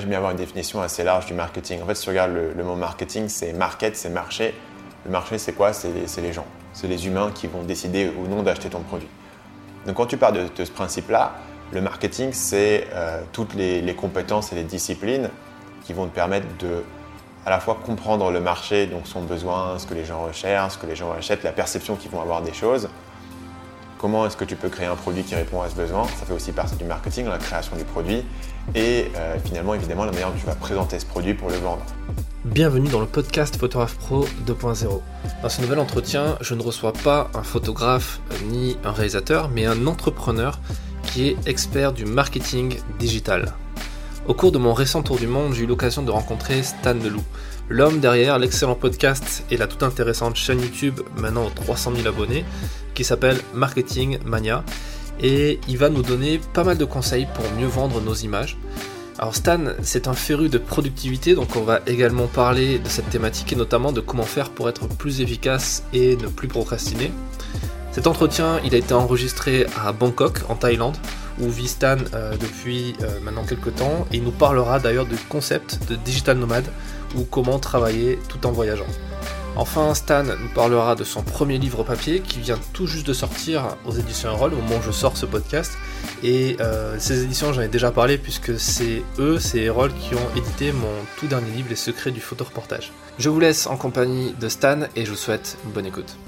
j'aime bien avoir une définition assez large du marketing. En fait, si tu regardes le, mot marketing, c'est market, c'est marché. Le marché, c'est quoi? C'est les, gens. C'est les humains qui vont décider ou non d'acheter ton produit. Donc quand tu parles de, ce principe-là, le marketing, c'est euh, toutes les, les, compétences et les disciplines qui vont te permettre de à la fois comprendre le marché, donc son besoin, ce que les gens recherchent, ce que les gens achètent, la perception qu'ils vont avoir des choses, Comment est-ce que tu peux créer un produit qui répond à ce besoin Ça fait aussi partie du marketing, la création du produit. Et euh, finalement, évidemment, la manière dont tu vas présenter ce produit pour le vendre. Bienvenue dans le podcast Photographe Pro 2.0. Dans ce nouvel entretien, je ne reçois pas un photographe ni un réalisateur, mais un entrepreneur qui est expert du marketing digital. Au cours de mon récent tour du monde, j'ai eu l'occasion de rencontrer Stan Leloup, l'homme derrière l'excellent podcast et la toute intéressante chaîne YouTube, maintenant aux 300 000 abonnés, qui s'appelle Marketing Mania. Et il va nous donner pas mal de conseils pour mieux vendre nos images. Alors Stan, c'est un féru de productivité, donc on va également parler de cette thématique et notamment de comment faire pour être plus efficace et ne plus procrastiner. Cet entretien, il a été enregistré à Bangkok, en Thaïlande, où vit Stan euh, depuis euh, maintenant quelques temps, et il nous parlera d'ailleurs du concept de digital nomade, ou comment travailler tout en voyageant. Enfin, Stan nous parlera de son premier livre papier qui vient tout juste de sortir aux éditions Erol au moment où je sors ce podcast. Et euh, ces éditions, j'en ai déjà parlé puisque c'est eux, c'est Erol, qui ont édité mon tout dernier livre, Les secrets du photoreportage. Je vous laisse en compagnie de Stan et je vous souhaite une bonne écoute.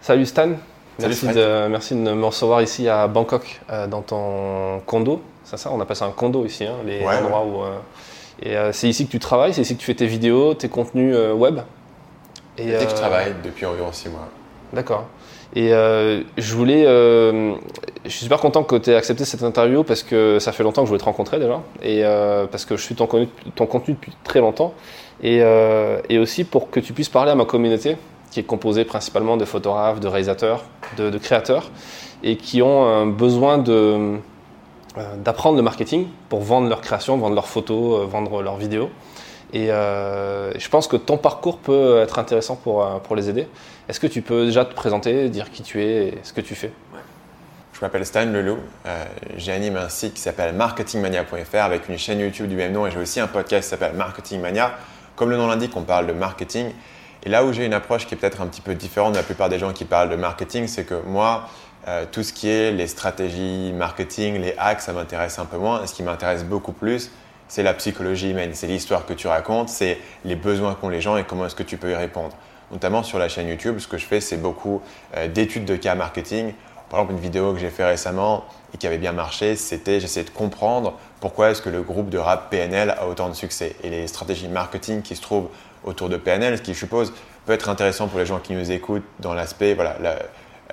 Salut Stan, merci, de, merci de me recevoir ici à Bangkok euh, dans ton condo. C'est ça, on appelle ça un condo ici, hein, les endroits où. Euh, et c'est ici que tu travailles, c'est ici que tu fais tes vidéos, tes contenus web. Et, que je euh, travaille depuis environ 6 mois. D'accord. Et euh, je voulais. Euh, je suis super content que tu aies accepté cette interview parce que ça fait longtemps que je voulais te rencontrer déjà. Et parce que je suis ton, ton contenu depuis très longtemps. Et, et, aussi pour que tu puisses parler à ma communauté qui est composée principalement de photographes, de réalisateurs, de, de créateurs et qui ont un besoin de d'apprendre le marketing pour vendre leurs créations, vendre leurs photos, vendre leurs vidéos. Et euh, je pense que ton parcours peut être intéressant pour, euh, pour les aider. Est-ce que tu peux déjà te présenter, dire qui tu es et ce que tu fais? Je m'appelle Stan Leloup. Euh, J'anime un site qui s'appelle marketingmania.fr avec une chaîne YouTube du même nom et j'ai aussi un podcast qui s'appelle Marketing Mania. Comme le nom l'indique, on parle de marketing. Et là où j'ai une approche qui est peut-être un petit peu différente de la plupart des gens qui parlent de marketing, c'est que moi, euh, tout ce qui est les stratégies marketing, les hacks, ça m'intéresse un peu moins. Ce qui m'intéresse beaucoup plus, c'est la psychologie humaine, c'est l'histoire que tu racontes, c'est les besoins qu'ont les gens et comment est-ce que tu peux y répondre. Notamment sur la chaîne YouTube, ce que je fais, c'est beaucoup euh, d'études de cas marketing. Par exemple, une vidéo que j'ai fait récemment et qui avait bien marché, c'était j'essayais de comprendre pourquoi est-ce que le groupe de rap PNL a autant de succès et les stratégies marketing qui se trouvent autour de PNL, ce qui je suppose peut être intéressant pour les gens qui nous écoutent dans l'aspect voilà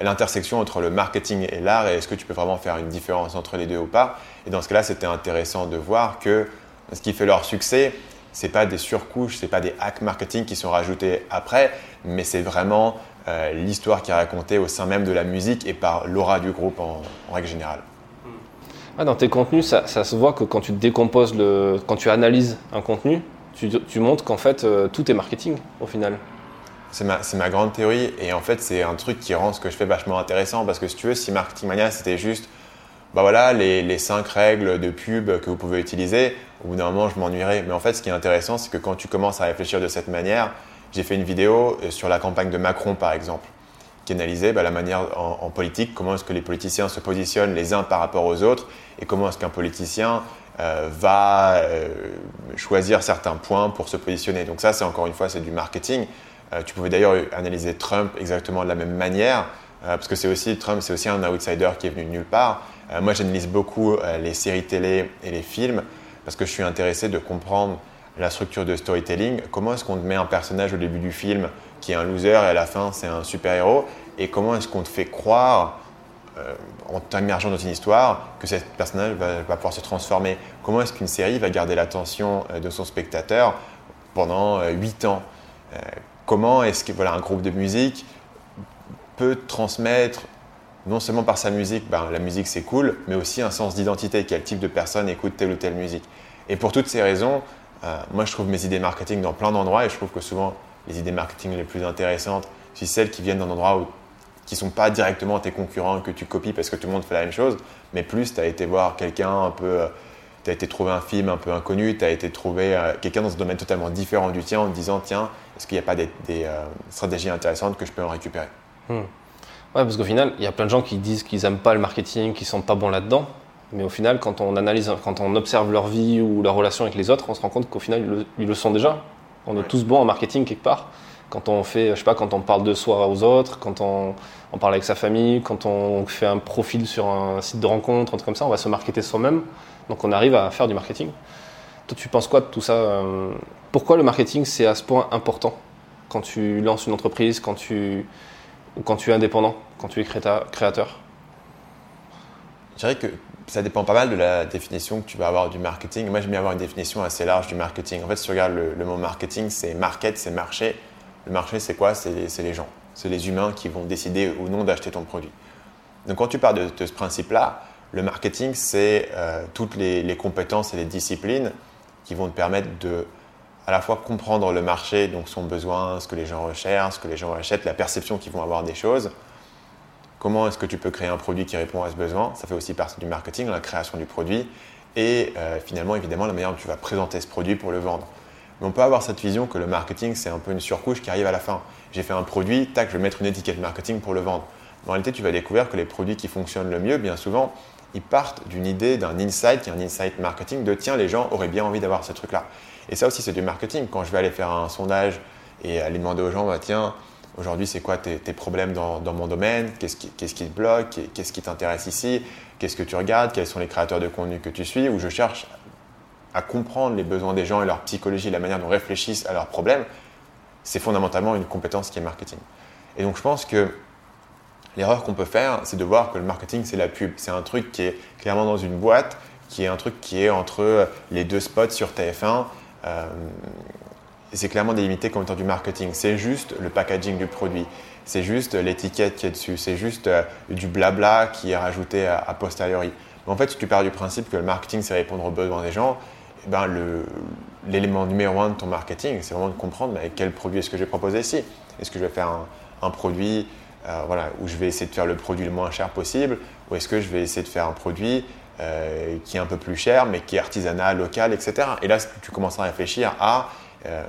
l'intersection entre le marketing et l'art et est-ce que tu peux vraiment faire une différence entre les deux ou pas? Et dans ce cas-là, c'était intéressant de voir que ce qui fait leur succès, ce n'est pas des surcouches, ce n'est pas des hacks marketing qui sont rajoutés après, mais c'est vraiment euh, l'histoire qui est racontée au sein même de la musique et par l'aura du groupe en, règle générale. Hmm. dans tes contenus, ça, se voit que quand tu décomposes, quand tu analyses un contenu, tu, montres qu'en fait euh, tout est marketing au final. C'est ma, grande théorie et en fait c'est un truc qui rend ce que je fais vachement intéressant parce que si tu veux, si Marketing Mania c'était juste bah voilà, les, les cinq règles de pub que vous pouvez utiliser, au bout d'un moment, je m'ennuierais. Mais en fait, ce qui est intéressant, c'est que quand tu commences à réfléchir de cette manière, j'ai fait une vidéo euh, sur la campagne de Macron, par exemple, qui analysait bah, la manière en, politique, comment est-ce que les politiciens se positionnent les uns par rapport aux autres, et comment est-ce qu'un politicien euh, va euh, choisir certains points pour se positionner. Donc ça, c'est encore une fois, c'est du marketing. Tu pouvais d'ailleurs analyser Trump exactement de la même manière, parce que c'est aussi Trump, c'est aussi un outsider qui est venu de nulle part. Euh, moi, j'analyse beaucoup euh, les séries télé et les films parce que je suis intéressé de comprendre la structure de storytelling. Comment est-ce qu'on te met un personnage au début du film qui est un loser et à la fin c'est un super-héros? Et comment est-ce qu'on te fait croire, euh, en t'immergeant dans une histoire, que ce personnage va, pouvoir se transformer? Comment est-ce qu'une série va garder l'attention de son spectateur pendant 8 ans? Comment est-ce que voilà, un groupe de musique peut transmettre non seulement par sa musique, ben, la musique c'est cool, mais aussi un sens d'identité, quel type de personne écoute telle ou telle musique. Et pour toutes ces raisons, euh, moi je trouve mes idées marketing dans plein d'endroits et je trouve que souvent les idées marketing les plus intéressantes, c'est celles qui viennent d'un endroit qui ne sont pas directement tes concurrents que tu copies parce que tout le monde fait la même chose, mais plus tu as été voir quelqu'un un peu euh, tu as été trouver un film un peu inconnu, tu as été trouver euh, quelqu'un dans un domaine totalement différent du tien en te disant tiens, est-ce qu'il n'y a pas des, euh, stratégies intéressantes que je peux en récupérer? Hmm. Ouais, parce qu'au final, il y a plein de gens qui disent qu'ils n'aiment pas le marketing, qu'ils ne sont pas bons là-dedans. Mais au final, quand on analyse, quand on observe leur vie ou leur relation avec les autres, on se rend compte qu'au final, ils le, sont déjà. On est tous bons en marketing quelque part. Quand on fait, je sais pas, quand on parle de soi aux autres, quand on, on parle avec sa famille, quand on fait un profil sur un site de rencontre, un truc comme ça, on va se marketer soi-même. Donc on arrive à faire du marketing. Toi, tu penses quoi de tout ça euh, Pourquoi le marketing, c'est à ce point important quand tu lances une entreprise, quand tu, quand tu es indépendant, quand tu es créateur? Je dirais que ça dépend pas mal de la définition que tu vas avoir du marketing. Moi, j'aime bien avoir une définition assez large du marketing. En fait, si tu regardes le, mot marketing, c'est market, c'est marché. Le marché, c'est quoi? C'est les gens. C'est les humains qui vont décider ou non d'acheter ton produit. Donc, quand tu parles de ce principe-là, le marketing, c'est euh, toutes les, compétences et les disciplines qui vont te permettre de à la fois comprendre le marché, donc son besoin, ce que les gens recherchent, ce que les gens achètent, la perception qu'ils vont avoir des choses. Comment est-ce que tu peux créer un produit qui répond à ce besoin? Ça fait aussi partie du marketing, la création du produit. Et euh, finalement, évidemment, la manière dont tu vas présenter ce produit pour le vendre. Mais on peut avoir cette vision que le marketing, c'est un peu une surcouche qui arrive à la fin. J'ai fait un produit, tac, je vais mettre une étiquette marketing pour le vendre. en réalité, tu vas découvrir que les produits qui fonctionnent le mieux, bien souvent, ils partent d'une idée, d'un insight, qui est un insight marketing, de tiens, les gens auraient bien envie d'avoir ce truc-là. Et ça aussi, c'est du marketing. Quand je vais aller faire un sondage et aller demander aux gens, bah, tiens, aujourd'hui, c'est quoi tes, problèmes dans, mon domaine? Qu'est-ce qui, te bloque? Qu'est-ce qui t'intéresse ici? Qu'est-ce que tu regardes? Quels sont les créateurs de contenu que tu suis? Où je cherche à comprendre les besoins des gens et leur psychologie, la manière dont réfléchissent à leurs problèmes, c'est fondamentalement une compétence qui est marketing. Et donc, je pense que L'erreur qu'on peut faire, c'est de voir que le marketing, c'est la pub. C'est un truc qui est clairement dans une boîte, qui est un truc qui est entre les deux spots sur TF1. Euh, c'est clairement délimité comme étant du marketing. C'est juste le packaging du produit. C'est juste l'étiquette qui est dessus. C'est juste euh, du blabla qui est rajouté à, posteriori. Mais en fait, si tu pars du principe que le marketing, c'est répondre aux besoins des gens, eh ben, l'élément numéro un de ton marketing, c'est vraiment de comprendre quel produit est-ce que je vais proposer? Ici. Est-ce que je vais faire un produit euh, voilà, où je vais essayer de faire le produit le moins cher possible, ou est-ce que je vais essayer de faire un produit euh, qui est un peu plus cher, mais qui est artisanal, local, etc. Et là, tu commences à réfléchir à euh,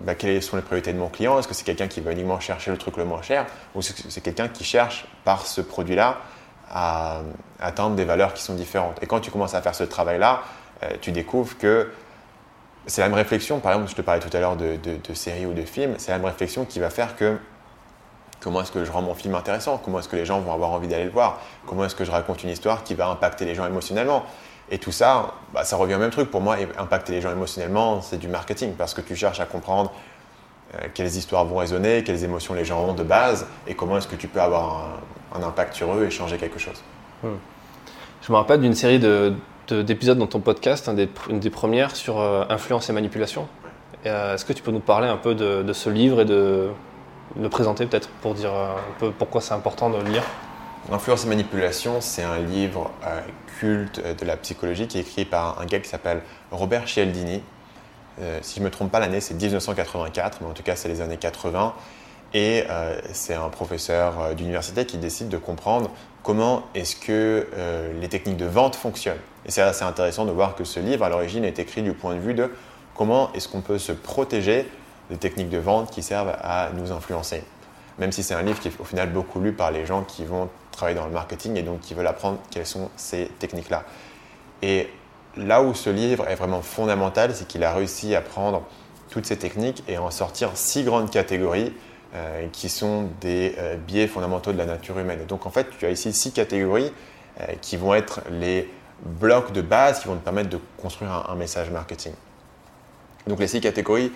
bah, quelles sont les priorités de mon client. Est-ce que c'est quelqu'un qui va uniquement chercher le truc le moins cher, ou c'est quelqu'un qui cherche par ce produit-là à, atteindre des valeurs qui sont différentes. Et quand tu commences à faire ce travail-là, tu découvres que c'est la même réflexion, par exemple, je te parlais tout à l'heure de, de séries ou de films, c'est la même réflexion qui va faire que Comment est-ce que je rends mon film intéressant? Comment est-ce que les gens vont avoir envie d'aller le voir? Comment est-ce que je raconte une histoire qui va impacter les gens émotionnellement? Et tout ça, bah, ça revient au même truc. Pour moi, impacter les gens émotionnellement, c'est du marketing parce que tu cherches à comprendre euh, quelles histoires vont résonner, quelles émotions les gens ont de base et comment est-ce que tu peux avoir un, impact sur eux et changer quelque chose. Hmm. Je me rappelle d'une série d'épisodes dans ton podcast, une des premières sur euh, influence et manipulation. Euh, est-ce que tu peux nous parler un peu de ce livre et de, le présenter peut-être pour dire un peu pourquoi c'est important de le lire L'influence et manipulation, c'est un livre euh, culte de la psychologie qui est écrit par un gars qui s'appelle Robert Cialdini. Euh, si je ne me trompe pas, l'année c'est 1984, mais en tout cas c'est les années 80. Et euh, c'est un professeur d'université qui décide de comprendre comment est-ce que les techniques de vente fonctionnent. Et c'est assez intéressant de voir que ce livre, à l'origine, est écrit du point de vue de comment est-ce qu'on peut se protéger des techniques de vente qui servent à nous influencer. Même si c'est un livre qui est au final beaucoup lu par les gens qui vont travailler dans le marketing et donc qui veulent apprendre quelles sont ces techniques-là. Et là où ce livre est vraiment fondamental, c'est qu'il a réussi à prendre toutes ces techniques et à en sortir six grandes catégories euh, qui sont des euh, biais fondamentaux de la nature humaine. Et donc en fait, tu as ici six catégories euh, qui vont être les blocs de base qui vont te permettre de construire un, message marketing. Donc les six catégories,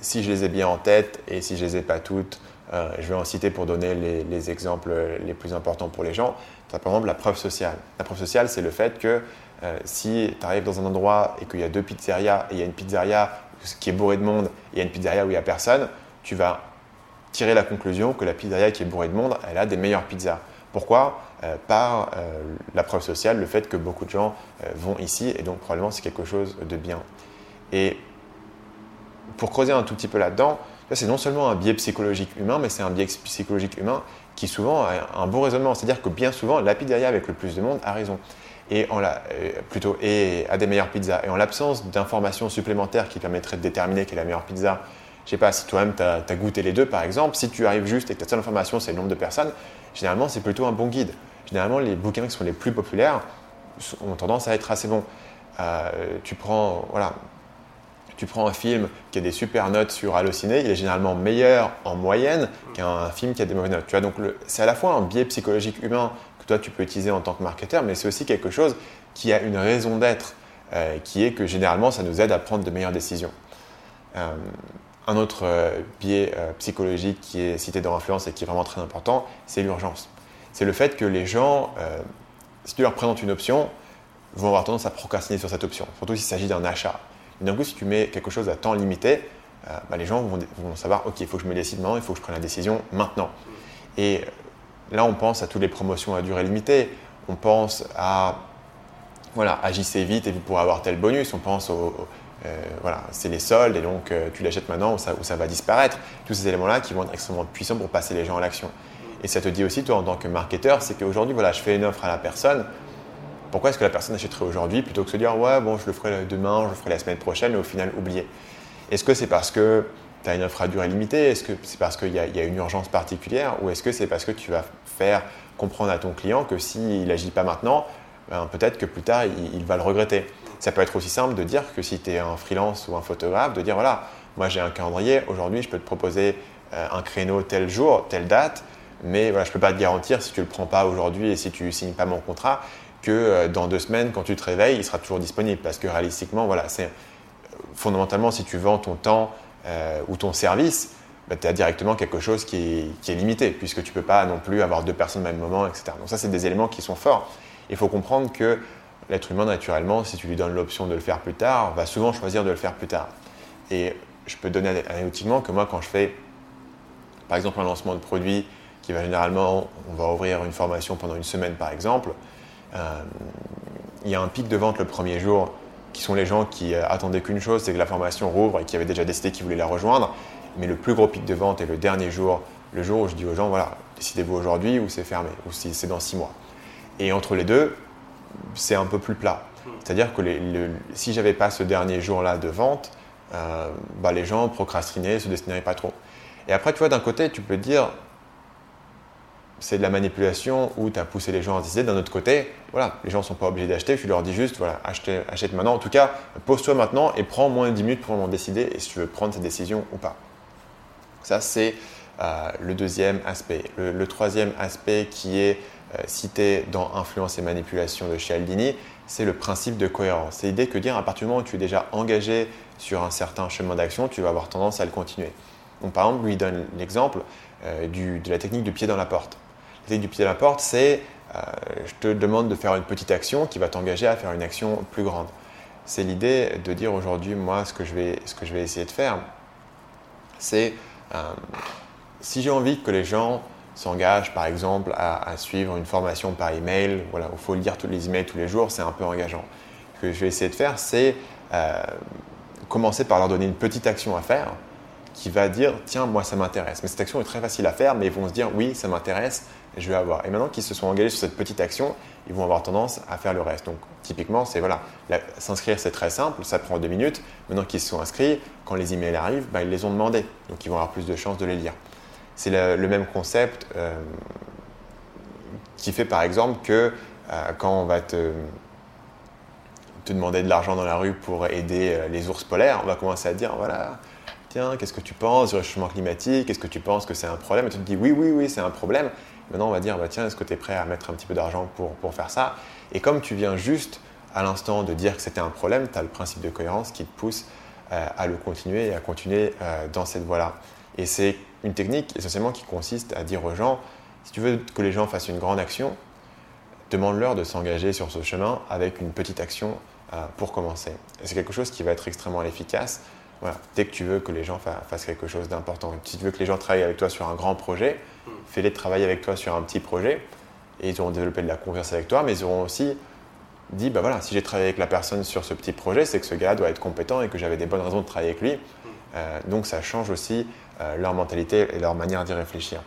si je les ai bien en tête et si je les ai pas toutes, euh, je vais en citer pour donner les, exemples les plus importants pour les gens. Par exemple, la preuve sociale. La preuve sociale, c'est le fait que euh, si tu arrives dans un endroit et qu'il y a deux pizzerias et il y a une pizzeria qui est bourrée de monde et il y a une pizzeria où il n'y a personne, tu vas tirer la conclusion que la pizzeria qui est bourrée de monde, elle a des meilleures pizzas. Pourquoi? Par la preuve sociale, le fait que beaucoup de gens vont ici et donc probablement c'est quelque chose de bien. Et pour creuser un tout petit peu là-dedans, c'est non seulement un biais psychologique humain, mais c'est un biais psychologique humain qui souvent a un bon raisonnement. C'est-à-dire que bien souvent, la pizzeria avec le plus de monde a raison. et, la, euh, plutôt, et à des meilleures pizzas. Et en l'absence d'informations supplémentaires qui permettraient de déterminer quelle est la meilleure pizza, je sais pas, si toi-même tu as, goûté les deux par exemple, si tu arrives juste et que ta seule information c'est le nombre de personnes, généralement c'est plutôt un bon guide. Généralement les bouquins qui sont les plus populaires ont tendance à être assez bons. Euh, tu prends, voilà, tu prends un film qui a des super notes sur Allociné, il est généralement meilleur en moyenne qu'un film qui a des mauvaises notes. Tu vois, donc c'est à la fois un biais psychologique humain que toi tu peux utiliser en tant que marketeur, mais c'est aussi quelque chose qui a une raison d'être, euh, qui est que généralement ça nous aide à prendre de meilleures décisions. Euh, un autre euh, biais psychologique qui est cité dans l'influence et qui est vraiment très important, c'est l'urgence. C'est le fait que les gens, si tu leur présentes une option, vont avoir tendance à procrastiner sur cette option, surtout s'il s'agit d'un achat. D'un coup, si tu mets quelque chose à temps limité, euh, bah, les gens vont, savoir, OK, il faut que je me décide maintenant, il faut que je prenne la décision maintenant. Et là, on pense à toutes les promotions à durée limitée, on pense à, voilà, agissez vite et vous pourrez avoir tel bonus, on pense au, euh, voilà, c'est les soldes et donc euh, tu l'achètes maintenant ou ça, ça va disparaître. Tous ces éléments-là qui vont être extrêmement puissants pour passer les gens à l'action. Et ça te dit aussi, toi, en tant que marketeur, c'est qu'aujourd'hui, voilà, je fais une offre à la personne, pourquoi est-ce que la personne achèterait aujourd'hui plutôt que se dire ouais bon je le ferai demain, je le ferai la semaine prochaine et au final oublier. Est-ce que c'est parce que tu as une offre à durée limitée? Est-ce que c'est parce qu'il y, a une urgence particulière? Ou est-ce que c'est parce que tu vas faire comprendre à ton client que s'il n'agit pas maintenant, ben, peut-être que plus tard il, va le regretter? Ça peut être aussi simple de dire que si tu es un freelance ou un photographe, de dire voilà, moi j'ai un calendrier, aujourd'hui je peux te proposer euh, un créneau tel jour, telle date, mais voilà, je ne peux pas te garantir si tu ne le prends pas aujourd'hui et si tu ne signes pas mon contrat que euh, dans deux semaines, quand tu te réveilles, il sera toujours disponible. Parce que réalistiquement, voilà, c'est fondamentalement, si tu vends ton temps euh, ou ton service, bah, tu as directement quelque chose qui est, limité, puisque tu ne peux pas non plus avoir deux personnes au même moment, etc. Donc ça, c'est des éléments qui sont forts. Il faut comprendre que l'être humain, naturellement, si tu lui donnes l'option de le faire plus tard, va souvent choisir de le faire plus tard. Et je peux donner anecdotiquement que moi, quand je fais, par exemple, un lancement de produit qui va généralement, on va ouvrir une formation pendant une semaine, par exemple, euh, il y a un pic de vente le premier jour qui sont les gens qui euh, attendaient qu'une chose, c'est que la formation rouvre et qui avaient déjà décidé qu'ils voulaient la rejoindre. Mais le plus gros pic de vente est le dernier jour, le jour où je dis aux gens, voilà, décidez-vous aujourd'hui ou c'est fermé, ou si c'est dans six mois. Et entre les deux, c'est un peu plus plat. C'est-à-dire que les, le, si j'avais pas ce dernier jour-là de vente, euh, bah les gens procrastinaient, se destineraient pas trop. Et après, tu vois, d'un côté, tu peux dire, c'est de la manipulation où tu as poussé les gens à décider. D'un autre côté, voilà, les gens ne sont pas obligés d'acheter. Tu leur dis juste, voilà, achète maintenant. En tout cas, pose-toi maintenant et prends moins de 10 minutes pour en décider et si tu veux prendre cette décision ou pas. Ça, c'est euh, le deuxième aspect. Le, troisième aspect qui est euh, cité dans Influence et manipulation de chez Aldini, c'est le principe de cohérence. C'est l'idée que dire à partir du moment où tu es déjà engagé sur un certain chemin d'action, tu vas avoir tendance à le continuer. Donc, par exemple, lui donne l'exemple euh, de la technique du pied dans la porte du pied à la porte, c'est euh, je te demande de faire une petite action qui va t'engager à faire une action plus grande. C'est l'idée de dire aujourd'hui, moi, ce que, je vais, ce que je vais essayer de faire, c'est euh, si j'ai envie que les gens s'engagent, par exemple, à, suivre une formation par email, voilà, il faut lire tous les emails tous les jours, c'est un peu engageant. Ce que je vais essayer de faire, c'est euh, commencer par leur donner une petite action à faire qui va dire tiens moi ça m'intéresse mais cette action est très facile à faire mais ils vont se dire oui ça m'intéresse je vais avoir. Et maintenant qu'ils se sont engagés sur cette petite action, ils vont avoir tendance à faire le reste. Donc typiquement, c'est voilà, s'inscrire c'est très simple, ça prend deux minutes. Maintenant qu'ils se sont inscrits, quand les emails arrivent, bah, ils les ont demandés. Donc ils vont avoir plus de chances de les lire. C'est le, même concept euh, qui fait par exemple que euh, quand on va te, te demander de l'argent dans la rue pour aider euh, les ours polaires, on va commencer à dire voilà, qu'est-ce que tu penses du réchauffement climatique? Est-ce que tu penses que c'est un problème? Et tu te dis oui, oui, oui, c'est un problème. Maintenant, on va dire, bah, tiens, est-ce que tu es prêt à mettre un petit peu d'argent pour, pour faire ça? Et comme tu viens juste à l'instant de dire que c'était un problème, tu as le principe de cohérence qui te pousse euh, à le continuer et à continuer euh, dans cette voie-là. Et c'est une technique essentiellement qui consiste à dire aux gens, si tu veux que les gens fassent une grande action, demande-leur de s'engager sur ce chemin avec une petite action euh, pour commencer. Et c'est quelque chose qui va être extrêmement efficace. Voilà. Dès que tu veux que les gens fassent quelque chose d'important, si tu veux que les gens travaillent avec toi sur un grand projet, fais-les travailler avec toi sur un petit projet et ils auront développé de la confiance avec toi, mais ils auront aussi dit bah voilà, si j'ai travaillé avec la personne sur ce petit projet, c'est que ce gars doit être compétent et que j'avais des bonnes raisons de travailler avec lui. Euh, donc ça change aussi euh, leur mentalité et leur manière d'y réfléchir.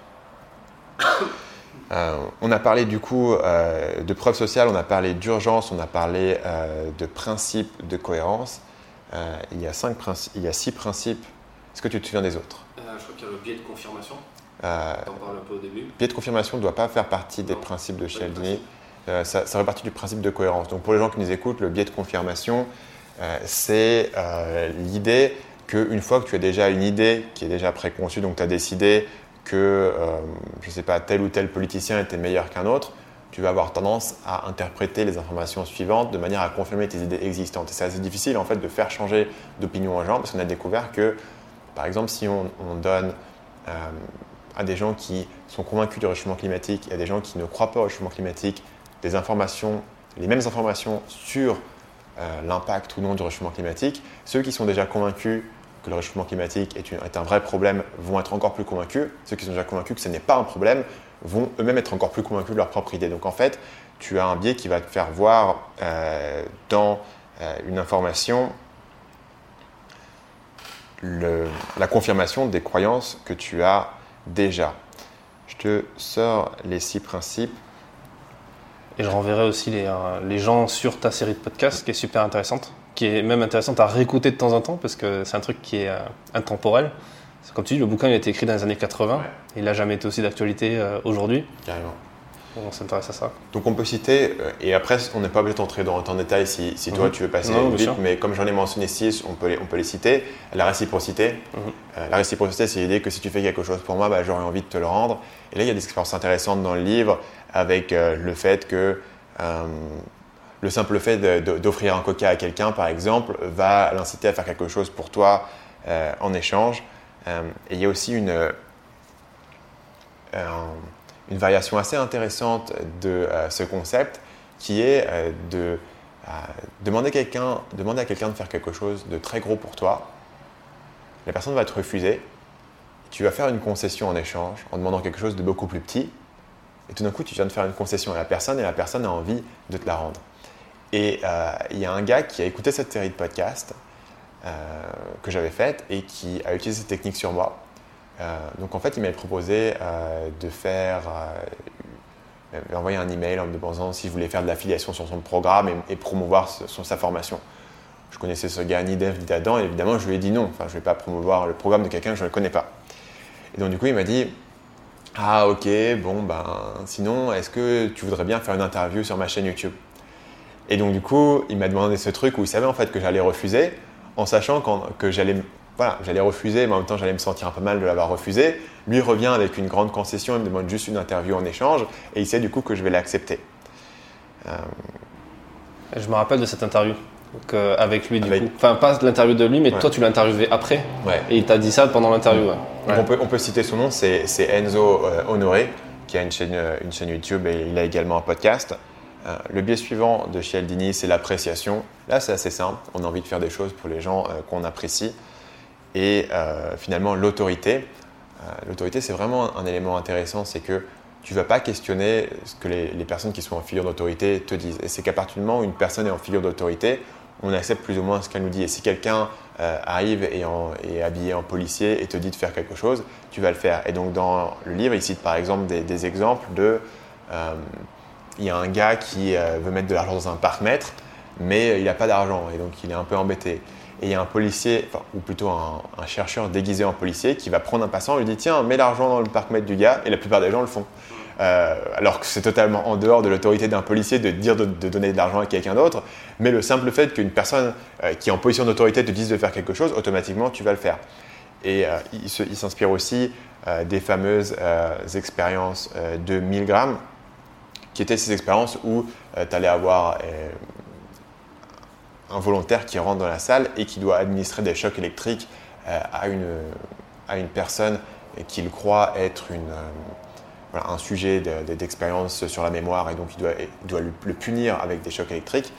on a parlé du coup de preuves sociales, on a parlé d'urgence, on a parlé de principes de cohérence. Il, y a cinq il y a six principes. Est-ce que tu te souviens des autres? Je crois qu'il y a le biais de confirmation. Euh, T'en parles un peu au début. Biais de confirmation ne doit pas faire partie des principes de Cialdini. Euh, ça, ça fait partie du principe de cohérence. Donc pour les gens qui nous écoutent, le biais de confirmation, euh, c'est euh, l'idée qu'une fois que tu as déjà une idée qui est déjà préconçue, donc tu as décidé que, je ne sais pas, tel ou tel politicien était meilleur qu'un autre, tu vas avoir tendance à interpréter les informations suivantes de manière à confirmer tes idées existantes. Et c'est assez difficile en fait de faire changer d'opinion aux gens parce qu'on a découvert que, par exemple, si on, on donne à des gens qui sont convaincus du réchauffement climatique et à des gens qui ne croient pas au réchauffement climatique des informations, les mêmes informations sur euh, l'impact ou non du réchauffement climatique. Ceux qui sont déjà convaincus que le réchauffement climatique est, un vrai problème vont être encore plus convaincus. Ceux qui sont déjà convaincus que ce n'est pas un problème vont eux-mêmes être encore plus convaincus de leur propre idée. Donc en fait, tu as un biais qui va te faire voir euh, dans euh, une information la confirmation des croyances que tu as déjà. Je te sors les six principes. Et je renverrai aussi les, euh, les, gens sur ta série de podcasts qui est super intéressante, qui est même intéressante à réécouter de temps en temps parce que c'est un truc qui est intemporel. Comme tu dis, le bouquin il a été écrit dans les années 80 et il n'a jamais été aussi d'actualité euh, aujourd'hui. Carrément on s'intéresse à ça. Donc on peut citer, euh, et après on n'est pas obligé d'entrer dans, en détail si, toi mhm. tu veux passer vite, mais comme j'en ai mentionné six, on peut les, on peut les citer. La réciprocité. Mhm. Euh, la réciprocité, c'est l'idée que si tu fais quelque chose pour moi, bah, j'aurais envie de te le rendre. Et là, il y a des expériences intéressantes dans le livre avec euh, le fait que le simple fait d'offrir un coca à quelqu'un, par exemple, va l'inciter à faire quelque chose pour toi en échange. Et il y a aussi une une variation assez intéressante de euh, ce concept qui est euh, de euh, demander à quelqu'un de faire quelque chose de très gros pour toi. La personne va te refuser. Tu vas faire une concession en échange en demandant quelque chose de beaucoup plus petit. Et tout d'un coup, tu viens de faire une concession à la personne et la personne a envie de te la rendre. Et il y a un gars qui a écouté cette série de podcasts que j'avais faite et qui a utilisé cette technique sur moi. Euh, donc en fait, il m'avait proposé euh, de faire, euh, envoyer un email en me demandant si je voulais faire de l'affiliation sur son programme et, promouvoir sa formation. Je connaissais ce gars ni d'Eve ni d'Adam et évidemment je lui ai dit non. Enfin, je ne vais pas promouvoir le programme de quelqu'un que je ne connais pas. Et donc du coup, il m'a dit ah ok, bon ben sinon, est-ce que tu voudrais bien faire une interview sur ma chaîne YouTube? Et donc du coup, il m'a demandé ce truc où il savait en fait que j'allais refuser, en sachant que j'allais voilà, j'allais refuser, mais en même temps, j'allais me sentir un peu mal de l'avoir refusé. Lui revient avec une grande concession, il me demande juste une interview en échange, et il sait du coup que je vais l'accepter. Euh, je me rappelle de cette interview. Euh, avec lui, du coup. Enfin, pas l'interview de lui, mais toi, tu l'as interviewé après. Et il t'a dit ça pendant l'interview. On, peut, on, peut, citer son nom, c'est Enzo euh, Honoré, qui a une chaîne, une chaîne YouTube et il a également un podcast. Le biais suivant de Cialdini, c'est l'appréciation. Là, c'est assez simple. On a envie de faire des choses pour les gens qu'on apprécie et euh, finalement l'autorité. Euh, l'autorité, c'est vraiment un, élément intéressant, c'est que tu ne vas pas questionner ce que les, personnes qui sont en figure d'autorité te disent. Et c'est qu'à partir du moment où une personne est en figure d'autorité, on accepte plus ou moins ce qu'elle nous dit. Et si quelqu'un euh, arrive et est habillé en policier et te dit de faire quelque chose, tu vas le faire. Et donc dans le livre, il cite par exemple des, exemples de... il y a un gars qui veut mettre de l'argent dans un parc-mètre, mais il n'a pas d'argent et donc il est un peu embêté. Et il y a un policier, ou plutôt un, chercheur déguisé en policier, qui va prendre un passant et lui dit Tiens, mets l'argent dans le parc-mètre du gars. Et la plupart des gens le font. Euh, alors que c'est totalement en dehors de l'autorité d'un policier de dire de, donner de l'argent à quelqu'un d'autre. Mais le simple fait qu'une personne euh, qui est en position d'autorité te dise de faire quelque chose, automatiquement, tu vas le faire. Et euh, il s'inspire aussi des fameuses expériences de 1000 grammes, qui étaient ces expériences où tu allais avoir un volontaire qui rentre dans la salle et qui doit administrer des chocs électriques euh, à, une, à une personne qu'il croit être une, euh, un sujet d'expérience sur la mémoire et donc il doit, doit le, punir avec des chocs électriques.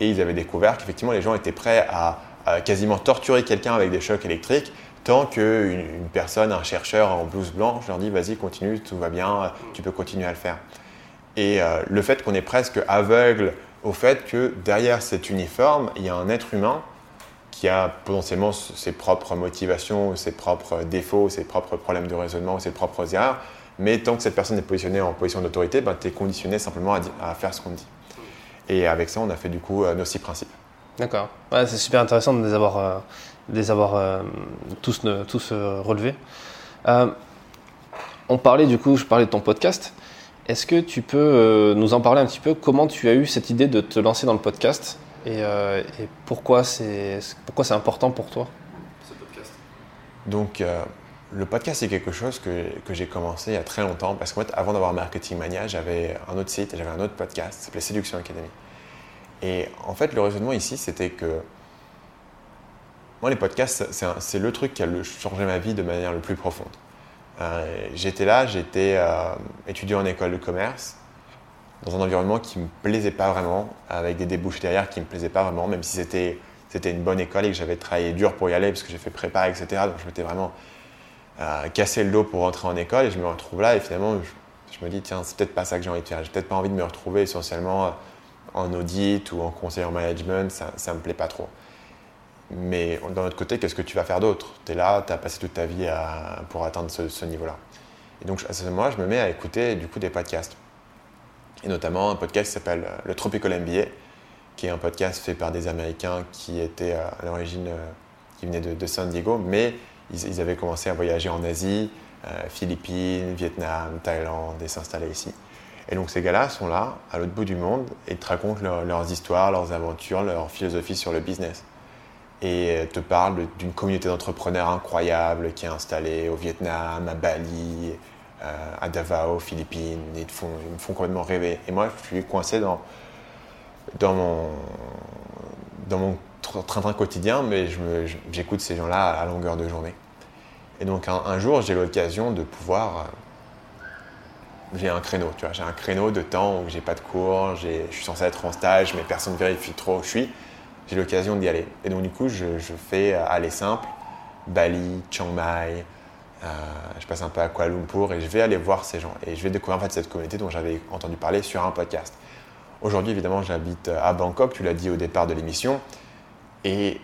Et ils avaient découvert qu'effectivement les gens étaient prêts à, quasiment torturer quelqu'un avec des chocs électriques tant qu'une une personne, un chercheur en blouse blanche leur dit vas-y continue, tout va bien, tu peux continuer à le faire. Et euh, le fait qu'on est presque aveugle au fait que derrière cet uniforme, il y a un être humain qui a potentiellement ses propres motivations, ses propres défauts, ses propres problèmes de raisonnement, ses propres erreurs, Mais tant que cette personne est positionnée en position d'autorité, ben, tu es conditionné simplement à, faire ce qu'on dit. Et avec ça, on a fait du coup nos six principes. D'accord. c'est super intéressant de les avoir, les avoir tous, tous relevés. on parlait du coup, je parlais de ton podcast. Est-ce que tu peux euh, nous en parler un petit peu? Comment tu as eu cette idée de te lancer dans le podcast? Et, euh, pourquoi c'est important pour toi? Ce podcast Donc euh, le podcast c'est quelque chose que, que j'ai commencé il y a très longtemps parce qu'en fait avant d'avoir Marketing Mania j'avais un autre site j'avais un autre podcast qui s'appelait Séduction Academy. Et en fait le raisonnement ici c'était que moi les podcasts c'est le truc qui a changé ma vie de manière le plus profonde. J'étais là, j'étais euh, étudiant en école de commerce, dans un environnement qui ne me plaisait pas vraiment, avec des débouches derrière qui ne me plaisaient pas vraiment, même si c'était, une bonne école et que j'avais travaillé dur pour y aller, parce que j'ai fait prépa, etc. Donc je m'étais vraiment euh, cassé le dos pour rentrer en école et je me retrouve là et finalement je, me dis, tiens, c'est peut-être pas ça que j'ai envie de faire. J'ai peut-être pas envie de me retrouver essentiellement en audit ou en conseil en management, ça ne me plaît pas trop. Mais d'un autre côté, qu'est-ce que tu vas faire d'autre? Tu es là, tu as passé toute ta vie pour atteindre ce, niveau-là. Et donc, à ce moment-là, je me mets à écouter du coup des podcasts. Et notamment un podcast qui s'appelle euh, le Tropical MBA, qui est un podcast fait par des Américains qui étaient euh, à l'origine, euh, qui venaient de, San Diego, mais ils, avaient commencé à voyager en Asie, Philippines, Vietnam, Thaïlande, et s'installer ici. Et donc ces gars-là sont là, à l'autre bout du monde, et te racontent leurs histoires, leurs aventures, leur philosophie sur le business et te parle d'une communauté d'entrepreneurs incroyable qui est installée au Vietnam, à Bali, euh, à Davao, aux Philippines. Ils, me font complètement rêver. Et moi, je suis coincé dans, dans mon, dans mon train-train quotidien, mais j'écoute ces gens-là à longueur de journée. Et donc un, jour, j'ai l'occasion de pouvoir... Euh, j'ai un créneau, tu vois, j'ai un créneau de temps où j'ai pas de cours, je suis censé être en stage, mais personne ne vérifie trop où je suis j'ai l'occasion d'y aller. Et donc du coup, je, fais euh, aller simple, Bali, Chiang Mai, euh, je passe un peu à Kuala Lumpur et je vais aller voir ces gens. Et je vais découvrir en fait cette communauté dont j'avais entendu parler sur un podcast. Aujourd'hui, évidemment, j'habite euh, à Bangkok, tu l'as dit au départ de l'émission. Et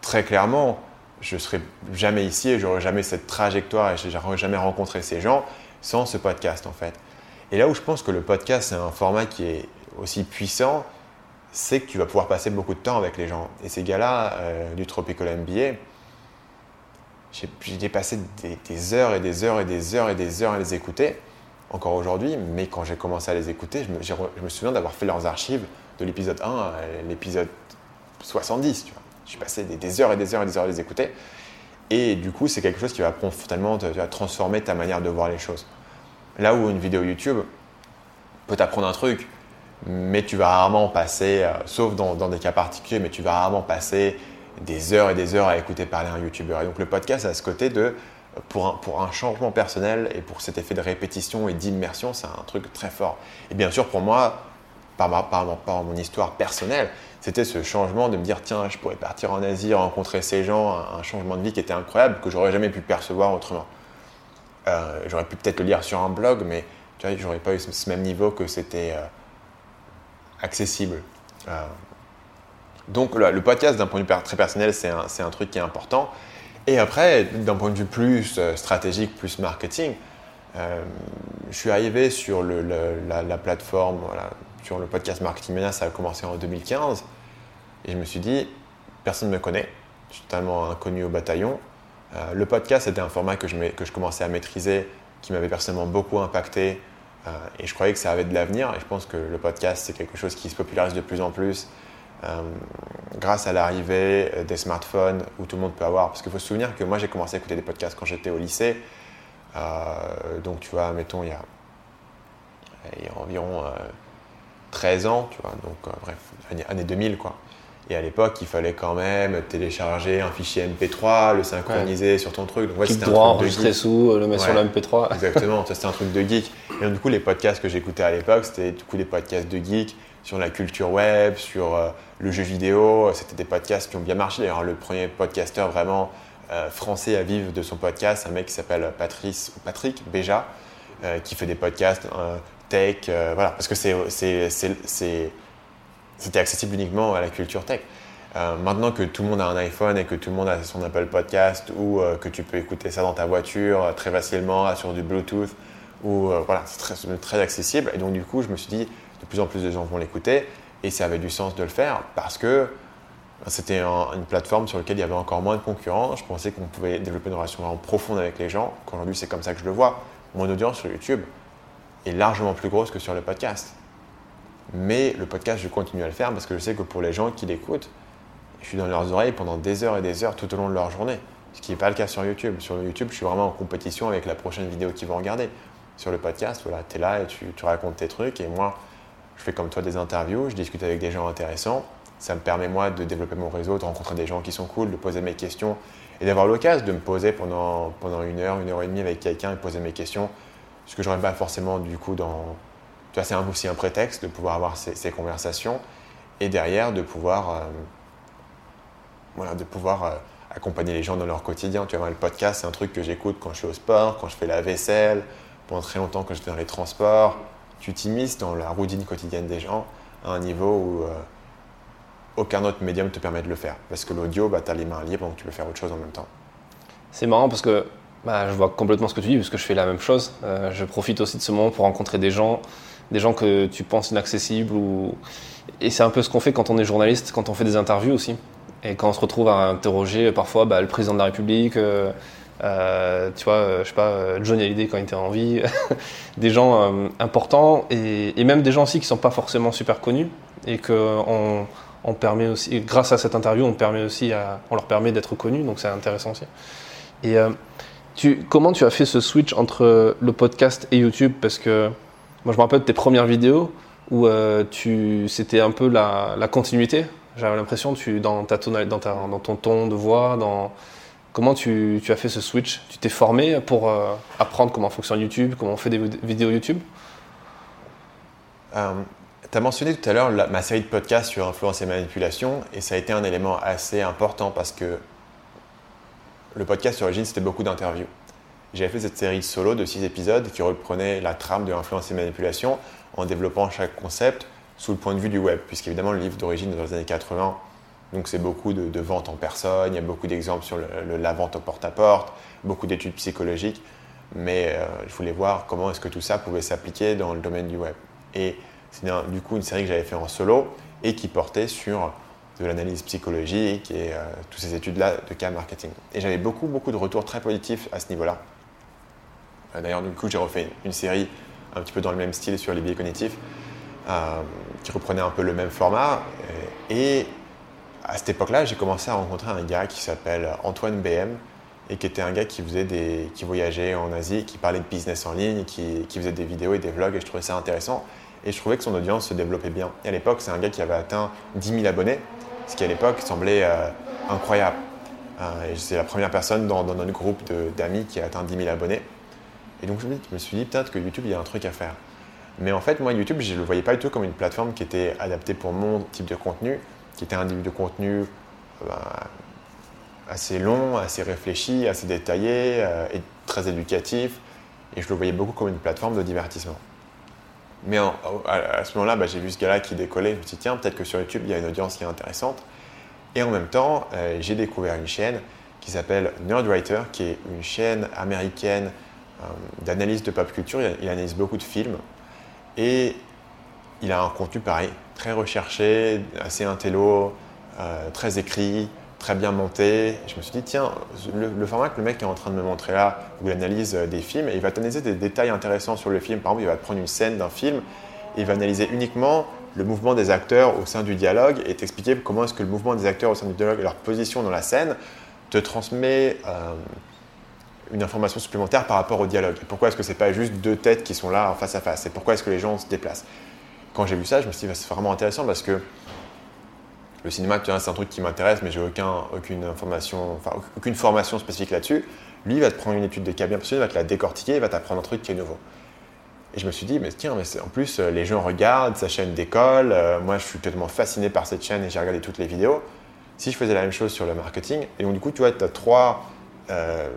très clairement, je ne serais jamais ici et j'aurais jamais cette trajectoire et je n'aurais jamais rencontré ces gens sans ce podcast en fait. Et là où je pense que le podcast, c'est un format qui est aussi puissant, c'est que tu vas pouvoir passer beaucoup de temps avec les gens. Et ces gars-là, euh, du Tropical MBA, j'ai dépassé des, heures et des heures et des heures et des heures à les écouter, encore aujourd'hui, mais quand j'ai commencé à les écouter, je me, souviens d'avoir fait leurs archives de l'épisode 1 à l'épisode 70. Tu vois. J'ai passé des, heures et des heures et des heures à les écouter. Et du coup, c'est quelque chose qui va totalement transformer ta manière de voir les choses. Là où une vidéo YouTube peut t'apprendre un truc, mais tu vas rarement passer, euh, sauf dans, des cas particuliers, mais tu vas rarement passer des heures et des heures à écouter parler un YouTuber. Et donc le podcast a ce côté de, pour un, pour un changement personnel et pour cet effet de répétition et d'immersion, c'est un truc très fort. Et bien sûr, pour moi, par, ma, par, mon histoire personnelle, c'était ce changement de me dire, tiens, je pourrais partir en Asie, rencontrer ces gens, un, changement de vie qui était incroyable, que j'aurais jamais pu percevoir autrement. Euh, j'aurais pu peut-être le lire sur un blog, mais tu vois, j'aurais pas eu ce, même niveau que c'était... Euh, accessible. Euh, donc le, podcast, d'un point de vue très personnel, c'est un, un, truc qui est important. Et après, d'un point de vue plus euh, stratégique, plus marketing, euh, je suis arrivé sur le, la, plateforme, sur le podcast Marketing Mania, ça a commencé en 2015. Et je me suis dit, personne ne me connaît, je suis totalement inconnu au bataillon. le podcast, c'était un format que je, que je commençais à maîtriser, qui m'avait personnellement beaucoup impacté euh, et je croyais que ça avait de l'avenir. Et je pense que le podcast, c'est quelque chose qui se popularise de plus en plus euh, grâce à l'arrivée des smartphones où tout le monde peut avoir. Parce qu'il faut se souvenir que moi, j'ai commencé à écouter des podcasts quand j'étais au lycée. Euh, donc, tu vois, mettons, il y a, il y a environ 13 ans, tu vois, donc bref, année, année 2000, quoi. Et à l'époque, il fallait quand même télécharger un fichier MP3, le synchroniser sur ton truc. Donc, ouais, c'était un droit, enregistrer sous, le mettre sur le MP3. Exactement, ça c'était un truc de geek. Et donc, du coup, les podcasts que j'écoutais à l'époque, c'était du coup des podcasts de geek sur la culture web, sur euh, le jeu vidéo. C'était des podcasts qui ont bien marché. D'ailleurs, le premier podcasteur vraiment euh, français à vivre de son podcast, un mec qui s'appelle Patrice ou Patrick Béja, euh, qui fait des podcasts tech, voilà, parce que c'est c'était accessible uniquement à la culture tech. Euh, maintenant que tout le monde a un iPhone et que tout le monde a son Apple Podcast ou euh, que tu peux écouter ça dans ta voiture euh, très facilement sur du Bluetooth, ou voilà, c'est très, accessible. Et donc du coup, je me suis dit, de plus en plus de gens vont l'écouter et ça avait du sens de le faire parce que c'était une plateforme sur laquelle il y avait encore moins de concurrents. Je pensais qu'on pouvait développer une relation vraiment profonde avec les gens. Qu'aujourd'hui, c'est comme ça que je le vois. Mon audience sur YouTube est largement plus grosse que sur le podcast. Mais le podcast, je continue à le faire parce que je sais que pour les gens qui l'écoutent, je suis dans leurs oreilles pendant des heures et des heures tout au long de leur journée. Ce qui n'est pas le cas sur YouTube. Sur YouTube, je suis vraiment en compétition avec la prochaine vidéo qu'ils vont regarder. Sur le podcast, voilà, tu es là et tu, tu, racontes tes trucs. Et moi, je fais comme toi des interviews, je discute avec des gens intéressants. Ça me permet, moi, de développer mon réseau, de rencontrer des gens qui sont cool, de poser mes questions et d'avoir l'occasion de me poser pendant, pendant une heure, une heure et demie avec quelqu'un et poser mes questions. Ce que j'aurais pas forcément, du coup, dans. Tu vois, c'est aussi un prétexte de pouvoir avoir ces, conversations et derrière de pouvoir. Euh, de pouvoir euh, accompagner les gens dans leur quotidien. Tu vois, le podcast, c'est un truc que j'écoute quand je suis au sport, quand je fais la vaisselle, pendant très longtemps quand j'étais dans les transports. Tu t'immisces dans la routine quotidienne des gens à un niveau où euh, aucun autre médium te permet de le faire. Parce que l'audio, bah, tu as les mains libres, donc tu peux faire autre chose en même temps. C'est marrant parce que bah, je vois complètement ce que tu dis, parce que je fais la même chose. Je profite aussi de ce moment pour rencontrer des gens, des gens que tu penses inaccessibles. Et c'est un peu ce qu'on fait quand on est journaliste, quand on fait des interviews aussi. Et quand on se retrouve à interroger parfois bah, le président de la République, euh, euh, tu vois, euh, je sais pas, Johnny Hallyday quand il était en vie, des gens importants et, même des gens aussi qui sont pas forcément super connus et qu'on on permet aussi, grâce à cette interview, on, permet aussi on leur permet d'être connus, donc c'est intéressant aussi. Et tu, comment tu as fait ce switch entre le podcast et YouTube? Parce que moi je me rappelle de tes premières vidéos où tu, c'était un peu la, continuité. J'avais l'impression, tu, dans, ta dans, ton ton de voix, dans, comment tu, as fait ce switch? Tu t'es formé pour euh, apprendre comment fonctionne YouTube, comment on fait des vidéos YouTube? Euh, Tu as mentionné tout à l'heure ma série de podcasts sur influence et manipulation, et ça a été un élément assez important parce que le podcast sur origine, c'était beaucoup d'interviews. J'avais fait cette série solo de 6 épisodes qui reprenait la trame de influence et manipulation en développant chaque concept sous le point de vue du web, puisqu'évidemment le livre d'origine est dans les années 80, donc c'est beaucoup de, de ventes en personne, il y a beaucoup d'exemples sur la vente au porte-à-porte, beaucoup d'études psychologiques, mais euh, je voulais voir comment est-ce que tout ça pouvait s'appliquer dans le domaine du web. Et c'est du coup une série que j'avais fait en solo et qui portait sur de l'analyse psychologique et euh, toutes ces études-là de cas marketing. Et j'avais beaucoup, beaucoup de retours très positifs à ce niveau-là. Euh, d'ailleurs, du coup, j'ai refait une série un petit peu dans le même style sur les biais cognitifs euh, qui reprenait un peu le même format. Et à cette époque-là, j'ai commencé à rencontrer un gars qui s'appelle Antoine BM et qui était un gars qui, faisait des, qui voyageait en Asie, qui parlait de business en ligne, qui, faisait des vidéos et des vlogs et je trouvais ça intéressant. Et je trouvais que son audience se développait bien. Et à l'époque, c'est un gars qui avait atteint 10 000 abonnés, ce qui à l'époque semblait euh, incroyable. Euh, c'est la première personne dans, dans notre groupe d'amis qui a atteint 10 000 abonnés. Et donc je me suis dit peut-être que YouTube, il y a un truc à faire. Mais en fait, moi, YouTube, je ne le voyais pas du tout comme une plateforme qui était adaptée pour mon type de contenu, qui était un type de contenu euh, assez long, assez réfléchi, assez détaillé euh, et très éducatif. Et je le voyais beaucoup comme une plateforme de divertissement. Mais à, ce moment-là, bah, j'ai vu ce gars-là qui décollait. Je me suis dit, tiens, peut-être que sur YouTube, il y a une audience qui est intéressante. Et en même temps, euh, j'ai découvert une chaîne qui s'appelle Nerdwriter, qui est une chaîne américaine d'analyse de pop culture. il analyse beaucoup de films, et il a un contenu pareil, très recherché, assez intello, euh, très écrit, très bien monté. je me suis dit, tiens, le, format que le mec est en train de me montrer là, où il analyse euh, des films, et il va t'analyser des détails intéressants sur le film. Par exemple, il va prendre une scène d'un film, et il va analyser uniquement le mouvement des acteurs au sein du dialogue et t'expliquer comment est-ce que le mouvement des acteurs au sein du dialogue et leur position dans la scène te transmet euh, une information supplémentaire par rapport au dialogue. pourquoi est-ce que c'est pas juste deux têtes qui sont là face à face? Et pourquoi est-ce que les gens se déplacent? Quand j'ai vu ça, je me suis dit, bah, c'est vraiment intéressant parce que le cinéma, c'est un truc qui m'intéresse, mais j'ai aucun, aucune information, enfin, aucune formation spécifique là-dessus. Lui, il va te prendre une étude de cas bien il va te la décortiquer, il va t'apprendre un truc qui est nouveau. Et je me suis dit, mais tiens, mais en plus, les gens regardent sa chaîne d'école. Euh, moi, je suis totalement fasciné par cette chaîne et j'ai regardé toutes les vidéos. Si je faisais la même chose sur le marketing, et donc du coup, tu vois, tu as trois euh,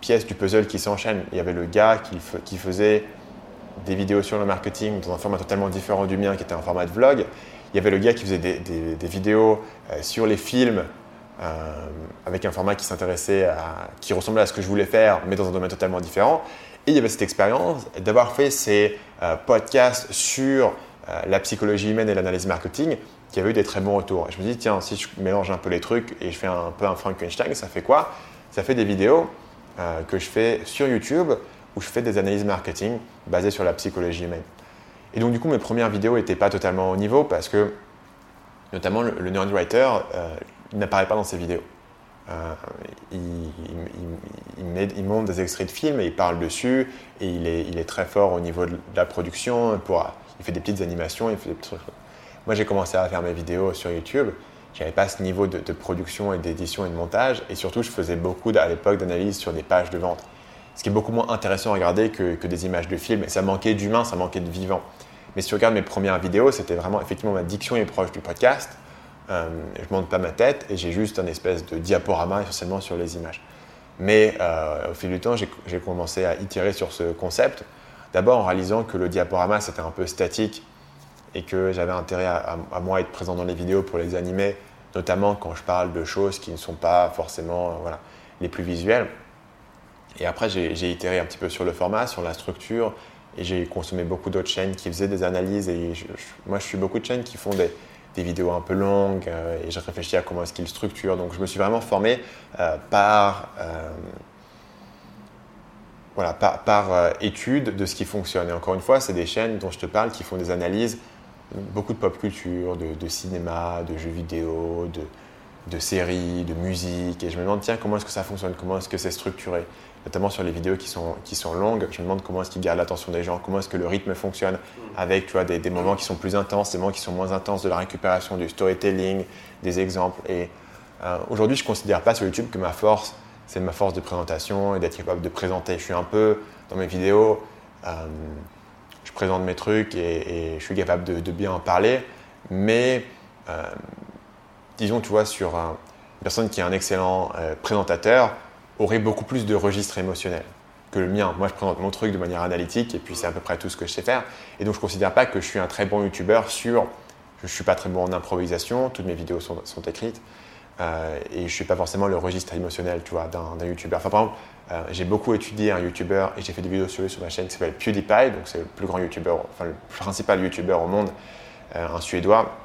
pièces du puzzle qui s'enchaînent. Il y avait le gars qui, faisait des vidéos sur le marketing dans un format totalement différent du mien, qui était un format de vlog. Il y avait le gars qui faisait des, vidéos sur les films avec un format qui s'intéressait à, qui ressemblait à ce que je voulais faire, mais dans un domaine totalement différent. Et il y avait cette expérience d'avoir fait ces podcasts sur la psychologie humaine et l'analyse marketing qui avait eu des très bons retours. Et je me dis, tiens, si je mélange un peu les trucs et je fais un peu un Frankenstein, ça fait quoi? Ça fait des vidéos euh, que je fais sur YouTube où je fais des analyses marketing basées sur la psychologie humaine. Et donc, du coup, mes premières vidéos n'étaient pas totalement au niveau parce que, notamment, le, le Writer, euh, n'apparaît pas dans ces vidéos. Euh, il, il, montre des extraits de films et il parle dessus et il est, très fort au niveau de la production. Pour, il fait des petites animations. Moi, j'ai commencé à faire mes vidéos sur YouTube. Je n'avais pas ce niveau de, production et d'édition et de montage. Et surtout, je faisais beaucoup à l'époque d'analyse sur des pages de vente. Ce qui est beaucoup moins intéressant à regarder que, des images de films. Et ça manquait d'humain, ça manquait de vivant. Mais si tu regardes mes premières vidéos, c'était vraiment effectivement ma diction est proche du podcast. Euh, je monte pas ma tête et j'ai juste un espèce de diaporama essentiellement sur les images. Mais euh, au fil du temps, j'ai commencé à itérer sur ce concept. D'abord en réalisant que le diaporama c'était un peu statique et que j'avais intérêt à, moi être présent dans les vidéos pour les animer, notamment quand je parle de choses qui ne sont pas forcément voilà, les plus visuelles. Et après, j'ai itéré un petit peu sur le format, sur la structure, et j'ai consommé beaucoup d'autres chaînes qui faisaient des analyses. Et moi, je suis beaucoup de chaînes qui font des, vidéos un peu longues, euh, et je réfléchis à comment est-ce qu'ils structurent. Donc, je me suis vraiment formé euh, par, euh, voilà, par, par étude de ce qui fonctionne. Et encore une fois, c'est des chaînes dont je te parle qui font des analyses beaucoup de pop culture, de, cinéma, de jeux vidéo, de, séries, de musique. Et je me demande, tiens, comment est-ce que ça fonctionne? Comment est-ce que c'est structuré? Notamment sur les vidéos qui sont, qui sont longues, je me demande comment est-ce qu'ils gardent l'attention des gens, comment est-ce que le rythme fonctionne avec tu vois, des, moments qui sont plus intenses, des moments qui sont moins intenses, de la récupération, du storytelling, des exemples. Et euh, aujourd'hui, je ne considère pas sur YouTube que ma force, c'est ma force de présentation et d'être capable de présenter. Je suis un peu, dans mes vidéos, euh, je présente mes trucs et, je suis capable de, bien en parler. Mais euh, disons, tu vois, sur une personne qui est un excellent euh, présentateur, aurait beaucoup plus de registres émotionnels que le mien. Moi, je présente mon truc de manière analytique et puis c'est à peu près tout ce que je sais faire. Et donc, je ne considère pas que je suis un très bon youtubeur sur. Je ne suis pas très bon en improvisation, toutes mes vidéos sont, écrites. Euh, et je ne suis pas forcément le registre émotionnel tu vois, d'un youtubeur. Enfin, par exemple, euh, j'ai beaucoup étudié un YouTuber et j'ai fait des vidéos sur lui sur ma chaîne qui s'appelle PewDiePie, donc c'est le plus grand YouTuber, enfin le principal YouTuber au monde, euh, un Suédois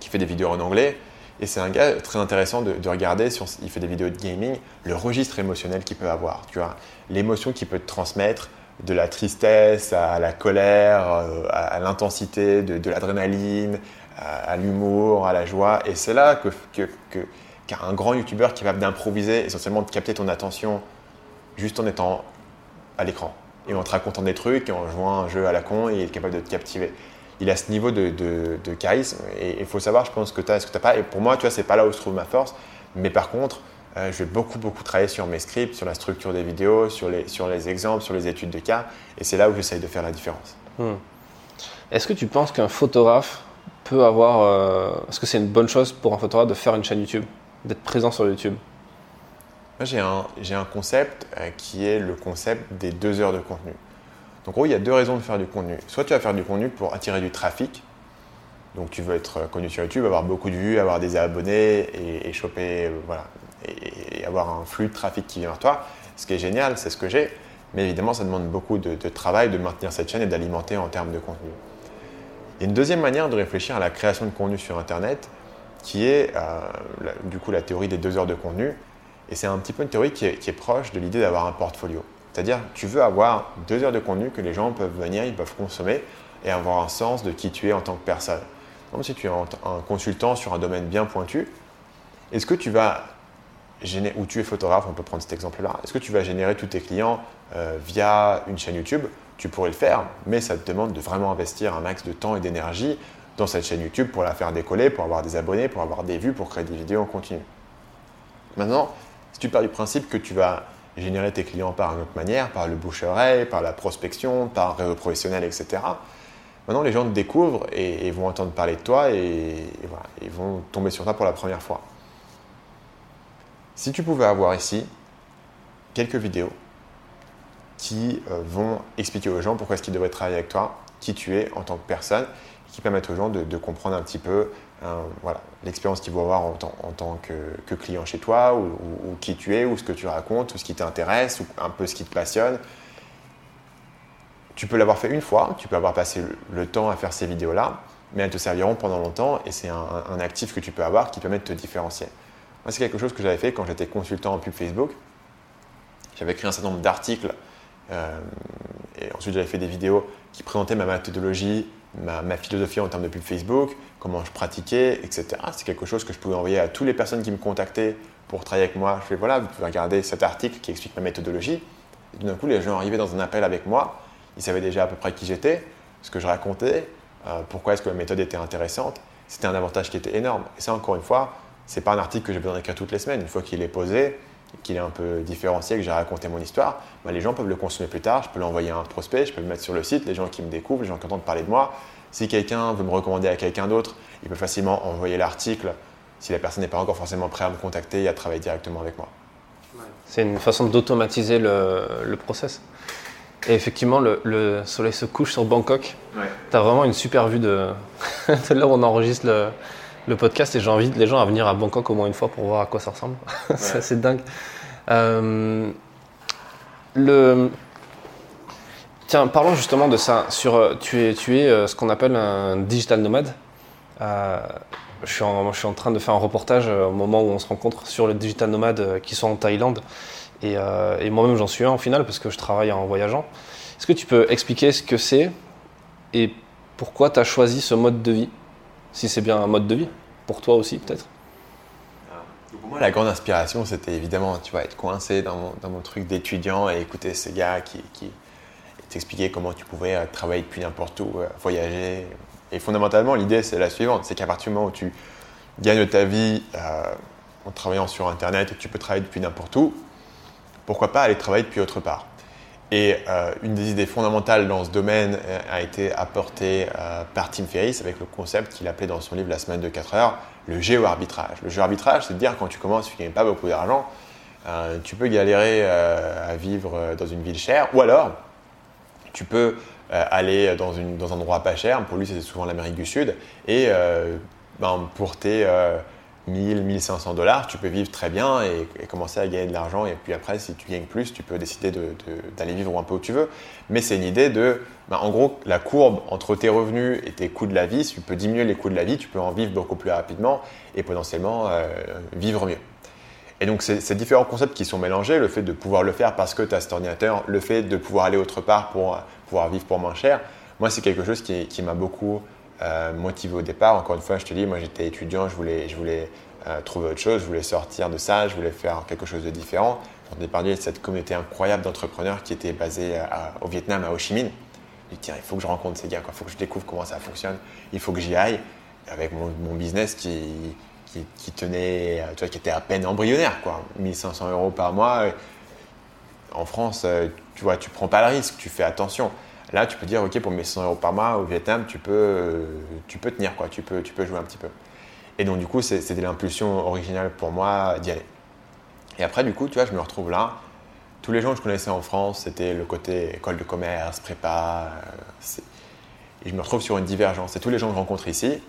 qui fait des vidéos en anglais. Et c'est un gars très intéressant de, regarder, sur, il fait des vidéos de gaming, le registre émotionnel qu'il peut avoir, tu vois, l'émotion qu'il peut te transmettre, de la tristesse à la colère, euh, à, l'intensité, de, l'adrénaline, à, l'humour, à la joie. Et c'est là qu'un grand youtubeur capable d'improviser, essentiellement de capter ton attention juste en étant à l'écran et en te racontant des trucs et en jouant un jeu à la con et il est capable de te captiver. Il a ce niveau de, de, charisme et il faut savoir, je pense, que tu as, ce que tu n'as pas. Et pour moi, tu vois, c'est pas là où se trouve ma force. Mais par contre, euh, je vais beaucoup, beaucoup travailler sur mes scripts, sur la structure des vidéos, sur les, sur les exemples, sur les études de cas. Et c'est là où j'essaye de faire la différence. Hmm. Est-ce que tu penses qu'un photographe peut avoir. Euh, est-ce que c'est une bonne chose pour un photographe de faire une chaîne YouTube, d'être présent sur YouTube? Moi, j'ai un, concept euh, qui est le concept des deux heures de contenu. Donc, en gros, il y a deux raisons de faire du contenu. Soit tu vas faire du contenu pour attirer du trafic. Donc, tu veux être euh, connu sur YouTube, avoir beaucoup de vues, avoir des abonnés et, choper, euh, voilà, et, avoir un flux de trafic qui vient vers toi. Ce qui est génial, c'est ce que j'ai. Mais évidemment, ça demande beaucoup de, travail de maintenir cette chaîne et d'alimenter en termes de contenu. Il y a une deuxième manière de réfléchir à la création de contenu sur Internet, qui est du coup la théorie des deux heures de contenu. Et c'est un petit peu une théorie qui est, proche de l'idée d'avoir un portfolio. C'est-à-dire, tu veux avoir deux heures de contenu que les gens peuvent venir, ils peuvent consommer et avoir un sens de qui tu es en tant que personne. Comme si tu es un, consultant sur un domaine bien pointu, est-ce que tu vas générer, ou tu es photographe, on peut prendre cet exemple-là, est-ce que tu vas générer tous tes clients euh, via une chaîne YouTube? Tu pourrais le faire, mais ça te demande de vraiment investir un max de temps et d'énergie dans cette chaîne YouTube pour la faire décoller, pour avoir des abonnés, pour avoir des vues, pour créer des vidéos en continu. Maintenant, si tu pars du principe que tu vas générer tes clients par une autre manière, par le bouche-oreille, par la prospection, par réseau professionnel, etc., maintenant les gens te découvrent et, vont entendre parler de toi et, ils vont tomber sur toi pour la première fois. Si tu pouvais avoir ici quelques vidéos qui euh, vont expliquer aux gens pourquoi est-ce qu'ils devraient travailler avec toi, qui tu es en tant que personne, qui permettent aux gens de, comprendre un petit peu voilà, l'expérience qu'ils vont avoir en, tant que, client chez toi, ou, qui tu es, ou ce que tu racontes, ou ce qui t'intéresse, ou un peu ce qui te passionne. Tu peux l'avoir fait une fois, tu peux avoir passé le, temps à faire ces vidéos-là, mais elles te serviront pendant longtemps et c'est un, actif que tu peux avoir qui permet de te différencier. Moi, c'est quelque chose que j'avais fait quand j'étais consultant en pub Facebook. J'avais écrit un certain nombre d'articles euh, et ensuite j'avais fait des vidéos qui présentaient ma méthodologie, ma, philosophie en termes de pub Facebook, comment je pratiquais, etc. C'est quelque chose que je pouvais envoyer à toutes les personnes qui me contactaient pour travailler avec moi. Je fais voilà, vous pouvez regarder cet article qui explique ma méthodologie. Et d'un coup, les gens arrivaient dans un appel avec moi ils savaient déjà à peu près qui j'étais, ce que je racontais, euh, pourquoi est-ce que la méthode était intéressante. C'était un avantage qui était énorme. Et ça, encore une fois, c'est pas un article que j'ai besoin d'écrire toutes les semaines. Une fois qu'il est posé, qu'il est un peu différencié, que j'ai raconté mon histoire, bah, les gens peuvent le consommer plus tard. Je peux l'envoyer à un prospect, je peux le mettre sur le site. Les gens qui me découvrent, les gens qui entendent parler de moi. Si quelqu'un veut me recommander à quelqu'un d'autre, il peut facilement envoyer l'article si la personne n'est pas encore forcément prête à me contacter et à travailler directement avec moi. C'est une façon d'automatiser le, le process. Et effectivement, le, soleil se couche sur Bangkok. Tu as vraiment une super vue de, là où on enregistre le, podcast et j'invite les gens à venir à Bangkok au moins une fois pour voir à quoi ça ressemble. c'est assez dingue. Euh, le... Tiens, parlons justement de ça. Sur, euh, tu es, tu es euh, ce qu'on appelle un digital nomade. je, suis en, je suis en train de faire un reportage au moment où on se rencontre sur le digital nomade qui sont en Thaïlande. Euh, et, moi-même, j'en suis un en final parce que je travaille en voyageant. Est-ce que tu peux expliquer ce que c'est et pourquoi tu as choisi ce mode de vie? Si c'est bien un mode de vie, pour toi aussi peut-être ah, pour moi, la grande inspiration, c'était évidemment, tu vois, être coincé dans mon, truc d'étudiant et écouter ces gars qui t'expliquaient comment tu pouvais euh, travailler depuis n'importe où, euh, voyager. Et fondamentalement, l'idée, c'est la suivante, c'est qu'à partir du moment où tu gagnes ta vie en travaillant sur Internet et que tu peux travailler depuis n'importe où, pourquoi pas aller travailler depuis autre part? Et euh, une des idées fondamentales dans ce domaine euh, a été apportée euh, par Tim Ferriss avec le concept qu'il appelait dans son livre La semaine de 4 heures, le géo-arbitrage. Le géo-arbitrage, c'est de dire quand tu commences, tu ne gagnes pas beaucoup d'argent, tu peux galérer à vivre dans une ville chère, ou alors tu peux aller dans, un endroit pas cher, pour lui c'est souvent l'Amérique du Sud, et ben, pour tes 1000, 1500 dollars, tu peux vivre très bien et, commencer à gagner de l'argent. Et puis après, si tu gagnes plus, tu peux décider d'aller vivre un peu où tu veux. Mais c'est une idée de, ben, en gros, la courbe entre tes revenus et tes coûts de la vie, si tu peux diminuer les coûts de la vie, tu peux en vivre beaucoup plus rapidement et potentiellement euh, vivre mieux. Et donc, ces différents concepts qui sont mélangés, le fait de pouvoir le faire parce que tu as cet ordinateur, le fait de pouvoir aller autre part pour pouvoir vivre pour moins cher, moi, c'est quelque chose qui, m'a beaucoup euh, motivé au départ. Encore une fois, je te dis, moi j'étais étudiant, je voulais, je voulais euh, trouver autre chose, je voulais sortir de ça, je voulais faire quelque chose de différent. J'entendais parler de cette communauté incroyable d'entrepreneurs qui était basée au Vietnam, à Ho Chi Minh. Me dit, il faut que je rencontre ces gars, il faut que je découvre comment ça fonctionne, il faut que j'y aille. Avec mon, business qui, qui, tenait, tu vois, qui était à peine embryonnaire, quoi. 1500 euros par mois. En France, euh, tu vois, tu prends pas le risque, tu fais attention. Là, tu peux dire, OK, pour mes 100 euros par mois au Vietnam, tu peux, tu peux tenir, quoi. Tu, peux, tu peux jouer un petit peu. Et donc, du coup, c'était l'impulsion originale pour moi d'y aller. Et après, du coup, tu vois, je me retrouve là. Tous les gens que je connaissais en France, c'était le côté école de commerce, prépa. Euh, et je me retrouve sur une divergence. Et tous les gens que je rencontre ici,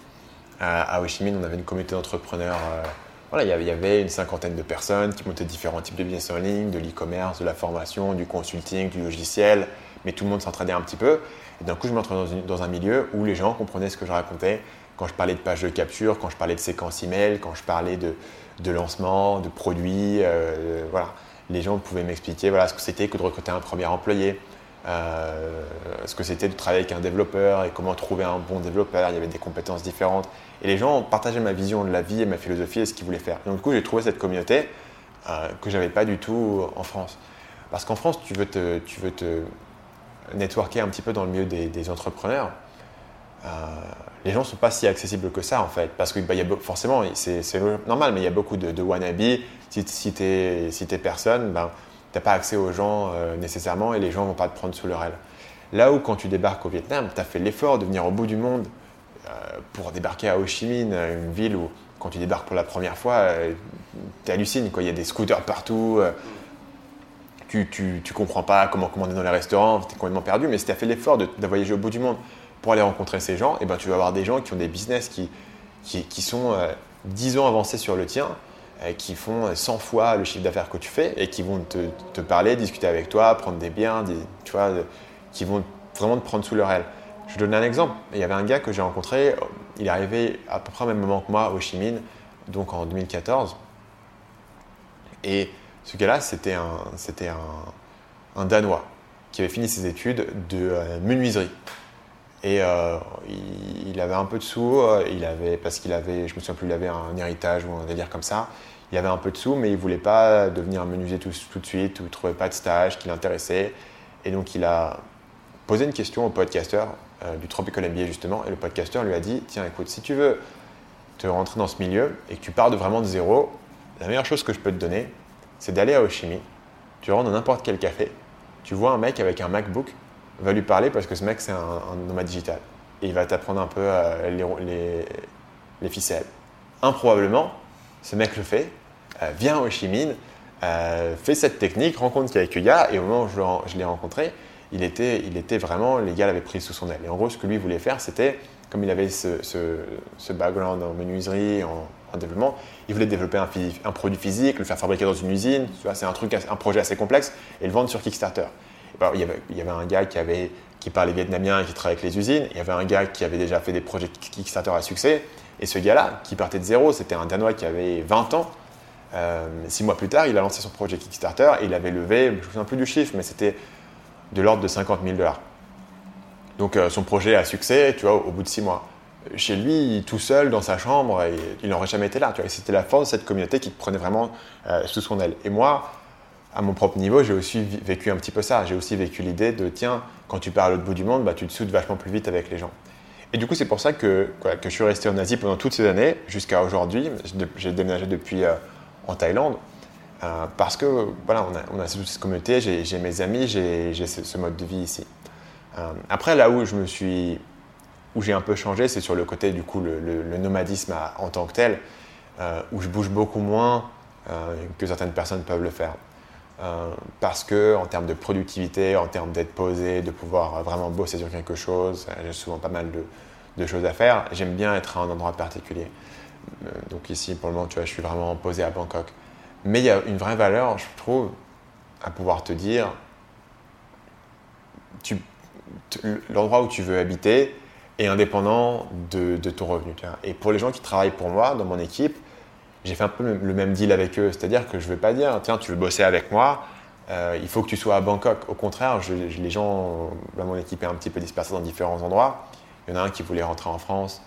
à Ho Chi Minh, on avait une communauté d'entrepreneurs. Euh, voilà, il y avait une cinquantaine de personnes qui montaient différents types de business en ligne, de l'e-commerce, de la formation, du consulting, du logiciel, mais tout le monde s'entraînait un petit peu. Et d'un coup, je me retrouve dans, un milieu où les gens comprenaient ce que je racontais quand je parlais de pages de capture, quand je parlais de séquences email, quand je parlais de, de lancement, de produits. Euh, voilà. Les gens pouvaient m'expliquer voilà, ce que c'était que de recruter un premier employé, euh, ce que c'était de travailler avec un développeur et comment trouver un bon développeur. Il y avait des compétences différentes. Et les gens partageaient ma vision de la vie et ma philosophie et ce qu'ils voulaient faire. donc, du coup, j'ai trouvé cette communauté euh, que je n'avais pas du tout en France. Parce qu'en France, tu veux te, tu veux te networker un petit peu dans le milieu des, entrepreneurs, euh, les gens ne sont pas si accessibles que ça en fait. Parce que bah, y a, forcément, c'est normal, mais il y a beaucoup de, de. Si, si tu es, personne, ben, tu n'as pas accès aux gens euh, nécessairement et les gens ne vont pas te prendre sous leur aile. Là où quand tu débarques au Vietnam, tu as fait l'effort de venir au bout du monde pour débarquer à Ho Chi Minh, une ville où quand tu débarques pour la première fois, tu hallucines. Il y a des scooters partout tu, tu, comprends pas comment commander dans les restaurants, tu es complètement perdu, mais si tu as fait l'effort de, voyager au bout du monde pour aller rencontrer ces gens, et ben, tu vas avoir des gens qui ont des business qui, qui, sont 10 ans avancés sur le tien, qui font 100 fois le chiffre d'affaires que tu fais et qui vont te, te, parler, discuter avec toi, prendre des biens, des, tu vois, qui vont vraiment te prendre sous leur aile. Je vais donner un exemple. Il y avait un gars que j'ai rencontré, il est arrivé à peu près au même moment que moi au Chimine, donc en 2014. Et ce gars-là, c'était un, c'était un, Danois qui avait fini ses études de euh, menuiserie. Et euh, il, avait un peu de sous, euh, il avait, parce qu'il avait, je me souviens plus, il avait un héritage ou un délire comme ça. Il avait un peu de sous, mais il voulait pas devenir menuisier tout, tout de suite, ou il trouvait pas de stage qui l'intéressait. Et donc il a posé une question au podcasteur du Tropical MBA justement, et le podcasteur lui a dit, tiens écoute, si tu veux te rentrer dans ce milieu et que tu pars de vraiment de zéro, la meilleure chose que je peux te donner, c'est d'aller à Oshimi, tu rentres dans n'importe quel café, tu vois un mec avec un MacBook, va lui parler parce que ce mec c'est un, nomade digital et il va t'apprendre un peu euh, les, les, ficelles. Improbablement, ce mec le fait, euh, vient à Ho euh, fait cette technique, rencontre gars et au moment où je, l'ai rencontré, il était, il était vraiment, les gars l'avaient pris sous son aile. Et en gros, ce que lui voulait faire, c'était, comme il avait ce, background en menuiserie, en, en développement. Il voulait développer un, produit physique, le faire fabriquer dans une usine. C'est un truc, un projet assez complexe et le vendre sur Kickstarter. Ben, il, y avait, un gars qui, avait, qui parlait vietnamien et qui travaillait avec les usines. Il y avait un gars qui avait déjà fait des projets Kickstarter à succès. Et ce gars-là, qui partait de zéro, c'était un Danois qui avait 20 ans. Euh, six mois plus tard, il a lancé son projet Kickstarter et il avait levé, je ne me souviens plus du chiffre, mais c'était de l'ordre de 50 000 dollars. Donc euh, son projet a succès, tu vois, au bout de six mois chez lui, tout seul dans sa chambre, il n'aurait jamais été là. C'était la force de cette communauté qui te prenait vraiment euh, sous son aile. Et moi, à mon propre niveau, j'ai aussi vécu un petit peu ça. J'ai aussi vécu l'idée de tiens, quand tu pars à l'autre bout du monde, bah, tu te soudes vachement plus vite avec les gens. Et du coup, c'est pour ça que, que je suis resté en Asie pendant toutes ces années, jusqu'à aujourd'hui. J'ai déménagé depuis euh, en Thaïlande. Euh, parce que voilà, on a, cette communauté, j'ai mes amis, j'ai ce, mode de vie ici. après, là où je me suis où j'ai un peu changé, c'est sur le côté du coup le, nomadisme en tant que tel, euh, où je bouge beaucoup moins euh, que certaines personnes peuvent le faire. Euh, parce que en termes de productivité, en termes d'être posé, de pouvoir vraiment bosser sur quelque chose, j'ai souvent pas mal de, choses à faire. J'aime bien être à un endroit particulier. donc ici, pour le moment, tu vois, je suis vraiment posé à Bangkok. Mais il y a une vraie valeur, je trouve, à pouvoir te dire, l'endroit où tu veux habiter, et indépendant de, ton revenu. Et pour les gens qui travaillent pour moi, dans mon équipe, j'ai fait un peu le même deal avec eux. C'est-à-dire que je ne vais pas dire, tiens, tu veux bosser avec moi, euh, il faut que tu sois à Bangkok. Au contraire, les gens, dans mon équipe est un petit peu dispersée dans différents endroits. Il y en a un qui voulait rentrer en France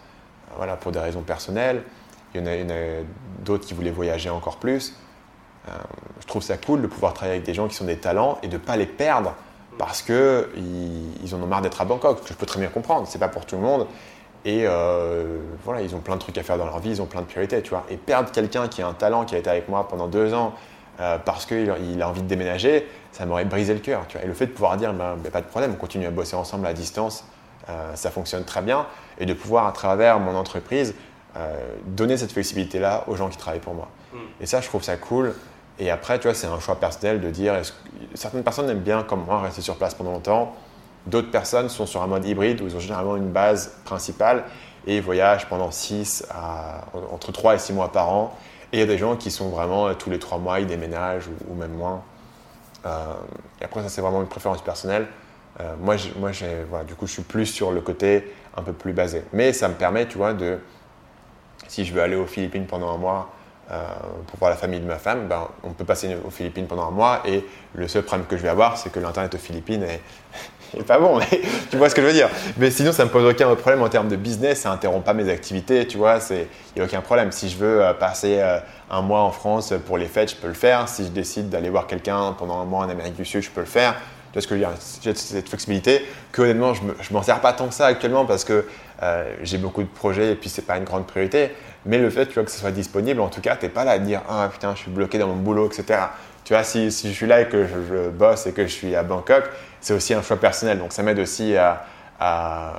euh, voilà, pour des raisons personnelles. Il y en a, d'autres qui voulaient voyager encore plus. Euh, je trouve ça cool de pouvoir travailler avec des gens qui sont des talents et de ne pas les perdre parce qu'ils ils en ont marre d'être à Bangkok, que je peux très bien comprendre, c'est pas pour tout le monde. Et euh, voilà, ils ont plein de trucs à faire dans leur vie, ils ont plein de priorités, tu vois. Et perdre quelqu'un qui a un talent, qui a été avec moi pendant deux ans, euh, parce qu'il il a envie de déménager, ça m'aurait brisé le cœur, tu vois. Et le fait de pouvoir dire, ben, ben, pas de problème, on continue à bosser ensemble à distance, euh, ça fonctionne très bien. Et de pouvoir, à travers mon entreprise, donner cette flexibilité-là aux gens qui travaillent pour moi. Mm. Et ça, je trouve ça cool. Et après, tu vois, c'est un choix personnel de dire, certaines personnes aiment bien, comme moi, rester sur place pendant longtemps. D'autres personnes sont sur un mode hybride où ils ont généralement une base principale et voyagent pendant 6 à, entre 3 et 6 mois par an. Et il y a des gens qui sont vraiment euh, tous les 3 mois, ils déménagent ou, même moins. Euh, et après, ça, c'est vraiment une préférence personnelle. Euh, moi, moi voilà, du coup, je suis plus sur le côté un peu plus basé. Mais ça me permet, tu vois, de, si je veux aller aux Philippines pendant un mois, pour voir la famille de ma femme, ben, on peut passer aux Philippines pendant un mois et le seul problème que je vais avoir, c'est que l'Internet aux Philippines est, pas bon. tu vois ce que je veux dire? Mais sinon, ça me pose aucun problème en termes de business, ça n'interrompt pas mes activités, tu vois, il n'y a aucun problème. Si je veux euh, passer euh, un mois en France pour les fêtes, je peux le faire. Si je décide d'aller voir quelqu'un pendant un mois en Amérique du Sud, je peux le faire. Tu vois ce que je veux dire? J'ai cette flexibilité que honnêtement, je ne m'en sers pas tant que ça actuellement parce que j'ai beaucoup de projets et puis c'est pas une grande priorité. Mais le fait que ce soit disponible, en tout cas, tu n'es pas là à dire Ah putain, je suis bloqué dans mon boulot, etc. Tu vois, si, je suis là et que je, bosse et que je suis à Bangkok, c'est aussi un choix personnel. Donc ça m'aide aussi à,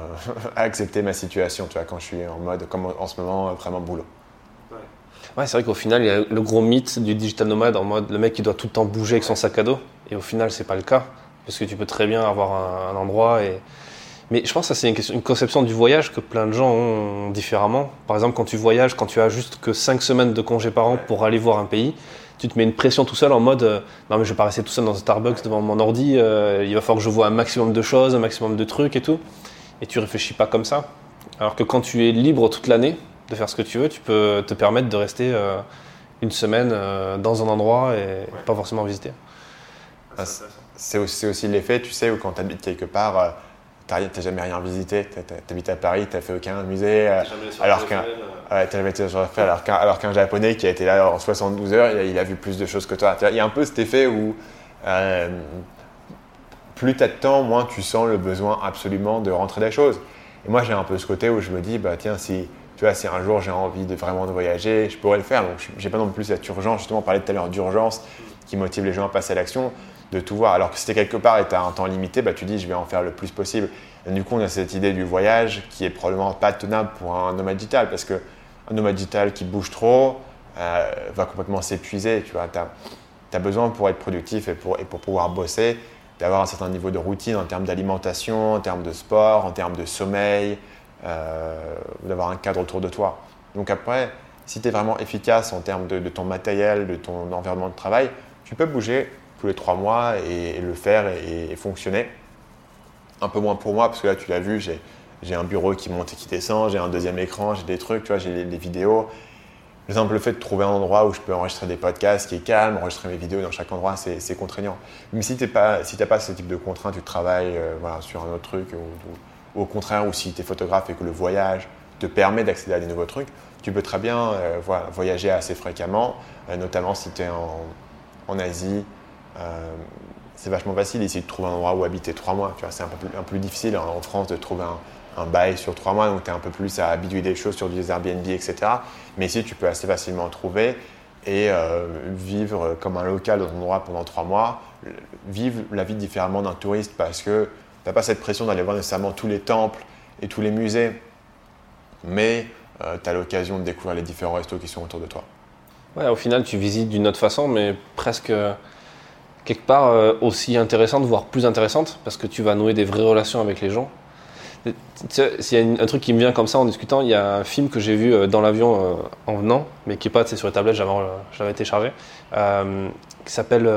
accepter ma situation, tu vois, quand je suis en mode, comme en ce moment, vraiment boulot. Ouais, c'est vrai qu'au final, il y a le gros mythe du digital nomade en mode le mec qui doit tout le temps bouger avec son sac à dos. Et au final, c'est pas le cas. Parce que tu peux très bien avoir un, endroit et, Mais je pense que c'est une, conception du voyage que plein de gens ont différemment. Par exemple, quand tu voyages, quand tu as juste que 5 semaines de congé par an pour aller voir un pays, tu te mets une pression tout seul en mode euh, non mais je vais pas rester tout seul dans un Starbucks devant mon ordi, euh, il va falloir que je vois un maximum de choses, un maximum de trucs et tout. Et tu réfléchis pas comme ça. Alors que quand tu es libre toute l'année de faire ce que tu veux, tu peux te permettre de rester euh, une semaine dans un endroit et pas forcément visiter. C'est aussi, aussi l'effet, tu sais, où quand tu habites quelque part, tu n'as jamais rien visité. Tu habites à Paris, tu n'as fait aucun musée. alors qu'un alors qu'un japonais qui a été là en 72 heures, il a, vu plus de choses que toi. Il y a un peu cet effet où euh, plus tu as de temps, moins tu sens le besoin absolument de rentrer des choses. Et moi, j'ai un peu ce côté où je me dis, bah tiens, si, tu vois, si un jour j'ai envie de vraiment de voyager, je pourrais le faire. Donc, j'ai pas non plus cette urgence, justement, on parlait tout à l'heure d'urgence qui motive les gens à passer à l'action de tout voir. Alors que si tu es quelque part et tu as un temps limité, bah, tu dis je vais en faire le plus possible. Du coup, on a cette idée du voyage qui est probablement pas tenable pour un nomade digital parce qu'un nomade digital qui bouge trop euh, va complètement s'épuiser. Tu as, besoin pour être productif et pour, et pour pouvoir bosser d'avoir un certain niveau de routine en termes d'alimentation, en termes de sport, en termes de sommeil, euh, d'avoir un cadre autour de toi. Donc après, si tu es vraiment efficace en termes de, ton matériel, de ton environnement de travail, tu peux bouger tous les trois mois et, le faire et, fonctionner. Un peu moins pour moi, parce que là, tu l'as vu, j'ai un bureau qui monte et qui descend, j'ai un deuxième écran, j'ai des trucs, tu vois, j'ai des vidéos. Le simple fait de trouver un endroit où je peux enregistrer des podcasts qui est calme, enregistrer mes vidéos dans chaque endroit, c'est contraignant. Mais si tu n'as si pas ce type de contraintes, tu travailles euh, voilà, sur un autre truc, ou, au contraire, ou si tu es photographe et que le voyage te permet d'accéder à des nouveaux trucs, tu peux très bien euh, voyager assez fréquemment, euh, notamment si tu es en, en Asie, euh, c'est vachement facile ici de trouver un endroit où habiter trois mois. Tu vois, c'est un peu, plus, un peu difficile en, France de trouver un, bail sur trois mois, donc tu es un peu plus à habituer des choses sur des Airbnb, etc. Mais ici, tu peux assez facilement trouver et euh, vivre comme un local dans un endroit pendant trois mois, vivre la vie différemment d'un touriste parce que tu n'as pas cette pression d'aller voir nécessairement tous les temples et tous les musées, mais euh, tu as l'occasion de découvrir les différents restos qui sont autour de toi. Ouais, au final, tu visites d'une autre façon, mais presque quelque part euh, aussi intéressante, voire plus intéressante, parce que tu vas nouer des vraies relations avec les gens. S'il y a un truc qui me vient comme ça en discutant, il y a un film que j'ai vu euh, dans l'avion euh, en venant, mais qui n'est pas sur les tablettes, j'avais été chargé, qui s'appelle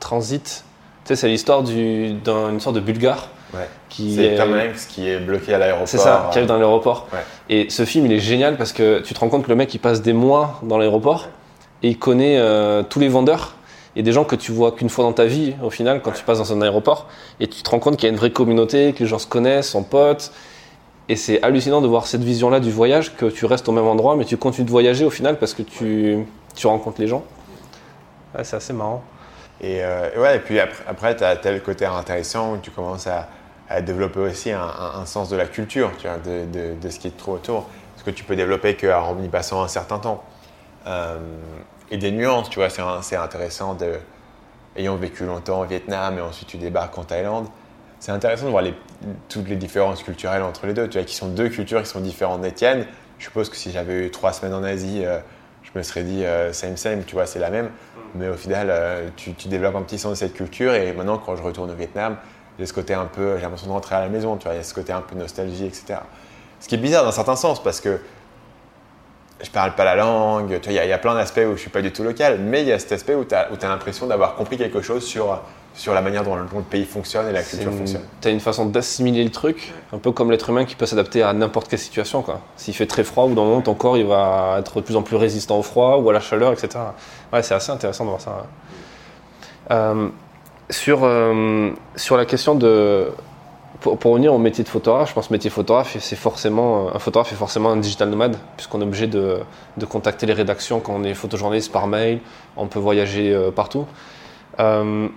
Transit. Tu sais, c'est l'histoire d'une sorte de bulgare. Ouais. C'est Tom Hanks qui est bloqué à l'aéroport. C'est ça, qui arrive dans l'aéroport. Et ce film, il est génial parce que tu te rends compte que le mec, il passe des mois dans l'aéroport et il connaît tous les vendeurs il y a des gens que tu vois qu'une fois dans ta vie, au final, quand tu passes dans un aéroport, et tu te rends compte qu'il y a une vraie communauté, que les gens se connaissent, sont potes. Et c'est hallucinant de voir cette vision-là du voyage, que tu restes au même endroit, mais tu continues de voyager au final parce que tu, tu rencontres les gens. c'est assez marrant. Et, euh, ouais, et puis après, tu as tel côté intéressant où tu commences à, développer aussi un, sens de la culture, tu vois, de, de, ce qui est trop autour. Ce que tu peux développer qu'en y passant un certain temps. Euh, et des nuances, tu vois, c'est intéressant de, ayant vécu longtemps au Vietnam et ensuite tu débarques en Thaïlande, c'est intéressant de voir toutes les différences culturelles entre les deux, tu vois, qui sont deux cultures qui sont différentes des tiennes. Je suppose que si j'avais eu trois semaines en Asie, euh, je me serais dit euh, same same, tu vois, c'est la même. Mais au final, euh, tu, tu, développes un petit sens de cette culture et maintenant, quand je retourne au Vietnam, j'ai ce côté un peu, j'ai l'impression de rentrer à la maison, tu vois, il y a ce côté un peu nostalgie, etc. Ce qui est bizarre dans un certain sens parce que je parle pas la langue, il y, a plein d'aspects où je suis pas du tout local, mais il y a cet aspect où tu as, as l'impression d'avoir compris quelque chose sur, sur la manière dont le, pays fonctionne et la culture fonctionne. Tu as une façon d'assimiler le truc, un peu comme l'être humain qui peut s'adapter à n'importe quelle situation. S'il fait très froid ou dans le moment, ton corps il va être de plus en plus résistant au froid ou à la chaleur, etc. Ouais, c'est assez intéressant de voir ça. Euh, sur, euh, sur la question de pour, revenir au métier de photographe, je pense que métier photographe, c'est forcément un photographe est forcément un digital nomade, puisqu'on est obligé de, contacter les rédactions quand on est photojournaliste par mail, on peut voyager euh, partout. Euh,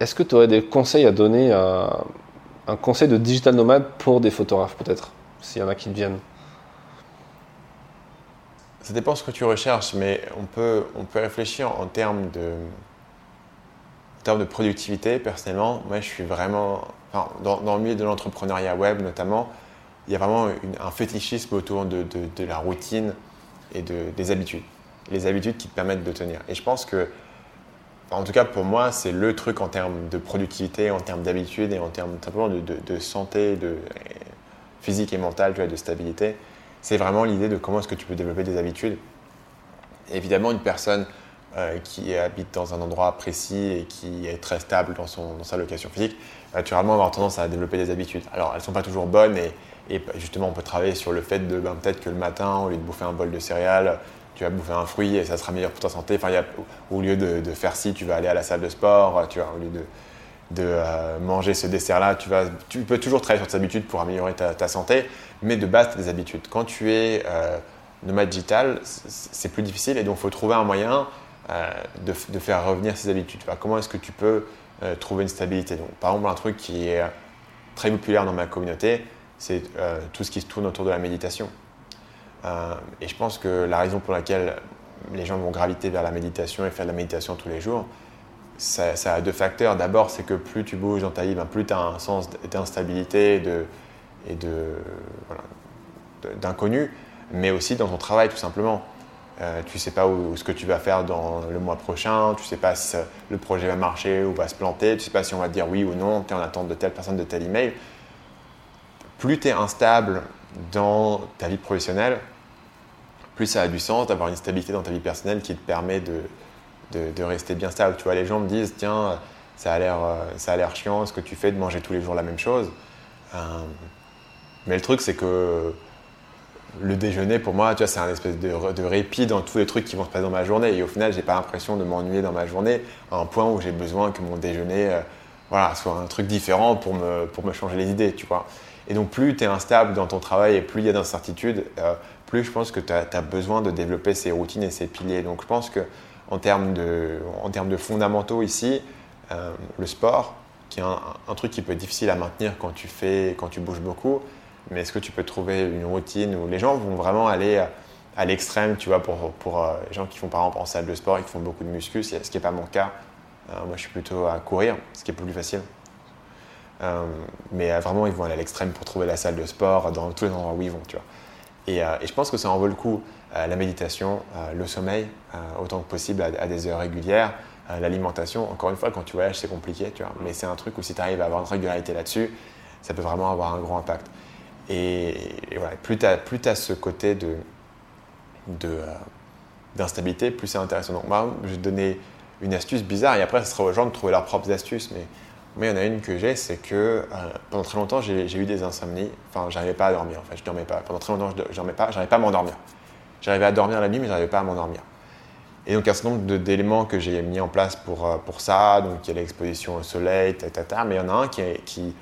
est-ce que tu aurais des conseils à donner, un conseil de digital nomade pour des photographes peut-être, s'il y en a qui viennent? Ça dépend ce que tu recherches, mais on peut, on peut réfléchir en termes de, en termes de productivité. Personnellement, moi je suis vraiment dans, le milieu de l'entrepreneuriat web notamment, il y a vraiment un fétichisme autour de, la routine et des habitudes. Les habitudes qui te permettent de tenir. Et je pense que en tout cas pour moi, c'est le truc en termes de productivité, en termes d'habitude et en termes simplement de, de, santé, de physique et mentale, de stabilité. C'est vraiment l'idée de comment est-ce que tu peux développer des habitudes. évidemment, une personne euh, qui habite dans un endroit précis et qui est très stable dans, son, dans sa location physique, naturellement avoir tendance à développer des habitudes. Alors, elles ne sont pas toujours bonnes et, justement, on peut travailler sur le fait de ben, peut-être que le matin, au lieu de bouffer un bol de céréales, tu vas bouffer un fruit et ça sera meilleur pour ta santé. Enfin, au lieu de, faire ci, tu vas aller à la salle de sport, tu vois, au lieu de, euh, manger ce dessert-là, tu, tu peux toujours travailler sur tes habitudes pour améliorer ta, santé, mais de base, des habitudes. Quand tu es euh, nomade digital, c'est plus difficile et donc il faut trouver un moyen euh, de, faire revenir ces habitudes. comment est-ce que tu peux trouver une stabilité donc, Par exemple, un truc qui est très populaire dans ma communauté, c'est tout ce qui se tourne autour de la méditation. et je pense que la raison pour laquelle les gens vont graviter vers la méditation et faire de la méditation tous les jours, ça, a deux facteurs. D'abord, c'est que plus tu bouges dans ta vie, ben, plus tu as un sens d'instabilité et d'inconnu, mais aussi dans ton travail tout simplement. Euh, tu ne sais pas où, ce que tu vas faire dans le mois prochain, tu ne sais pas si le projet va marcher ou va se planter, tu ne sais pas si on va te dire oui ou non, tu es en attente de telle personne, de tel email. Plus tu es instable dans ta vie professionnelle, plus ça a du sens d'avoir une stabilité dans ta vie personnelle qui te permet de, de, rester bien stable. Tu vois, les gens me disent, tiens, ça a l'air, euh, ça a l'air chiant ce que tu fais de manger tous les jours la même chose. Euh, mais le truc, c'est que le déjeuner, pour moi, tu vois, c'est un espèce de, de, répit dans tous les trucs qui vont se passer dans ma journée. Et au final, j'ai pas l'impression de m'ennuyer dans ma journée à un point où j'ai besoin que mon déjeuner euh, voilà, soit un truc différent pour me, pour me changer les idées, tu vois. Et donc, plus tu es instable dans ton travail et plus il y a d'incertitudes, plus je pense que tu as, besoin de développer ces routines et ces piliers. Donc, je pense que en termes de, en termes de fondamentaux ici, euh, le sport, qui est un, truc qui peut être difficile à maintenir quand tu, fais, quand tu bouges beaucoup, mais est-ce que tu peux trouver une routine où les gens vont vraiment aller à, l'extrême, tu vois, pour, pour euh, les gens qui font par exemple en salle de sport et qui font beaucoup de muscu, ce qui n'est pas mon cas. Euh, moi, je suis plutôt à courir, ce qui est plus facile. mais vraiment, ils vont aller à l'extrême pour trouver la salle de sport dans tous les endroits où ils vont, tu vois. Et, je pense que ça en vaut le coup. Euh, la méditation, euh, le sommeil, euh, autant que possible à, des heures régulières, l'alimentation. Encore une fois, quand tu voyages, c'est compliqué, tu vois. Mais c'est un truc où si tu arrives à avoir une régularité là-dessus, ça peut vraiment avoir un grand impact. Et, voilà, plus tu as, ce côté de, d'instabilité, plus c'est intéressant. Donc, moi, je vais donner une astuce bizarre et après, ce sera aux gens de trouver leurs propres astuces. Mais moi, il y en a une que j'ai, c'est que pendant très longtemps, j'ai, eu des insomnies. Enfin, j'arrivais pas à dormir. En fait, je dormais pas. Pendant très longtemps, je dormais pas. J'arrivais pas à m'endormir. J'arrivais à dormir la nuit, mais j'arrivais pas à m'endormir. Et donc, il y a un certain nombre d'éléments que j'ai mis en place pour, euh, pour ça. Donc, il y a l'exposition au soleil, tata, mais il y en a un qui est, qui,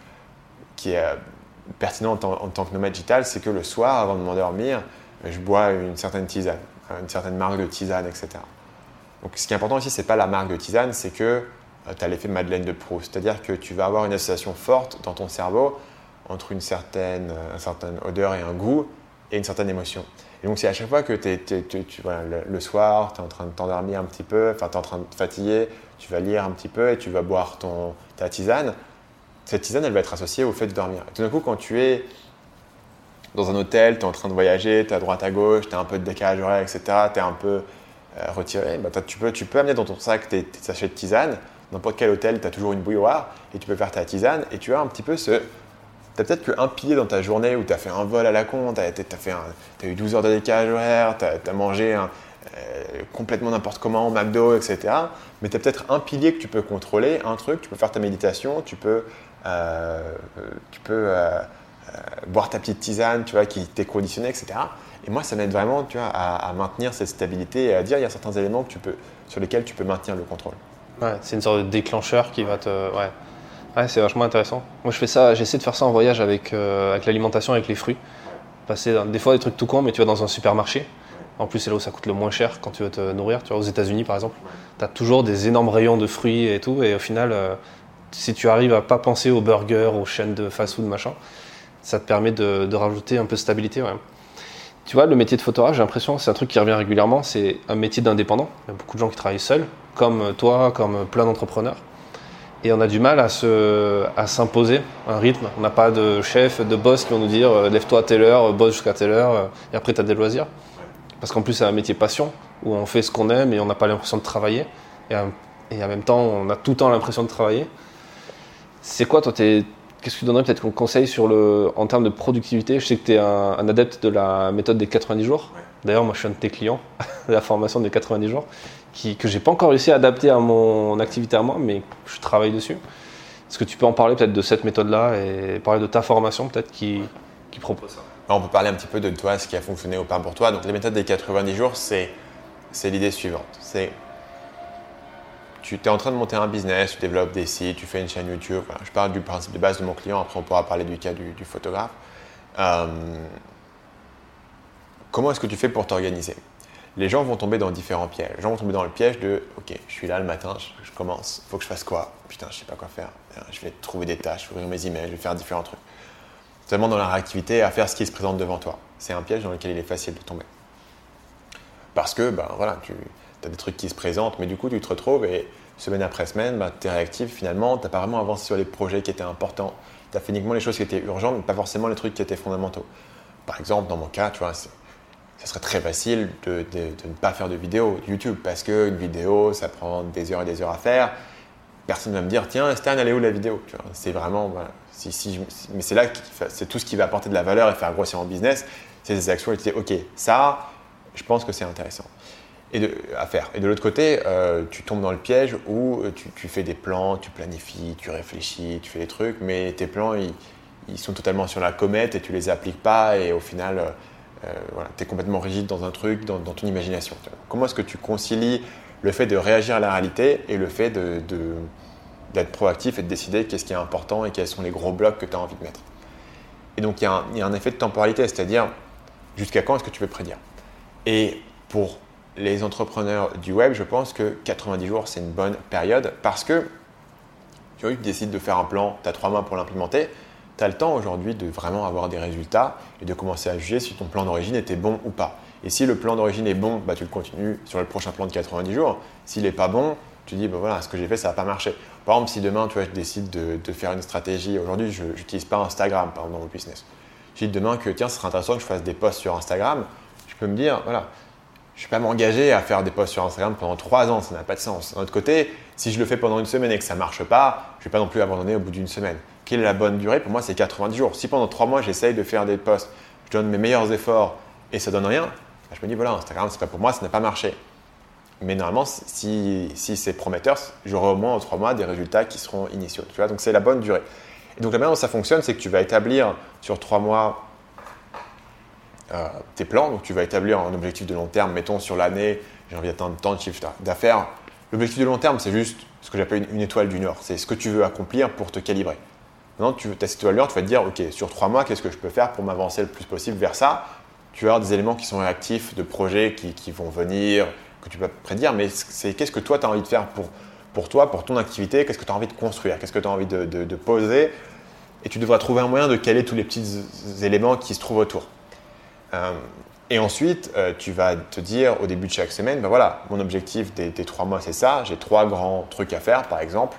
qui est euh, pertinent en, tant que nomade digital, c'est que le soir, avant de m'endormir, je bois une certaine tisane, une certaine marque de tisane, etc. Donc, ce qui est important ici, c'est pas la marque de tisane, c'est que euh, tu as l'effet Madeleine de Proust. C'est-à-dire que tu vas avoir une association forte dans ton cerveau entre une certaine, certaine odeur et un goût et une certaine émotion. Et donc, c'est à chaque fois que tu, le, soir, tu es en train de t'endormir un petit peu, enfin, tu es en train de te fatiguer, tu vas lire un petit peu et tu vas boire ton, ta tisane. Cette tisane, elle va être associée au fait de dormir. Et tout d'un coup, quand tu es dans un hôtel, tu es en train de voyager, tu es à droite à gauche, tu as un peu de décalage horaire, etc., tu es un peu euh, retiré, bah, tu, peux, tu peux amener dans ton sac tes, sachets de tisane. N'importe quel hôtel, tu as toujours une bouilloire et tu peux faire ta tisane et tu as un petit peu ce, tu as peut-être qu'un pilier dans ta journée où tu as fait un vol à la con, tu as, eu 12 heures de décalage horaire, tu as, mangé euh, complètement n'importe comment au McDo, etc. Mais tu as peut-être un pilier que tu peux contrôler, un truc, tu peux faire ta méditation, tu peux, tu peux euh, boire ta petite tisane tu vois, qui t'est conditionnée, etc. Et moi, ça m'aide vraiment tu vois, à, maintenir cette stabilité et à dire il y a certains éléments que tu peux, sur lesquels tu peux maintenir le contrôle. Ouais, c'est une sorte de déclencheur qui va te. Ouais Ouais, c'est vachement intéressant. Moi, je fais ça, j'essaie de faire ça en voyage avec, euh, avec l'alimentation, avec les fruits. Passer des fois des trucs tout cons, mais tu vas dans un supermarché. En plus, c'est là où ça coûte le moins cher quand tu veux te nourrir. Tu vois, aux États-Unis, par exemple, tu as toujours des énormes rayons de fruits et tout. Et au final, euh, si tu arrives à pas penser aux burgers, aux chaînes de fast-food, machin, ça te permet de, rajouter un peu de stabilité. Tu vois, le métier de photographe, j'ai l'impression, c'est un truc qui revient régulièrement. C'est un métier d'indépendant. Il y a beaucoup de gens qui travaillent seuls, comme toi, comme plein d'entrepreneurs et on a du mal à, se, à s'imposer un rythme. On n'a pas de chef, de boss qui vont nous dire euh, lève-toi à telle heure, bosse jusqu'à telle heure, euh, et après tu as des loisirs. Parce qu'en plus, c'est un métier passion où on fait ce qu'on aime et on n'a pas l'impression de travailler. Et en même temps, on a tout le temps l'impression de travailler. C'est quoi, toi, qu'est-ce que tu donnerais peut-être comme conseil sur le, en termes de productivité? Je sais que tu es un, adepte de la méthode des 90 jours. D'ailleurs, moi, je suis un de tes clients, de la formation des 90 jours, qui, que j'ai pas encore réussi à adapter à mon activité à moi, mais je travaille dessus. Est-ce que tu peux en parler peut-être de cette méthode-là et parler de ta formation peut-être qui, qui propose ça? On peut parler un petit peu de toi, ce qui a fonctionné ou pas pour toi. Donc, la méthode des 90 jours, c'est l'idée suivante. C'est tu es en train de monter un business, tu développes des sites, tu fais une chaîne YouTube. je parle du principe de base de mon client, après on pourra parler du cas du, photographe. Euh, comment est-ce que tu fais pour t'organiser? Les gens vont tomber dans différents pièges. Les gens vont tomber dans le piège de Ok, je suis là le matin, je, commence, il faut que je fasse quoi? Putain, je sais pas quoi faire. Je vais trouver des tâches, ouvrir mes emails, je vais faire différents trucs. Seulement dans la réactivité, à faire ce qui se présente devant toi. C'est un piège dans lequel il est facile de tomber. Parce que, ben voilà, tu tu as des trucs qui se présentent, mais du coup, tu te retrouves et semaine après semaine, bah, tu es réactif finalement, tu n'as pas vraiment avancé sur les projets qui étaient importants. Tu as fait uniquement les choses qui étaient urgentes, mais pas forcément les trucs qui étaient fondamentaux. Par exemple, dans mon cas, tu vois, ça serait très facile de, ne pas faire de vidéo YouTube parce qu'une vidéo, ça prend des heures et des heures à faire. Personne ne va me dire, tiens, Stan, elle est où la vidéo? C'est vraiment, si, si mais c'est là, c'est tout ce qui va apporter de la valeur et faire grossir en business, c'est des actions et tu dis, ok, ça, je pense que c'est intéressant et de, à faire. Et de l'autre côté, euh, tu tombes dans le piège où euh, tu, fais des plans, tu planifies, tu réfléchis, tu fais des trucs, mais tes plans, ils, sont totalement sur la comète et tu les appliques pas et au final, euh, voilà, tu es complètement rigide dans un truc, dans, ton imagination. Comment est-ce que tu concilies le fait de réagir à la réalité et le fait d'être proactif et de décider qu'est-ce qui est important et quels sont les gros blocs que tu as envie de mettre? Et donc, il y, a un effet de temporalité, c'est-à-dire jusqu'à quand est-ce que tu veux prédire? Et pour les entrepreneurs du web, je pense que 90 jours, c'est une bonne période parce que tu décides de faire un plan, tu as trois mois pour l'implémenter, tu as le temps aujourd'hui de vraiment avoir des résultats et de commencer à juger si ton plan d'origine était bon ou pas. Et si le plan d'origine est bon, bah, tu le continues sur le prochain plan de 90 jours. S'il n'est pas bon, tu dis, bah, voilà, ce que j'ai fait, ça n'a pas marché. Par exemple, si demain, tu vois, je décide de, faire une stratégie, aujourd'hui, je n'utilise pas Instagram, par dans mon business. Je dis demain que, tiens, ce serait intéressant que je fasse des posts sur Instagram. Je peux me dire, voilà, je ne vais pas m'engager à faire des posts sur Instagram pendant trois ans, ça n'a pas de sens. D'un autre côté, si je le fais pendant une semaine et que ça ne marche pas, je ne vais pas non plus abandonner au bout d'une semaine. Quelle est la bonne durée? Pour moi, c'est 90 jours. Si pendant trois mois, j'essaye de faire des posts, je donne mes meilleurs efforts et ça donne rien, bah, je me dis voilà, Instagram, c'est pas pour moi, ça n'a pas marché. Mais normalement, si, si c'est prometteur, j'aurai au moins en trois mois des résultats qui seront initiaux. Tu vois? Donc c'est la bonne durée. Et donc la manière dont ça fonctionne, c'est que tu vas établir sur trois mois euh, tes plans. Donc, tu vas établir un objectif de long terme. Mettons sur l'année, j'ai envie d'atteindre tant de chiffre d'affaires. L'objectif de long terme, c'est juste ce que j'appelle une, étoile du Nord. C'est ce que tu veux accomplir pour te calibrer. Maintenant, tu as cette étoile du Nord, tu vas te dire, OK, sur trois mois, qu'est-ce que je peux faire pour m'avancer le plus possible vers ça? Tu vas avoir des éléments qui sont réactifs, de projets qui, vont venir, que tu peux prédire, mais c'est qu'est-ce que toi, tu as envie de faire pour, pour toi, pour ton activité, qu'est-ce que tu as envie de construire, qu'est-ce que tu as envie de, de poser, et tu devras trouver un moyen de caler tous les petits éléments qui se trouvent autour. Euh, et ensuite, euh, tu vas te dire au début de chaque semaine, ben voilà, mon objectif des, trois mois, c'est ça. J'ai trois grands trucs à faire, par exemple.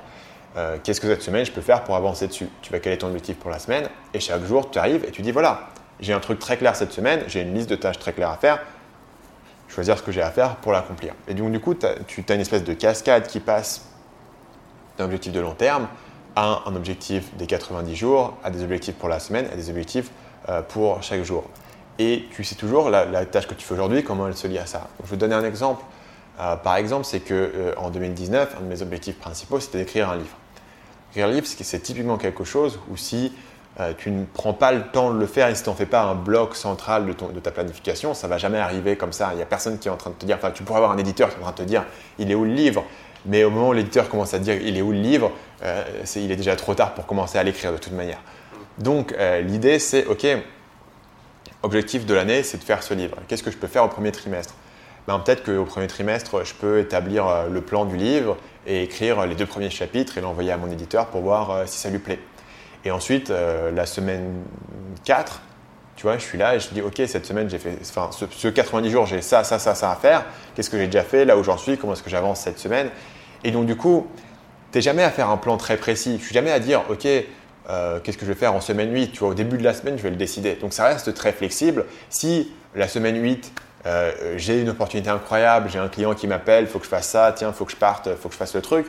Euh, qu'est-ce que cette semaine je peux faire pour avancer dessus? Tu vas caler ton objectif pour la semaine? Et chaque jour, tu arrives et tu dis voilà, j'ai un truc très clair cette semaine, j'ai une liste de tâches très claire à faire. Choisir ce que j'ai à faire pour l'accomplir. Et donc, du coup, tu as une espèce de cascade qui passe d'un objectif de long terme à un, objectif des 90 jours, à des objectifs pour la semaine, à des objectifs pour chaque jour et tu sais toujours la, tâche que tu fais aujourd'hui, comment elle se lie à ça. je vais te donner un exemple. Euh, par exemple, c'est que euh, en 2019, un de mes objectifs principaux, c'était d'écrire un livre. Écrire un livre, c'est typiquement quelque chose où si euh, tu ne prends pas le temps de le faire et si tu n'en fais pas un bloc central de, de, ta planification, ça va jamais arriver comme ça. Il n'y a personne qui est en train de te dire, enfin, tu pourrais avoir un éditeur qui est en train de te dire, il est où le livre? Mais au moment où l'éditeur commence à dire il est où le livre, il est déjà trop tard pour commencer à l'écrire de toute manière. Donc l'idée c'est ok, objectif de l'année, c'est de faire ce livre. Qu'est-ce que je peux faire au premier trimestre? Ben, Peut-être qu'au premier trimestre, je peux établir euh, le plan du livre et écrire les deux premiers chapitres et l'envoyer à mon éditeur pour voir euh, si ça lui plaît. Et ensuite, euh, la semaine 4, tu vois, je suis là et je dis, OK, cette semaine, j'ai fait, enfin, ce, 90 jours, j'ai ça, ça, ça, ça à faire. Qu'est-ce que j'ai déjà fait? Là où j'en suis Comment est-ce que j'avance cette semaine? Et donc, du coup, tu n'es jamais à faire un plan très précis. Je suis jamais à dire, OK, euh, qu'est-ce que je vais faire en semaine 8 Tu vois, au début de la semaine, je vais le décider. Donc ça reste très flexible. Si la semaine 8, euh, j'ai une opportunité incroyable, j'ai un client qui m'appelle, il faut que je fasse ça, tiens, faut que je parte, il faut que je fasse le truc.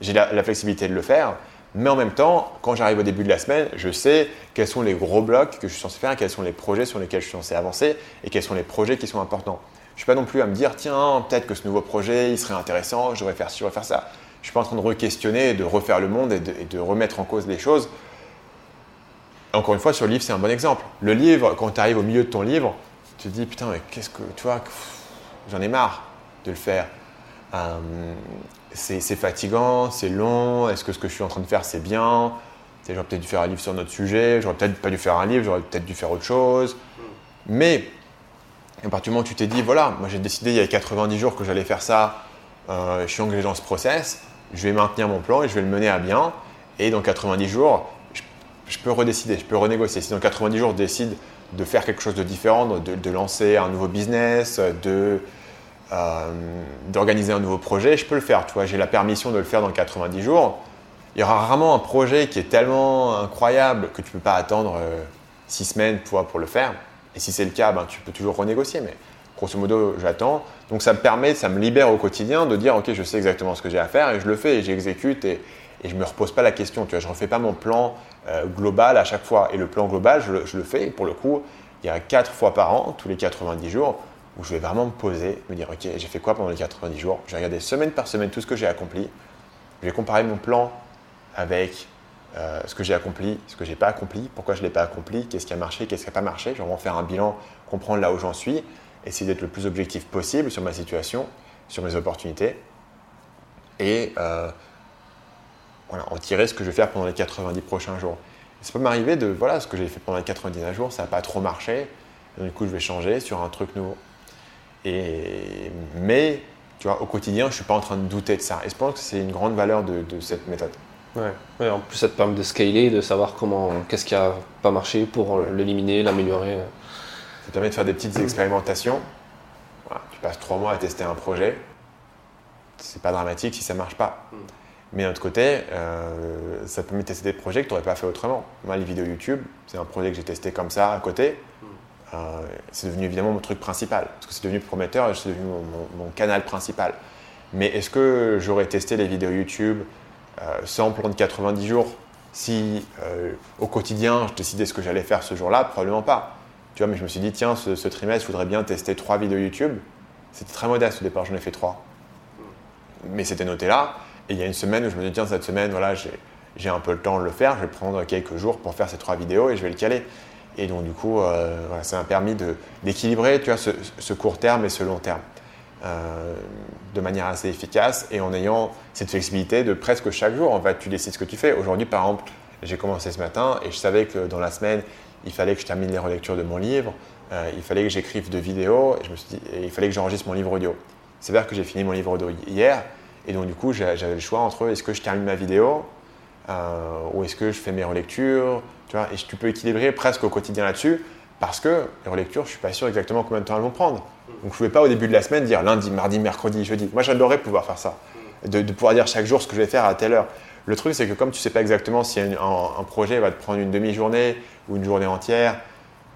J'ai la, flexibilité de le faire. Mais en même temps, quand j'arrive au début de la semaine, je sais quels sont les gros blocs que je suis censé faire, quels sont les projets sur lesquels je suis censé avancer et quels sont les projets qui sont importants. Je ne suis pas non plus à me dire, tiens, peut-être que ce nouveau projet, il serait intéressant, je devrais faire ci, je devrais faire ça. Je ne suis pas en train de re-questionner, de refaire le monde et de, remettre en cause les choses. Encore une fois, sur le livre, c'est un bon exemple. Le livre, quand tu arrives au milieu de ton livre, tu te dis, putain, mais qu'est-ce que, tu vois, j'en ai marre de le faire. Euh, c'est fatigant, c'est long, est-ce que ce que je suis en train de faire, c'est bien? J'aurais peut-être dû faire un livre sur notre sujet, j'aurais peut-être pas dû faire un livre, j'aurais peut-être dû faire autre chose. Mais à partir du moment où tu t'es dit, voilà, moi j'ai décidé il y a 90 jours que j'allais faire ça, euh, je suis engagé dans ce process, je vais maintenir mon plan et je vais le mener à bien. Et dans 90 jours, je, peux redécider, je peux renégocier. Si dans 90 jours, je décide de faire quelque chose de différent, de, lancer un nouveau business, de, euh, d'organiser un nouveau projet, je peux le faire. Tu j'ai la permission de le faire dans 90 jours. Il y aura rarement un projet qui est tellement incroyable que tu ne peux pas attendre 6 euh, semaines pour, pour le faire. Et si c'est le cas, ben, tu peux toujours renégocier. Mais grosso modo, j'attends. Donc ça me permet, ça me libère au quotidien de dire, ok, je sais exactement ce que j'ai à faire et je le fais et j'exécute et, et je ne me repose pas la question. Tu vois, je refais pas mon plan euh, global à chaque fois. Et le plan global, je le, fais. Pour le coup, il y a 4 fois par an, tous les 90 jours, où je vais vraiment me poser, me dire, ok, j'ai fait quoi pendant les 90 jours? Je vais regarder semaine par semaine tout ce que j'ai accompli. Je vais comparer mon plan avec euh, ce que j'ai accompli, ce que j'ai pas accompli, pourquoi je ne l'ai pas accompli, qu'est-ce qui a marché, qu'est-ce qui n'a pas marché. Je vais vraiment faire un bilan, comprendre là où j'en suis, essayer d'être le plus objectif possible sur ma situation, sur mes opportunités. Et euh, voilà, en tirer ce que je vais faire pendant les 90 prochains jours. ça peut m'arriver de, voilà, ce que j'ai fait pendant les 90 jours, ça n'a pas trop marché, du coup je vais changer sur un truc nouveau. Et, mais, tu vois, au quotidien, je ne suis pas en train de douter de ça. Et je pense que c'est une grande valeur de, cette méthode. Ouais. en plus, ça te permet de scaler, de savoir comment, qu'est-ce qui n'a pas marché pour l'éliminer, l'améliorer. Ça permet de faire des petites expérimentations. tu passes trois mois à tester un projet. C'est pas dramatique si ça marche pas. Hmm. Mais d'un autre côté, euh, ça permet de tester des projets que tu n'aurais pas fait autrement. Moi, les vidéos YouTube, c'est un projet que j'ai testé comme ça à côté. Hmm. Euh, c'est devenu évidemment mon truc principal, parce que c'est devenu prometteur et c'est devenu mon, canal principal. Mais est-ce que j'aurais testé les vidéos YouTube euh, sans plan de 90 jours si au quotidien je décidais ce que j'allais faire ce jour-là? Probablement pas. Tu vois, mais je me suis dit, tiens, ce, ce trimestre, je voudrais bien tester trois vidéos YouTube. C'était très modeste au départ, j'en ai fait trois. Mais c'était noté là. Il y a une semaine où je me dis, tiens, cette semaine, voilà, j'ai un peu le temps de le faire, je vais prendre quelques jours pour faire ces trois vidéos et je vais le caler. Et donc, du coup, euh, ça m'a permis d'équilibrer vois, ce, court terme et ce long terme euh, de manière assez efficace et en ayant cette flexibilité de presque chaque jour. En fait, tu décides ce que tu fais. Aujourd'hui, par exemple, j'ai commencé ce matin et je savais que dans la semaine, il fallait que je termine les relectures de mon livre, euh, il fallait que j'écrive de vidéos et, et il fallait que j'enregistre mon livre audio. C'est vrai que j'ai fini mon livre audio hier et donc, du coup, j'avais le choix entre est-ce que je termine ma vidéo euh, ou est-ce que je fais mes relectures tu vois, Et tu peux équilibrer presque au quotidien là-dessus parce que les relectures, je ne suis pas sûr exactement combien de temps elles vont prendre. Donc, je ne pouvais pas au début de la semaine dire lundi, mardi, mercredi, jeudi. Moi, j'adorerais pouvoir faire ça, de, pouvoir dire chaque jour ce que je vais faire à telle heure. Le truc, c'est que comme tu ne sais pas exactement si un, un, projet va te prendre une demi-journée ou une journée entière,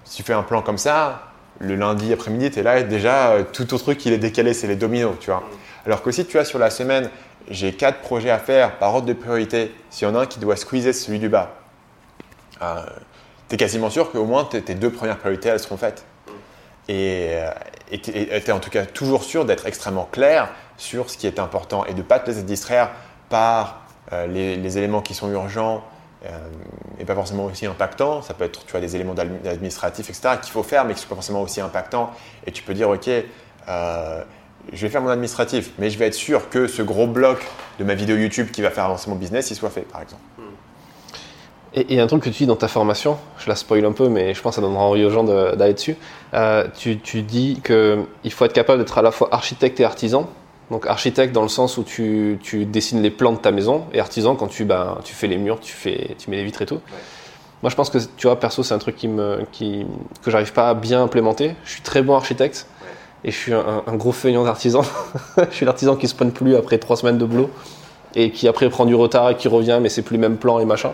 si tu fais un plan comme ça, le lundi après-midi, tu es là et déjà, euh, tout autre truc, il est décalé, c'est les dominos, tu vois. Alors que si tu as sur la semaine, j'ai quatre projets à faire par ordre de priorité, s'il y en a un qui doit squeezer celui du bas, euh, tu es quasiment sûr qu'au moins tes deux premières priorités, elles seront faites. Et euh, tu es en tout cas toujours sûr d'être extrêmement clair sur ce qui est important et de ne pas te laisser distraire par euh, les, éléments qui sont urgents et pas forcément aussi impactants. Ça peut être tu vois, des éléments administratifs, etc., qu'il faut faire, mais qui ne sont pas forcément aussi impactants. Et tu peux dire, OK, je vais faire mon administratif, mais je vais être sûr que ce gros bloc de ma vidéo YouTube qui va faire avancer mon business, il soit fait, par exemple. Et, un truc que tu dis dans ta formation, je la spoil un peu, mais je pense que ça donnera envie aux gens d'aller dessus. Euh, tu, tu, dis qu'il faut être capable d'être à la fois architecte et artisan. Donc architecte dans le sens où tu, tu, dessines les plans de ta maison, et artisan quand tu, ben, tu fais les murs, tu, fais, tu mets les vitres et tout. Moi, je pense que, tu vois, perso, c'est un truc qui me, qui, que j'arrive pas à bien implémenter. Je suis très bon architecte, et je suis un, gros feignant d'artisan. je suis l'artisan qui prenne plus après trois semaines de boulot et qui après prend du retard et qui revient, mais c'est plus le même plan et machin.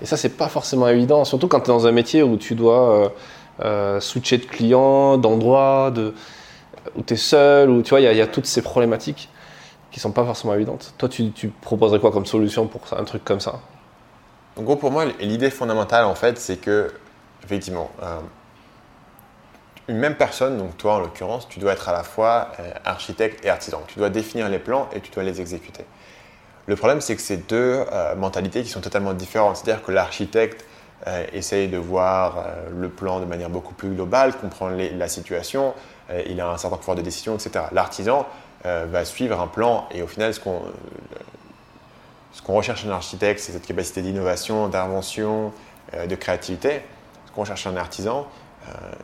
Et ça, c'est pas forcément évident, surtout quand tu es dans un métier où tu dois euh, euh, switcher de clients, d'endroits, de. où tu es seul, ou tu vois, il y, a toutes ces problématiques qui sont pas forcément évidentes. Toi, tu, tu proposerais quoi comme solution pour un truc comme ça? En gros, pour moi, l'idée fondamentale, en fait, c'est que, effectivement, euh, une même personne, donc toi en l'occurrence, tu dois être à la fois euh, architecte et artisan. Tu dois définir les plans et tu dois les exécuter. Le problème, c'est que c'est deux euh, mentalités qui sont totalement différentes. C'est-à-dire que l'architecte euh, essaye de voir le plan de manière beaucoup plus globale, comprendre la situation, il a un certain pouvoir de décision, etc. L'artisan va suivre un plan et au final, ce qu'on recherche chez un architecte, c'est cette capacité d'innovation, d'invention, de créativité. Ce qu'on recherche un artisan,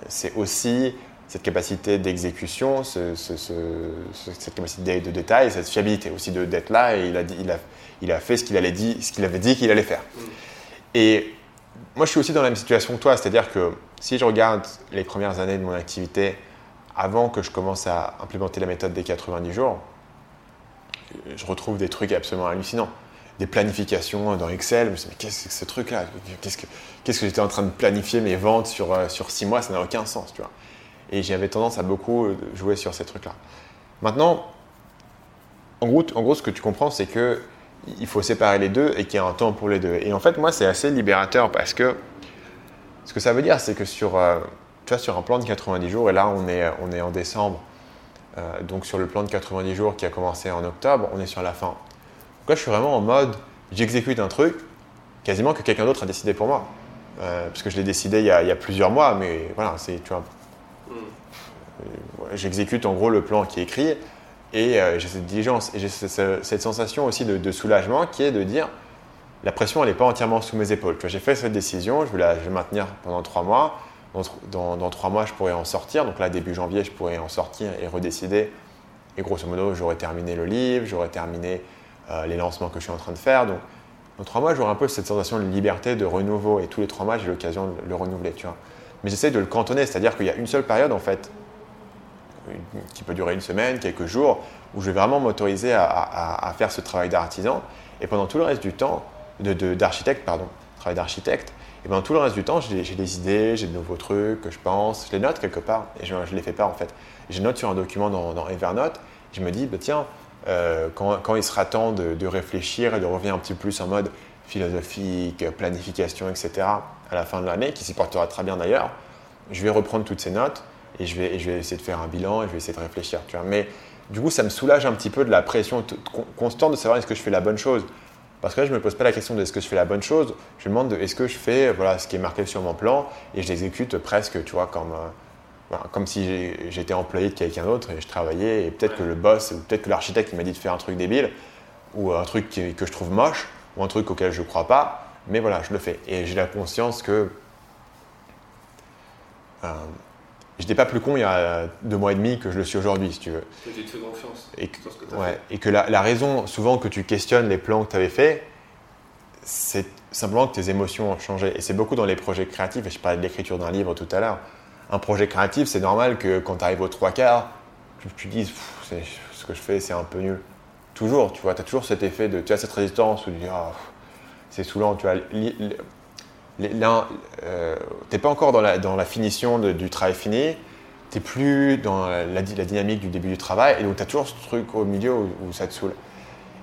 c'est aussi cette capacité d'exécution, cette capacité de détail, cette fiabilité aussi d'être là et il a, il, a, il a fait ce qu'il avait dit qu'il allait faire. Mm. Et moi, je suis aussi dans la même situation que toi, c'est-à-dire que si je regarde les premières années de mon activité, avant que je commence à implémenter la méthode des 90 jours, je retrouve des trucs absolument hallucinants des planifications dans Excel. Je me mais qu'est-ce que ce truc-là? Qu'est-ce que, qu'est-ce que j'étais en train de planifier mes ventes sur, euh, sur six mois? Ça n'a aucun sens, tu vois. Et j'avais tendance à beaucoup euh, jouer sur ces trucs-là. Maintenant, en gros, en gros, ce que tu comprends, c'est que il faut séparer les deux et qu'il y a un temps pour les deux. Et en fait, moi, c'est assez libérateur parce que ce que ça veut dire, c'est que sur, euh, tu vois, sur un plan de 90 jours, et là, on est, on est en décembre, donc sur le plan de 90 jours qui a commencé en octobre, on est sur la fin là, je suis vraiment en mode, j'exécute un truc quasiment que quelqu'un d'autre a décidé pour moi. Euh, parce que je l'ai décidé il y, a, plusieurs mois, mais voilà, c'est, tu vois, hmm. j'exécute en gros le plan qui est écrit et euh, j'ai cette diligence et j'ai cette, sensation aussi de, soulagement qui est de dire la pression elle n'est pas entièrement sous mes épaules. j'ai fait cette décision, je vais la maintenir pendant trois mois. Dans, dans, trois mois, je pourrais en sortir. Donc là, début janvier, je pourrais en sortir et redécider. Et grosso modo, j'aurais terminé le livre, j'aurais terminé euh, les lancements que je suis en train de faire. Donc, dans trois mois, j'aurai un peu cette sensation de liberté, de renouveau. Et tous les trois mois, j'ai l'occasion de le renouveler, tu vois. Mais j'essaie de le cantonner, c'est-à-dire qu'il y a une seule période, en fait, qui peut durer une semaine, quelques jours, où je vais vraiment m'autoriser à, faire ce travail d'artisan. Et pendant tout le reste du temps, d'architecte, pardon, travail d'architecte, et pendant tout le reste du temps, j'ai des idées, j'ai de nouveaux trucs que je pense, je les note quelque part, et je ne les fais pas en fait. Je note sur un document dans, dans Evernote, je me dis, bah, tiens, euh, quand, il sera temps de, réfléchir et de revenir un petit peu plus en mode philosophique, planification, etc., à la fin de l'année, qui s'y portera très bien d'ailleurs, je vais reprendre toutes ces notes et je, vais, je vais essayer de faire un bilan et je vais essayer de réfléchir. Tu vois. Mais du coup, ça me soulage un petit peu de la pression constante de savoir est-ce que je fais la bonne chose. Parce que là, je ne me pose pas la question de est-ce que je fais la bonne chose, je me demande de est-ce que je fais voilà, ce qui est marqué sur mon plan et je l'exécute presque, tu vois, comme, comme si j'étais employé de quelqu'un d'autre et je travaillais et peut-être que le boss ou peut-être que l'architecte m'a dit de faire un truc débile ou un truc que je trouve moche ou un truc auquel je ne crois pas, mais voilà, je le fais. Et j'ai la conscience que euh, je n'étais pas plus con il y a deux mois et demi que je le suis aujourd'hui, si tu veux. Que tu te fais confiance. Et que, et que la, la, raison souvent que tu questionnes les plans que tu avais faits, c'est simplement que tes émotions ont changé. Et c'est beaucoup dans les projets créatifs, et je parlais de l'écriture d'un livre tout à l'heure un projet créatif, c'est normal que quand tu arrives aux trois quarts, tu, tu dises ce que je fais, c'est un peu nul. Toujours, tu vois, tu as toujours cet effet de, tu as cette résistance où tu dis, ah, c'est saoulant, tu vois. Euh, t'es pas encore dans la, dans la finition du travail fini, tu n'es plus dans la, la, dynamique du début du travail, et donc tu as toujours ce truc au milieu où, ça te saoule.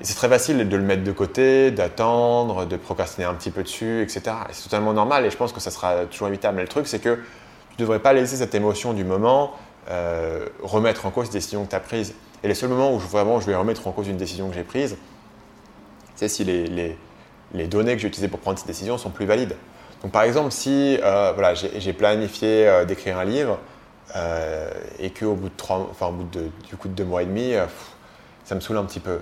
Et c'est très facile de le mettre de côté, d'attendre, de procrastiner un petit peu dessus, etc. c'est totalement normal, et je pense que ça sera toujours évitable. Mais le truc, c'est que tu ne devrais pas laisser cette émotion du moment euh, remettre en cause une décision que tu as prise. Et les seuls moments où je, vraiment je vais remettre en cause une décision que j'ai prise, c'est si les, données que j'ai utilisées pour prendre cette décision sont plus valides. Donc par exemple, si euh, voilà, j'ai planifié euh, d'écrire un livre et qu'au bout, de trois, enfin, au bout de, du coup de deux mois et demi, ça me saoule un petit peu.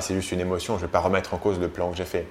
c'est juste une émotion, je ne vais pas remettre en cause le plan que j'ai fait.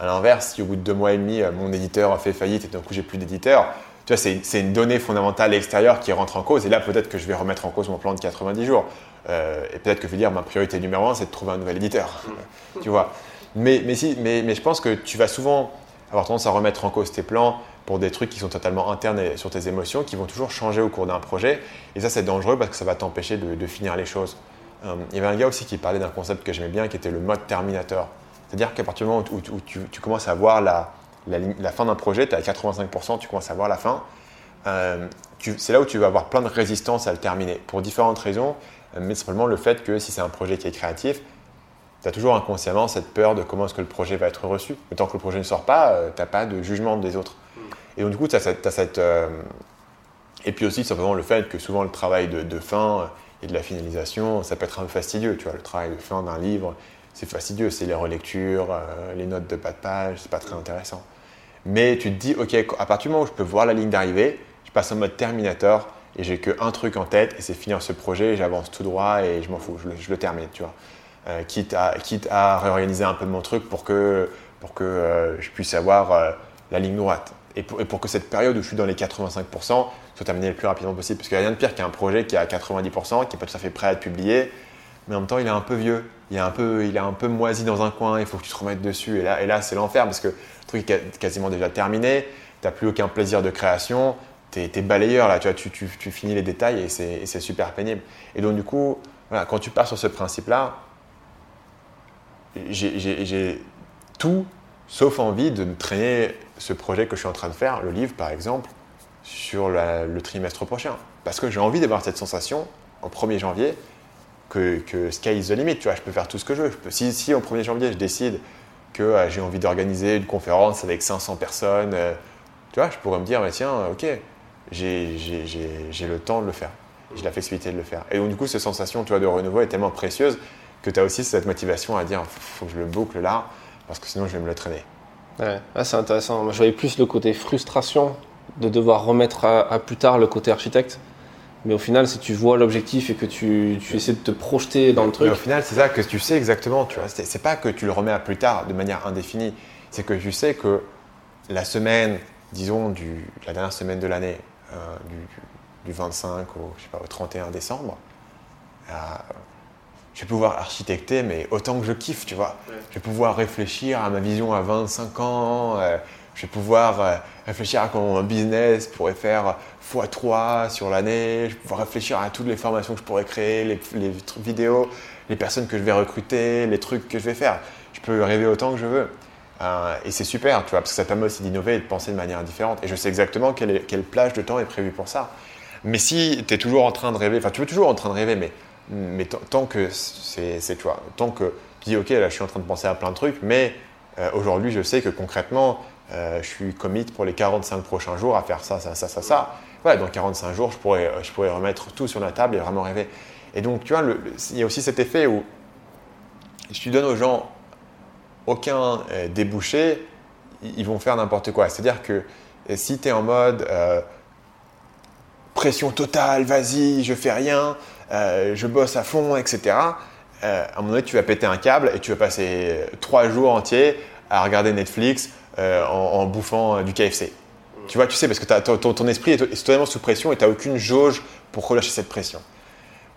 À l'inverse, si au bout de deux mois et demi, mon éditeur a fait faillite et d'un coup j'ai plus d'éditeur, tu vois, c'est une donnée fondamentale extérieure qui rentre en cause. Et là, peut-être que je vais remettre en cause mon plan de 90 jours. Euh, et peut-être que je vais dire, ma priorité numéro un, c'est de trouver un nouvel éditeur. Tu vois. Mais, mais, si, mais, mais, je pense que tu vas souvent avoir tendance à remettre en cause tes plans pour des trucs qui sont totalement internes sur tes émotions, qui vont toujours changer au cours d'un projet. Et ça, c'est dangereux parce que ça va t'empêcher de, finir les choses. Euh, il y avait un gars aussi qui parlait d'un concept que j'aimais bien, qui était le mode Terminator. C'est-à-dire qu'à partir du moment où, tu, tu, commences à voir la, la, fin d'un projet, tu es à 85%, tu commences à voir la fin. Euh, c'est là où tu vas avoir plein de résistance à le terminer, pour différentes raisons, mais simplement le fait que si c'est un projet qui est créatif, tu as toujours inconsciemment cette peur de comment est-ce que le projet va être reçu. Mais tant que le projet ne sort pas, euh, tu n'as pas de jugement des autres. Et donc du coup, tu as cette... Euh, et puis aussi simplement le fait que souvent le travail de, fin et de la finalisation, ça peut être un peu fastidieux. Tu vois, le travail de fin d'un livre, c'est fastidieux, c'est les relectures, euh, les notes de pas de page, c'est pas très intéressant. Mais tu te dis, ok, à partir du moment où je peux voir la ligne d'arrivée, je passe en mode Terminator et j'ai qu'un truc en tête et c'est finir ce projet, j'avance tout droit et je m'en fous, je le, termine, tu vois. Euh, quitte, à, quitte à réorganiser un peu mon truc pour que, pour que euh, je puisse avoir la ligne droite. Et pour, et pour, que cette période où je suis dans les 85% soit terminée le plus rapidement possible. Parce qu'il n'y a rien de pire qu'un projet qui est à 90%, qui n'est pas tout à fait prêt à être publié, mais en même temps il est un peu vieux il est un peu, il est un peu moisi dans un coin, il faut que tu te remettes dessus. Et là, et là c'est l'enfer parce que est quasiment déjà terminé, tu n'as plus aucun plaisir de création, tu es, balayeur là, tu, vois, tu, tu, finis les détails et c'est super pénible. Et donc, du coup, quand tu pars sur ce principe-là, j'ai tout sauf envie de traîner ce projet que je suis en train de faire, le livre par exemple, sur le trimestre prochain. Parce que j'ai envie d'avoir cette sensation en 1er janvier que, que, sky is the limit, tu vois, je peux faire tout ce que je veux. si, si au 1er janvier, je décide que euh, j'ai envie d'organiser une conférence avec 500 personnes, euh, tu vois, je pourrais me dire, mais tiens, ok, j'ai le temps de le faire, j'ai la flexibilité de le faire. Et donc, du coup, cette sensation tu vois, de renouveau est tellement précieuse que tu as aussi cette motivation à dire, faut que je le boucle là, parce que sinon, je vais me le traîner. Ouais, ah, c'est intéressant. Moi, je voyais plus le côté frustration de devoir remettre à plus tard le côté architecte. Mais au final, si tu vois l'objectif et que tu, tu, essaies de te projeter dans le truc. Mais au final, c'est ça que tu sais exactement. Tu vois, c'est pas que tu le remets à plus tard de manière indéfinie. C'est que tu sais que la semaine, disons, du, la dernière semaine de l'année, euh, du, du, 25 au, je sais pas, au 31 décembre, euh, je vais pouvoir architecter, mais autant que je kiffe, tu vois. Je vais pouvoir réfléchir à ma vision à 25 ans. Euh, je vais pouvoir euh, réfléchir à comment un business pourrait faire x3 sur l'année. Je vais pouvoir réfléchir à toutes les formations que je pourrais créer, les, vidéos, les personnes que je vais recruter, les trucs que je vais faire. Je peux rêver autant que je veux. Euh, et c'est super, tu vois, parce que ça permet aussi d'innover et de penser de manière différente. Et je sais exactement quelle, plage de temps est prévue pour ça. Mais si tu es toujours en train de rêver, enfin tu es toujours en train de rêver, mais, mais tant que c'est, tu vois, tant que tu dis ok, là je suis en train de penser à plein de trucs, mais euh, aujourd'hui je sais que concrètement, euh, je suis commit pour les 45 prochains jours à faire ça, ça, ça, ça, ça. Ouais, dans 45 jours, je pourrais, je pourrais remettre tout sur la table et vraiment rêver. Et donc, tu vois, il y a aussi cet effet où si tu donnes aux gens aucun euh, débouché, ils vont faire n'importe quoi. C'est-à-dire que euh, si tu es en mode pression totale, vas-y, je fais rien, je bosse à fond, etc., à un moment donné, tu vas péter un câble et tu vas passer trois jours entiers à regarder Netflix, euh, en, bouffant euh, du KFC. Tu vois, tu sais, parce que ton, esprit est, totalement sous pression et tu n'as aucune jauge pour relâcher cette pression.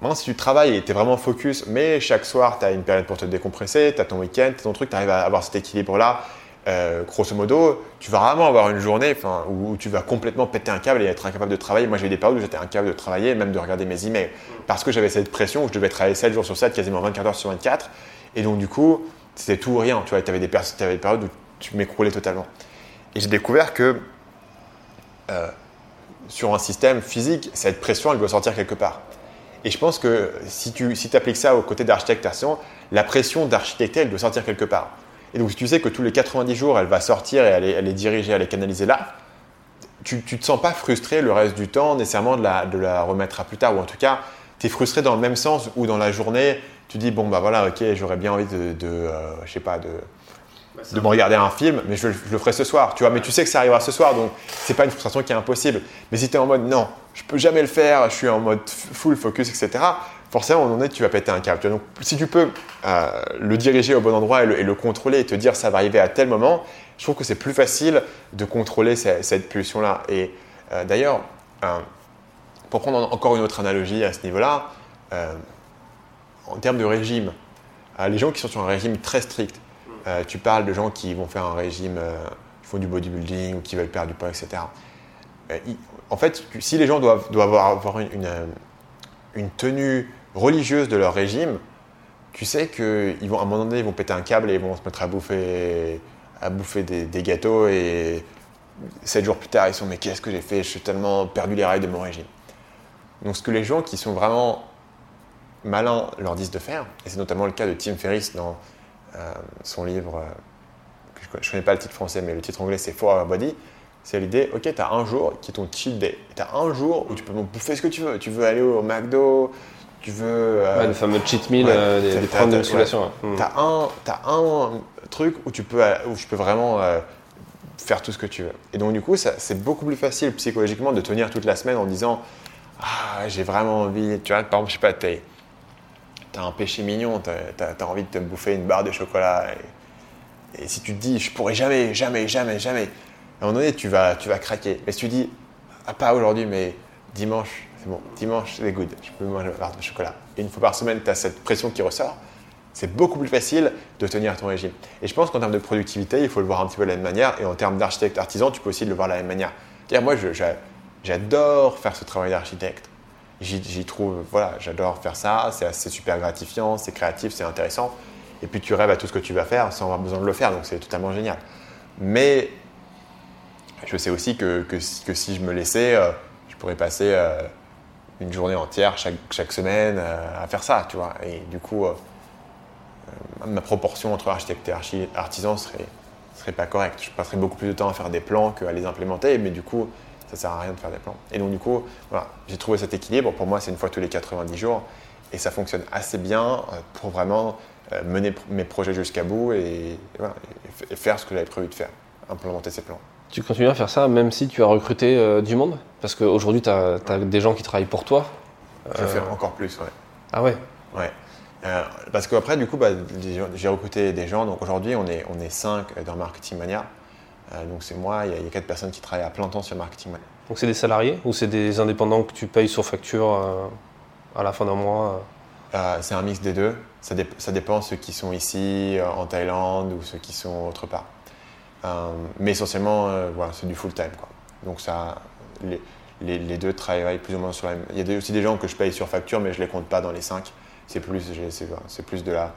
Maintenant, si tu travailles et tu es vraiment focus, mais chaque soir, tu as une période pour te décompresser, tu as ton week-end, ton truc, tu arrives à avoir cet équilibre-là, euh, grosso modo, tu vas vraiment avoir une journée où, tu vas complètement péter un câble et être incapable de travailler. Moi, j'ai eu des périodes où j'étais incapable de travailler, même de regarder mes emails, parce que j'avais cette pression où je devais travailler 7 jours sur 7, quasiment 24 heures sur 24. Et donc, du coup, c'était tout ou rien. Tu vois, avais avais des périodes où tu m'écroulais totalement. Et j'ai découvert que euh, sur un système physique, cette pression, elle doit sortir quelque part. Et je pense que si tu si appliques ça au côté d'architectation, la pression d'architecter, elle doit sortir quelque part. Et donc, si tu sais que tous les 90 jours, elle va sortir et elle est, elle est dirigée, elle est canalisée là, tu ne te sens pas frustré le reste du temps nécessairement de la, de la remettre à plus tard. Ou en tout cas, tu es frustré dans le même sens où dans la journée, tu dis, bon, bah voilà, ok, j'aurais bien envie de, euh, je sais pas, de, de me regarder un film, mais je, le ferai ce soir, tu vois. Mais tu sais que ça arrivera ce soir, donc c'est pas une frustration qui est impossible. Mais si tu es en mode non, je peux jamais le faire, je suis en mode full focus, etc. Forcément, à un moment donné, tu vas péter un câble. Donc, si tu peux euh, le diriger au bon endroit et le, contrôler et te dire ça va arriver à tel moment, je trouve que c'est plus facile de contrôler cette, pulsion-là. Et euh, d'ailleurs, euh, pour prendre encore une autre analogie à ce niveau-là, en termes de régime, les gens qui sont sur un régime très strict, euh, tu parles de gens qui vont faire un régime, euh, qui font du bodybuilding ou qui veulent perdre du poids, etc. Euh, en fait, si les gens doivent, doivent avoir une, une, tenue religieuse de leur régime, tu sais qu'à un moment donné, ils vont péter un câble et ils vont se mettre à bouffer, à bouffer des, gâteaux et, 7 jours plus tard, ils sont mais qu'est-ce que j'ai fait? Je suis tellement perdu les rails de mon régime. Donc ce que les gens qui sont vraiment malins leur disent de faire, et c'est notamment le cas de Tim Ferriss dans son livre, euh, je ne connais pas le titre français, mais le titre anglais c'est For Our Body, c'est l'idée, ok, tu as un jour qui est ton cheat day, tu as un jour où tu peux bouffer ce que tu veux, tu veux aller au McDo, tu veux... Euh, ouais, le fameux cheat meal, des, des de musculation. Tu as, un, as un truc où tu peux, où je peux vraiment faire tout ce que tu veux. Et donc du coup, c'est beaucoup plus facile psychologiquement de tenir toute la semaine en disant ah, j'ai vraiment envie, tu vois, par exemple, je sais pas, tu as un péché mignon, tu as, envie de te bouffer une barre de chocolat. Et, si tu te dis, je pourrais jamais, jamais, jamais, jamais, à un moment donné, tu vas, tu vas craquer. Mais si tu dis, ah, pas aujourd'hui, mais dimanche, c'est bon, dimanche, c'est good, je peux manger une barre de chocolat. Et une fois par semaine, tu as cette pression qui ressort. C'est beaucoup plus facile de tenir ton régime. Et je pense qu'en termes de productivité, il faut le voir un petit peu de la même manière. Et en termes d'architecte artisan, tu peux aussi le voir de la même manière. Moi, J'adore faire ce travail d'architecte. J'y trouve, voilà, j'adore faire ça, c'est super gratifiant, c'est créatif, c'est intéressant. Et puis tu rêves à tout ce que tu vas faire sans avoir besoin de le faire, donc c'est totalement génial. Mais je sais aussi que, que, si je me laissais, euh, je pourrais passer euh, une journée entière chaque, chaque semaine euh, à faire ça, tu vois. Et du coup, ma proportion entre architecte et artisan serait, serait pas correcte. Je passerais beaucoup plus de temps à faire des plans qu'à les implémenter, mais du coup, ça sert à rien de faire des plans. Et donc du coup, voilà, j'ai trouvé cet équilibre. Pour moi, c'est une fois tous les 90 jours et ça fonctionne assez bien euh, pour vraiment euh, mener mes projets jusqu'à bout et, faire ce que j'avais prévu de faire, implémenter ces plans. Tu continues à faire ça même si tu as recruté euh, du monde? Parce qu'aujourd'hui, tu as, des gens qui travaillent pour toi. Je vais faire encore plus, ouais. Ah ouais? Ouais. parce qu'après, du coup, bah, j'ai recruté des gens. Donc aujourd'hui, on est, on est 5 dans Marketing Mania. Euh, donc c'est moi, il y, a quatre personnes qui travaillent à plein temps sur marketing. Donc c'est des salariés ou c'est des indépendants que tu payes sur facture euh, à la fin d'un mois euh? C'est un mix des deux. Ça, ça, dépend ceux qui sont ici, en Thaïlande ou ceux qui sont autre part. mais essentiellement, voilà, c'est du full time. Quoi. Donc ça, les, les, deux travaillent plus ou moins sur la même. Il y a aussi des gens que je paye sur facture, mais je ne les compte pas dans les cinq. C'est plus, c'est plus de la.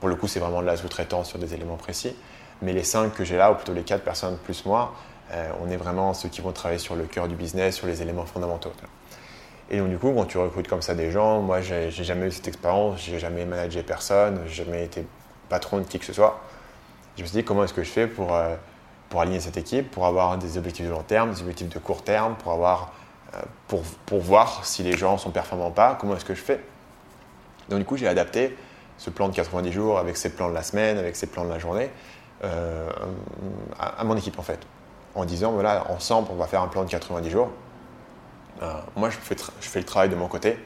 Pour le coup, c'est vraiment de la sous-traitance sur des éléments précis. Mais les cinq que j'ai là, ou plutôt les quatre personnes plus moi, euh, on est vraiment ceux qui vont travailler sur le cœur du business, sur les éléments fondamentaux. Et donc, du coup, quand tu recrutes comme ça des gens, moi, j'ai jamais eu cette expérience, j'ai jamais managé personne, j'ai jamais été patron de qui que ce soit. Je me suis dit, comment est-ce que je fais pour, euh, aligner cette équipe, pour avoir des objectifs de long terme, des objectifs de court terme, pour, avoir, euh, pour, pour voir si les gens sont performants ou pas, comment est-ce que je fais? Donc, du coup, j'ai adapté ce plan de 90 jours avec ces plans de la semaine, avec ces plans de la journée. Euh, à, mon équipe en fait, en disant voilà, ensemble on va faire un plan de 90 jours. Euh, moi je fais, je fais le travail de mon côté,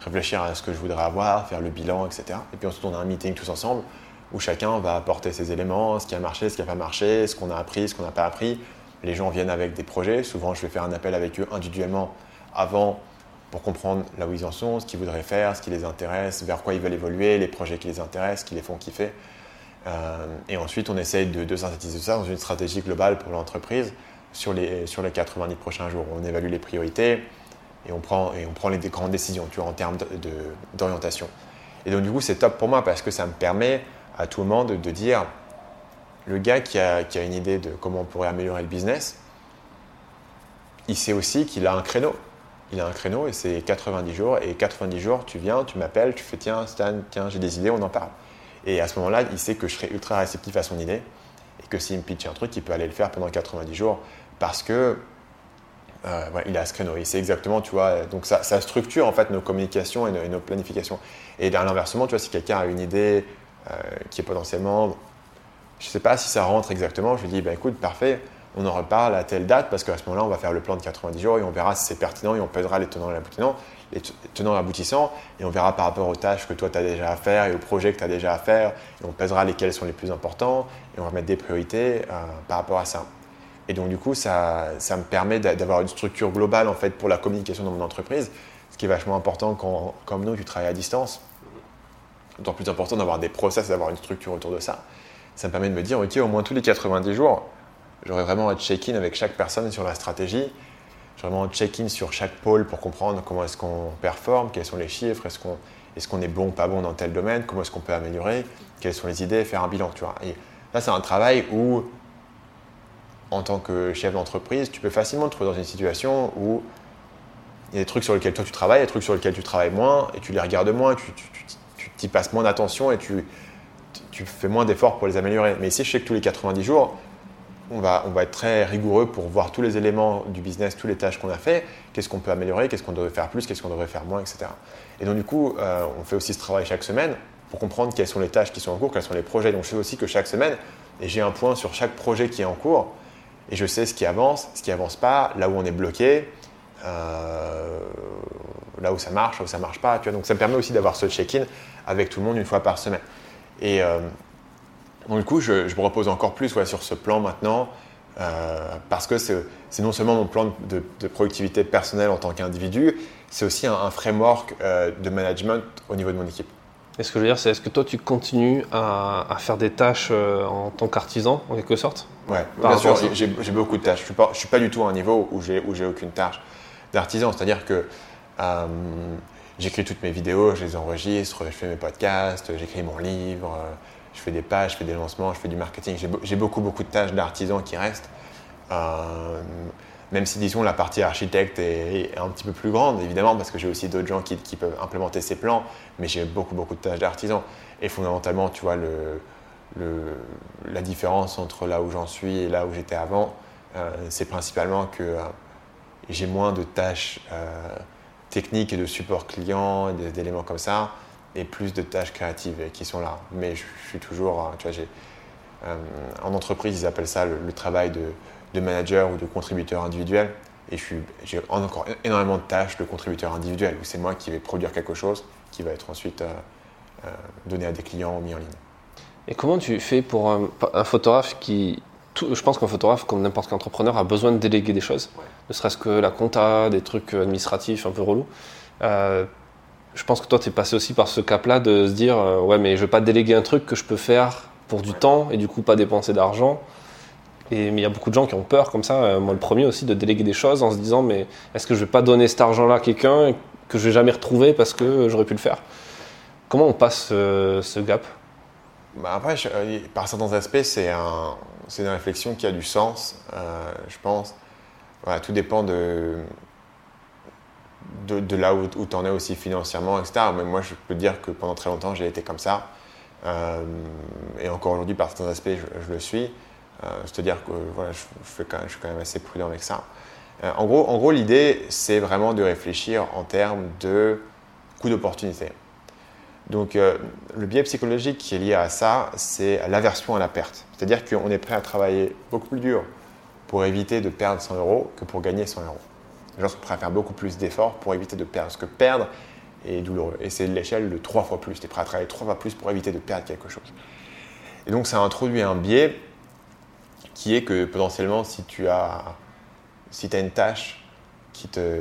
réfléchir à ce que je voudrais avoir, faire le bilan, etc. Et puis ensuite on a un meeting tous ensemble où chacun va apporter ses éléments, ce qui a marché, ce qui n'a pas marché, ce qu'on a appris, ce qu'on n'a pas appris. Les gens viennent avec des projets. Souvent, je vais faire un appel avec eux individuellement avant pour comprendre là où ils en sont, ce qu'ils voudraient faire, ce qui les intéresse, vers quoi ils veulent évoluer, les projets qui les intéressent, qui les font kiffer. Euh, et ensuite, on essaye de, synthétiser ça dans une stratégie globale pour l'entreprise sur les, sur les 90 prochains jours. On évalue les priorités et on prend, les grandes décisions en termes d'orientation. Et donc, du coup, c'est top pour moi parce que ça me permet à tout moment de, de dire le gars qui a, une idée de comment on pourrait améliorer le business, il sait aussi qu'il a un créneau. Il a un créneau et c'est 90 jours. Et 90 jours, tu viens, tu m'appelles, tu fais tiens, Stan, tiens, j'ai des idées, on en parle. Et à ce moment-là, il sait que je serai ultra réceptif à son idée et que s'il me pitch un truc, il peut aller le faire pendant 90 jours parce que euh, il a ce créneau. Il sait exactement, tu vois, donc ça, structure en fait nos communications et nos, planifications. Et à l'inversement, tu vois, si quelqu'un a une idée euh, qui est potentiellement, je ne sais pas si ça rentre exactement, je lui dis, bah, écoute, parfait, on en reparle à telle date parce qu'à ce moment-là, on va faire le plan de 90 jours et on verra si c'est pertinent et on pèsera les tenants et les aboutissants tenants aboutissants, et on verra par rapport aux tâches que toi tu as déjà à faire et aux projets que tu as déjà à faire, et on pèsera lesquels sont les plus importants, et on va mettre des priorités euh, par rapport à ça. Et donc du coup, ça, ça me permet d'avoir une structure globale en fait pour la communication dans mon entreprise, ce qui est vachement important quand, comme nous, tu travailles à distance. D'autant plus important d'avoir des process, d'avoir une structure autour de ça. Ça me permet de me dire, ok, au moins tous les 90 jours, j'aurai vraiment un check-in avec chaque personne sur la stratégie, vraiment check-in sur chaque pôle pour comprendre comment est-ce qu'on performe, quels sont les chiffres, est-ce qu'on est, bon ou pas bon dans tel domaine, comment est-ce qu'on peut améliorer, quelles sont les idées, faire un bilan. Tu vois. Et là, c'est un travail où en tant que chef d'entreprise, tu peux facilement te trouver dans une situation où il y a des trucs sur lesquels toi tu travailles, des trucs sur lesquels tu travailles moins, et tu les regardes moins, tu, t'y passes moins d'attention et tu, fais moins d'efforts pour les améliorer. Mais ici, je sais que tous les 90 jours, on va, être très rigoureux pour voir tous les éléments du business, toutes les tâches qu'on a fait, qu'est-ce qu'on peut améliorer, qu'est-ce qu'on devrait faire plus, qu'est-ce qu'on devrait faire moins, etc. Et donc du coup, euh, on fait aussi ce travail chaque semaine pour comprendre quelles sont les tâches qui sont en cours, quels sont les projets. Donc je sais aussi que chaque semaine, et j'ai un point sur chaque projet qui est en cours, et je sais ce qui avance, ce qui avance pas, là où on est bloqué, euh, là où ça marche, là où ça marche pas. Tu donc ça me permet aussi d'avoir ce check-in avec tout le monde une fois par semaine. Et euh, donc, du coup, je, me repose encore plus sur ce plan maintenant, euh, parce que c'est non seulement mon plan de, productivité personnelle en tant qu'individu, c'est aussi un, framework de management au niveau de mon équipe. Et ce que je veux dire, c'est est-ce que toi, tu continues à, faire des tâches en tant qu'artisan, en quelque sorte? Ouais, bien sûr, j'ai beaucoup de tâches. Je ne suis, pas du tout à un niveau où j'ai aucune tâche d'artisan. C'est-à-dire que euh, j'écris toutes mes vidéos, je les enregistre, je fais mes podcasts, j'écris mon livre, euh, je fais des pages, je fais des lancements, je fais du marketing. J'ai beaucoup, beaucoup de tâches d'artisan qui restent. Euh, même si, disons, la partie architecte est, un petit peu plus grande, évidemment, parce que j'ai aussi d'autres gens qui, peuvent implémenter ces plans, mais j'ai beaucoup, beaucoup de tâches d'artisan. Et fondamentalement, tu vois, la différence entre là où j'en suis et là où j'étais avant, c'est principalement que j'ai moins de tâches euh, techniques et de support client, d'éléments comme ça, et plus de tâches créatives qui sont là. Mais je, suis toujours, euh, tu vois, euh, en entreprise, ils appellent ça le, travail de, manager ou de contributeur individuel. Et j'ai encore énormément de tâches de contributeur individuel, où c'est moi qui vais produire quelque chose qui va être ensuite donné à des clients ou mis en ligne. Et comment tu fais pour un photographe qui je pense qu'un photographe, comme n'importe quel entrepreneur, a besoin de déléguer des choses, ne serait-ce que la compta, des trucs administratifs un peu relous. Euh, je pense que toi, tu es passé aussi par ce cap-là de se dire euh, Ouais, mais je ne vais pas déléguer un truc que je peux faire pour du temps et du coup pas dépenser d'argent. Et, mais il y a beaucoup de gens qui ont peur comme ça, euh, moi le premier aussi, de déléguer des choses en se disant Mais est-ce que je ne vais pas donner cet argent-là à quelqu'un que je ne vais jamais retrouver parce que j'aurais pu le faire? Comment on passe ce gap? Bah après, par certains aspects, c'est un, une réflexion qui a du sens, euh, je pense. Tout dépend de, de, là où, tu en es aussi financièrement, etc. Mais moi, je peux dire que pendant très longtemps, j'ai été comme ça. Euh, et encore aujourd'hui, par certains aspects, je, le suis. Euh, C'est-à-dire que voilà, je, suis quand même assez prudent avec ça. Euh, en gros, en gros l'idée, c'est vraiment de réfléchir en termes de coût d'opportunité. Donc le biais psychologique qui est lié à ça, c'est l'aversion à la perte. C'est-à-dire qu'on est prêt à travailler beaucoup plus dur pour éviter de perdre 100 euros que pour gagner 100 euros. Les gens sont prêts à faire beaucoup plus d'efforts pour éviter de perdre. Parce que perdre est douloureux. Et c'est l'échelle de trois fois plus. Tu es prêt à travailler trois fois plus pour éviter de perdre quelque chose. Et donc ça introduit un biais qui est que potentiellement si tu as, si une tâche qui te,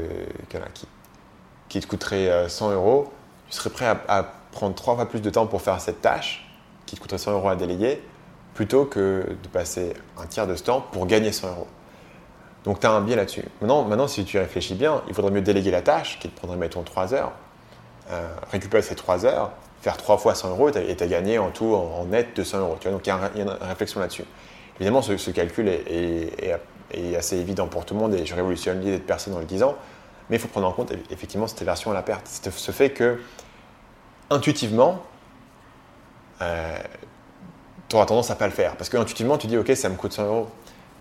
qui, te coûterait 100 euh, euros, tu serais prêt à prendre trois fois plus de temps pour faire cette tâche qui te coûterait 100 euros à déléguer plutôt que de passer un tiers de ce temps pour gagner 100 euros. Donc tu as un biais là-dessus. Maintenant, maintenant, si tu réfléchis bien, il faudrait mieux déléguer la tâche qui te prendrait, mettons, 3 heures, euh, récupérer ces 3 heures, faire 3 fois 100 euros et tu as gagné en tout, en, net, 200 euros. Tu vois, donc il y, a une réflexion là-dessus. Évidemment, ce, calcul est, assez évident pour tout le monde et je révolutionne l'idée de personne en le disant, mais il faut prendre en compte effectivement cette version à la perte. Ce fait que intuitivement, euh, tu auras tendance à pas le faire. Parce que intuitivement, tu dis, OK, ça me coûte 100 euros.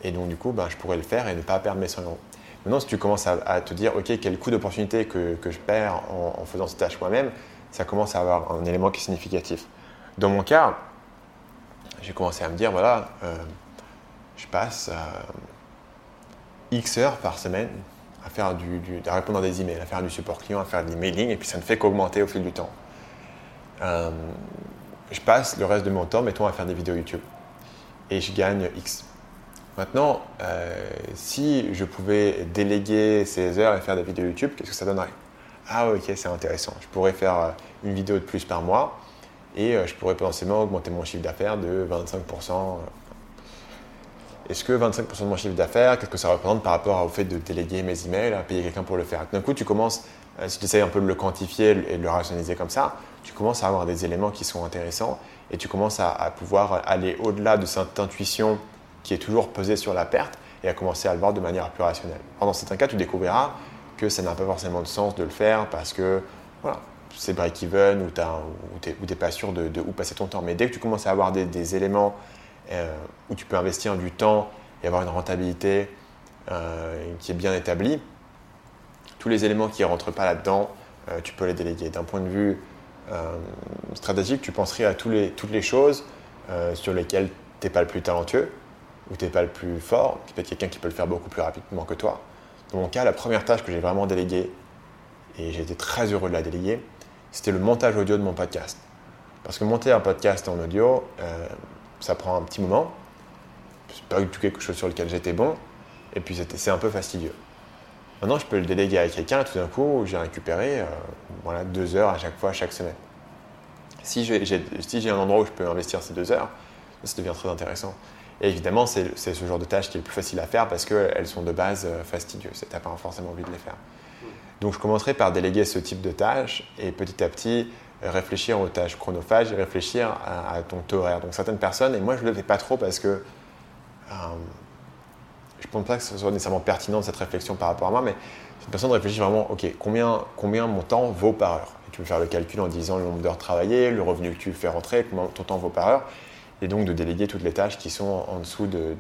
Et donc, du coup, ben, je pourrais le faire et ne pas perdre mes 100 euros. Maintenant, si tu commences à, te dire, OK, quel coût d'opportunité que, que, je perds en, faisant cette tâche moi-même, ça commence à avoir un élément qui est significatif. Dans mon cas, j'ai commencé à me dire, voilà, euh, je passe euh, X heures par semaine à, faire du, à répondre à des emails, à faire du support client, à faire des mailing, et puis ça ne fait qu'augmenter au fil du temps. Euh, je passe le reste de mon temps, mettons, à faire des vidéos YouTube. Et je gagne X. Maintenant, euh, si je pouvais déléguer ces heures et faire des vidéos YouTube, qu'est-ce que ça donnerait? Ah ok, c'est intéressant. Je pourrais faire euh, une vidéo de plus par mois et je pourrais potentiellement augmenter mon chiffre d'affaires de 25%. Est-ce que 25% de mon chiffre d'affaires, qu'est-ce que ça représente par rapport au fait de déléguer mes emails, à payer quelqu'un pour le faire? D'un coup, tu commences euh, si tu essayes un peu de le quantifier et de le rationaliser comme ça, tu commences à avoir des éléments qui sont intéressants et tu commences à, pouvoir aller au-delà de cette intuition qui est toujours pesé sur la perte et à commencer à le voir de manière plus rationnelle. dans certains cas, tu découvriras que ça n'a pas forcément de sens de le faire parce que voilà, c'est break-even ou tu n'es pas sûr de, où passer ton temps. Mais dès que tu commences à avoir des, éléments euh, où tu peux investir du temps et avoir une rentabilité euh, qui est bien établie, tous les éléments qui ne rentrent pas là-dedans, euh, tu peux les déléguer. D'un point de vue stratégique, tu penserais à toutes les choses sur lesquelles tu n'es pas le plus talentueux ou tu n'es pas le plus fort, peut-être quelqu'un qui peut le faire beaucoup plus rapidement que toi. Dans mon cas, la première tâche que j'ai vraiment déléguée, et j'ai été très heureux de la déléguer, c'était le montage audio de mon podcast. Parce que monter un podcast en audio, euh, ça prend un petit moment. C'est pas du tout quelque chose sur lequel j'étais bon. Et puis c'est un peu fastidieux. Maintenant, je peux le déléguer à quelqu'un et tout d'un coup, j'ai récupéré euh, voilà, deux heures à chaque fois, chaque semaine. Si j'ai si un endroit où je peux investir ces deux heures, ça devient très intéressant. Et évidemment, c'est ce genre de tâches qui est le plus facile à faire parce qu'elles sont de base euh, fastidieuses et tu n'as pas forcément envie de les faire. Donc je commencerai par déléguer ce type de tâches et petit à petit réfléchir aux tâches chronophages et réfléchir à, ton taux horaire. Donc certaines personnes, et moi je ne le fais pas trop parce que euh, je ne pense pas que ce soit nécessairement pertinent cette réflexion par rapport à moi, mais une personne réfléchit vraiment, ok, combien, combien mon temps vaut par heure? Et Tu peux faire le calcul en disant le nombre d'heures travaillées, le revenu que tu fais rentrer, combien ton temps vaut par heure, et donc de déléguer toutes les tâches qui sont en dessous de,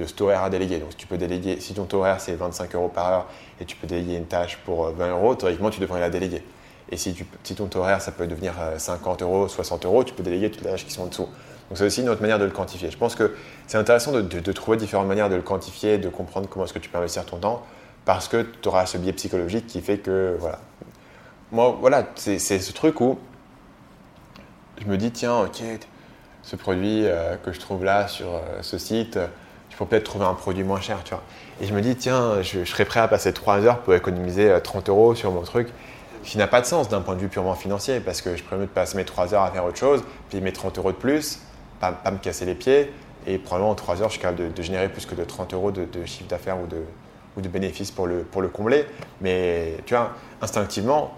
de ce taux horaire à déléguer. Donc, si tu peux déléguer, si ton horaire c'est 25 euros par heure et tu peux déléguer une tâche pour 20 euh, euros, théoriquement, tu devrais la déléguer. Et si, tu, si ton horaire ça peut devenir 50 euh, euros, 60 euros, tu peux déléguer toutes les tâches qui sont en dessous. Donc, c'est aussi une autre manière de le quantifier. Je pense que c'est intéressant de, trouver différentes manières de le quantifier, de comprendre comment est-ce que tu peux investir ton temps, parce que tu auras ce biais psychologique qui fait que, voilà. Moi, voilà, c'est ce truc où je me dis, tiens, ok, ce produit euh, que je trouve là sur ce site, pour peut-être trouver un produit moins cher, tu vois. Et je me dis, tiens, je, serais prêt à passer 3 heures pour économiser 30 euh, euros sur mon truc, ce qui n'a pas de sens d'un point de vue purement financier, parce que je préfère passer mes 3 heures à faire autre chose, puis mes 30 euros de plus, pas, me casser les pieds, et probablement en 3 heures, je suis capable de, générer plus que de 30 euros de, chiffre d'affaires ou de, ou de bénéfices pour le, pour le combler. Mais tu vois, instinctivement,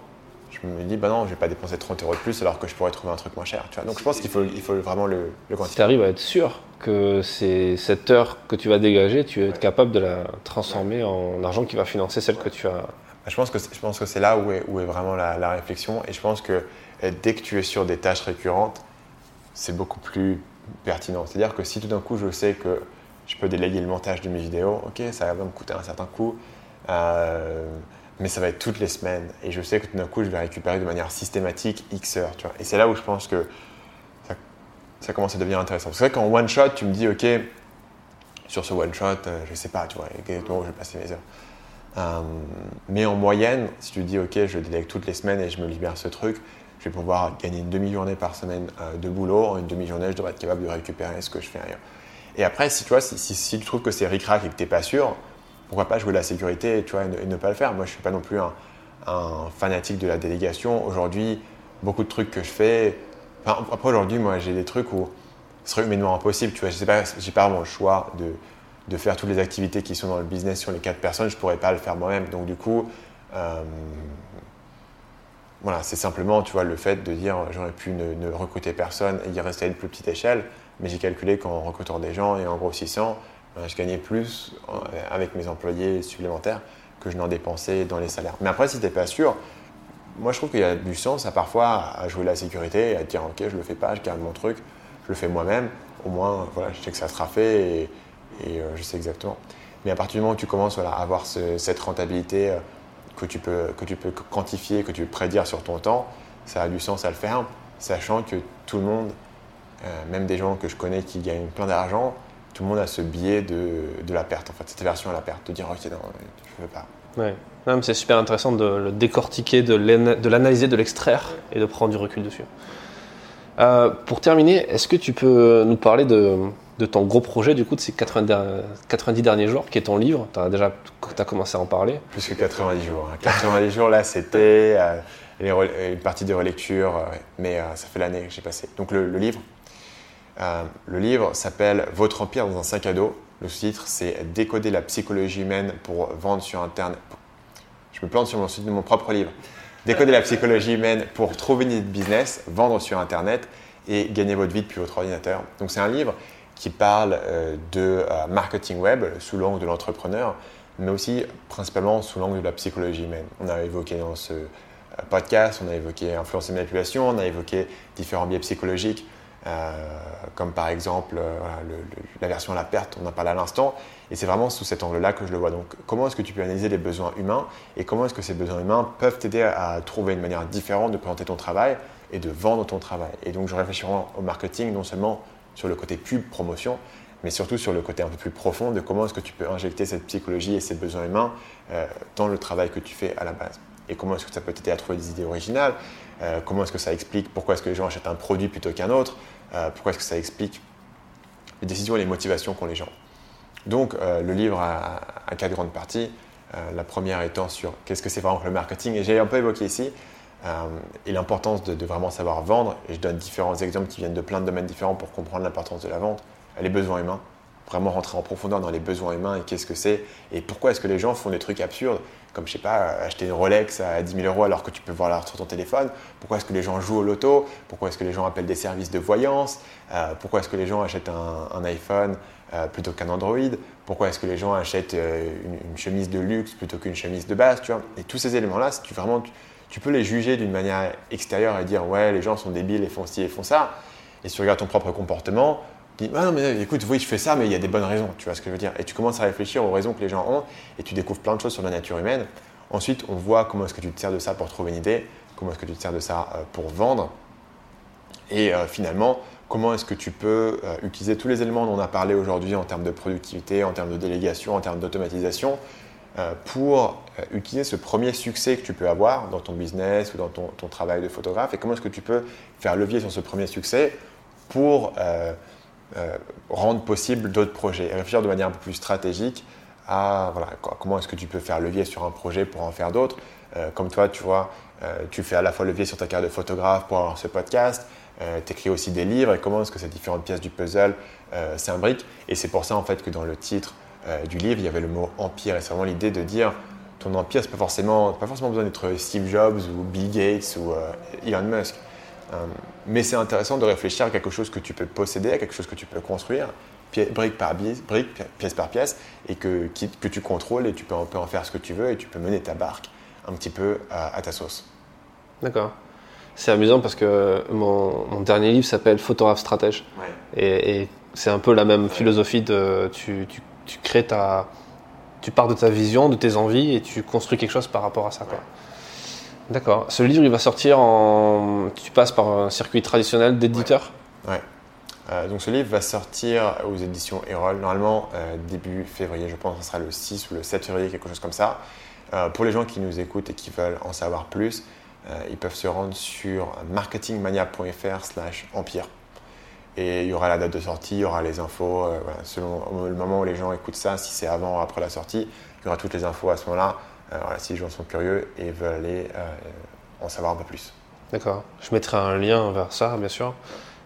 je me dis, bah non, je vais pas dépenser 30 euros de plus alors que je pourrais trouver un truc moins cher. Tu vois. Donc je pense qu'il faut, il faut vraiment le, le quantifier. Si tu arrives à être sûr que c'est cette heure que tu vas dégager, tu vas être capable de la transformer en argent qui va financer celle que tu as. Bah, je pense que, je pense que c'est là où est, où est vraiment la, la, réflexion. Et je pense que eh, dès que tu es sur des tâches récurrentes, c'est beaucoup plus pertinent. C'est-à-dire que si tout d'un coup je sais que je peux déléguer le montage de mes vidéos, ok, ça va me coûter un certain coût. Euh, mais ça va être toutes les semaines. Et je sais que tout d'un coup, je vais récupérer de manière systématique X heures. Tu vois. Et c'est là où je pense que ça, commence à devenir intéressant. C'est vrai qu'en one shot, tu me dis, OK, sur ce one shot, euh, je sais pas, tu vois, exactement où je vais passer mes heures. Euh, mais en moyenne, si tu dis, OK, je délègue toutes les semaines et je me libère ce truc, je vais pouvoir gagner une demi-journée par semaine euh, de boulot. En une demi-journée, je devrais être capable de récupérer ce que je fais ailleurs. Et après, si tu vois, si, tu trouves que c'est ric-rac et que tu n'es pas sûr, pourquoi pas jouer la sécurité tu vois, et, ne, pas le faire Moi, je ne suis pas non plus un, fanatique de la délégation. Aujourd'hui, beaucoup de trucs que je fais. après, aujourd'hui, moi, j'ai des trucs où ce serait humainement impossible. Je sais pas, vraiment le choix de, de, faire toutes les activités qui sont dans le business sur les quatre personnes. Je ne pourrais pas le faire moi-même. Donc, du coup, euh, voilà, c'est simplement, tu vois, le fait de dire j'aurais pu ne, recruter personne et y rester à une plus petite échelle. Mais j'ai calculé qu'en recrutant des gens et en grossissant, je gagnais plus euh, avec mes employés supplémentaires que je n'en dépensais dans les salaires. Mais après, si tu n'es pas sûr, moi je trouve qu'il y a du sens à parfois jouer la sécurité et à dire ok, je le fais pas, je garde mon truc, je le fais moi-même. Au moins, voilà, je sais que ça sera fait et, euh, je sais exactement. Mais à partir du moment où tu commences à avoir cette rentabilité que, tu peux, que tu peux quantifier, que tu peux prédire sur ton temps, ça a du sens à le faire, sachant que tout le monde, même des gens que je connais qui gagnent plein d'argent, tout le monde a ce biais de, de, la perte, en fait, cette aversion à la perte, de dire ok, non, je ne veux pas. Ouais. C'est super intéressant de le décortiquer, de l'analyser, de l'extraire et de prendre du recul dessus. Euh, pour terminer, est-ce que tu peux nous parler de, de, ton gros projet du coup de ces 90, 90 derniers jours, qui est ton livre? Tu as déjà as commencé à en parler Plus que 90 jours. 90 hein. jours, là, c'était euh, une partie de relecture, euh, mais ça fait l'année que j'ai passé. Donc le, le livre, euh, le livre s'appelle Votre empire dans un sac à dos. Le sous-titre, c'est Décoder la psychologie humaine pour vendre sur Internet. Je me plante sur mon propre livre. Décoder la psychologie humaine pour trouver une business, vendre sur Internet et gagner votre vie depuis votre ordinateur. Donc c'est un livre qui parle de marketing web sous l'angle de l'entrepreneur, mais aussi principalement sous l'angle de la psychologie humaine. On a évoqué dans ce podcast, on a évoqué influence et manipulation, on a évoqué différents biais psychologiques. Comme par exemple la version à la perte, on en parlé à l'instant, et c'est vraiment sous cet angle-là que je le vois. Donc, comment est-ce que tu peux analyser les besoins humains et comment est-ce que ces besoins humains peuvent t'aider à trouver une manière différente de présenter ton travail et de vendre ton travail? Et donc, je réfléchirai au marketing non seulement sur le côté pub, promotion, mais surtout sur le côté un peu plus profond de comment est-ce que tu peux injecter cette psychologie et ces besoins humains euh, dans le travail que tu fais à la base. Et comment est-ce que ça peut t'aider à trouver des idées originales euh, Comment est-ce que ça explique pourquoi est-ce que les gens achètent un produit plutôt qu'un autre? Euh, Pourquoi est-ce que ça explique les décisions et les motivations qu'ont les gens? Donc euh, le livre a, quatre grandes parties. La première étant sur qu'est-ce que c'est vraiment que le marketing. Et j'ai un peu évoqué ici et l'importance de, vraiment savoir vendre. Et je donne différents exemples qui viennent de plein de domaines différents pour comprendre l'importance de la vente. Les besoins humains, vraiment rentrer en profondeur dans les besoins humains et qu'est-ce que c'est et pourquoi est-ce que les gens font des trucs absurdes comme je sais pas acheter une Rolex à 10 000 euros alors que tu peux voir l'art sur ton téléphone pourquoi est-ce que les gens jouent au loto pourquoi est-ce que les gens appellent des services de voyance pourquoi est-ce que les gens achètent un iPhone euh, plutôt qu'un Android Pourquoi est-ce que les gens achètent euh, une, chemise de luxe plutôt qu'une chemise de base tu vois Et tous ces éléments-là, tu, vraiment, tu, peux les juger d'une manière extérieure et dire ouais, les gens sont débiles et font ci et font ça. Et si tu regardes ton propre comportement, tu dis ah non, mais écoute, oui, je fais ça, mais il y a des bonnes raisons, tu vois ce que je veux dire Et tu commences à réfléchir aux raisons que les gens ont et tu découvres plein de choses sur la nature humaine. Ensuite, on voit comment est-ce que tu te sers de ça pour trouver une idée, comment est-ce que tu te sers de ça euh, pour vendre. Et finalement, comment est-ce que tu peux euh, utiliser tous les éléments dont on a parlé aujourd'hui en termes de productivité, en termes de délégation, en termes d'automatisation, euh, pour euh, utiliser ce premier succès que tu peux avoir dans ton business ou dans ton, travail de photographe, et comment est-ce que tu peux faire levier sur ce premier succès pour rendre possible d'autres projets, et réfléchir de manière un peu plus stratégique à voilà, comment est-ce que tu peux faire levier sur un projet pour en faire d'autres. comme toi, tu vois, tu fais à la fois levier sur ta carte de photographe pour avoir ce podcast, euh, tu écris aussi des livres et comment est-ce que ces différentes pièces du puzzle euh, s'imbriquent. Et c'est pour ça en fait que dans le titre euh, du livre, il y avait le mot empire. Et c'est vraiment l'idée de dire ton empire, c'est pas forcément, pas forcément besoin d'être Steve Jobs ou Bill Gates ou Elon Musk. Mais c'est intéressant de réfléchir à quelque chose que tu peux posséder, à quelque chose que tu peux construire, brique par brique, pièce par pièce, et que, que tu contrôles et tu peux, en faire ce que tu veux et tu peux mener ta barque un petit peu à ta sauce. D'accord. C'est amusant parce que mon, dernier livre s'appelle Photographe stratège. Et, c'est un peu la même philosophie de tu, crées ta. Tu pars de ta vision, de tes envies et tu construis quelque chose par rapport à ça. D'accord. Ce livre, il va sortir en. Tu passes par un circuit traditionnel d'éditeur Ouais. Euh, donc ce livre va sortir aux éditions Erol, normalement euh, début février, je pense que ce sera le 6 ou le 7 février, quelque chose comme ça. Euh, pour les gens qui nous écoutent et qui veulent en savoir plus, ils peuvent se rendre sur marketingmania.fr slash empire. Et il y aura la date de sortie, il y aura les infos. Euh, selon le moment où les gens écoutent ça, si c'est avant ou après la sortie, il y aura toutes les infos à ce moment-là. Euh, si les gens sont curieux et veulent aller en savoir un peu plus. D'accord. Je mettrai un lien vers ça, bien sûr.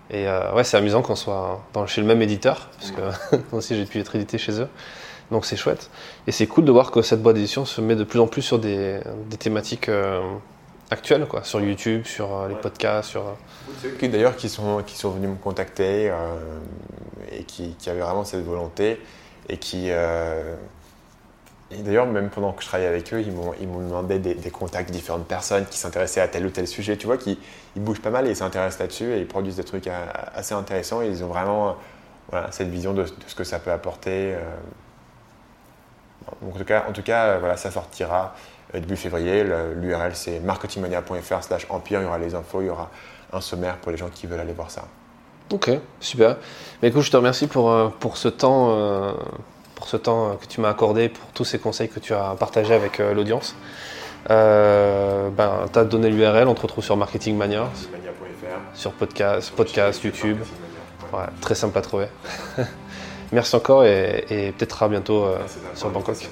Et ouais, c'est amusant qu'on soit dans, chez le même éditeur, parce que moi aussi j'ai pu être édité chez eux. Donc c'est chouette. Et c'est cool de voir que cette boîte d'édition se met de plus en plus sur des, thématiques actuel, quoi, sur YouTube, sur euh, les podcasts, sur. Euh, d'ailleurs qui sont qui sont venus me contacter euh, et qui, qui, avaient vraiment cette volonté et qui d'ailleurs, même pendant que je travaillais avec eux, ils m'ont, ils m'ont demandé des, contacts de différentes personnes qui s'intéressaient à tel ou tel sujet. Tu vois, qui ils bougent pas mal et ils s'intéressent là-dessus et ils produisent des trucs assez intéressants. Ils ont vraiment cette vision de, ce que ça peut apporter. Donc, en tout cas, cas voilà, ça sortira euh, début février. L'URL c'est marketingmania.fr slash empire. Il y aura les infos, il y aura un sommaire pour les gens qui veulent aller voir ça. Ok, super. Mais écoute, je te remercie pour, euh, pour ce temps. Euh, pour ce temps que tu m'as accordé, pour tous ces conseils que tu as partagés avec l'audience. ben, tu as donné l'URL, on te retrouve sur Marketing Mania, sur podcast, podcast YouTube. Ouais, très simple à trouver. Merci encore et, et peut-être à bientôt sur Bangkok.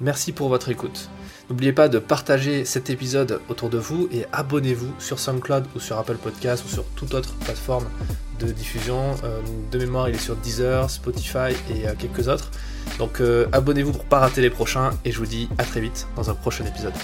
Merci pour votre écoute. N'oubliez pas de partager cet épisode autour de vous et abonnez-vous sur SoundCloud ou sur Apple Podcast ou sur toute autre plateforme diffusion. Euh, de mémoire, il est sur Deezer, Spotify et euh, quelques autres. Donc euh, abonnez-vous pour pas rater les prochains et je vous dis à très vite dans un prochain épisode.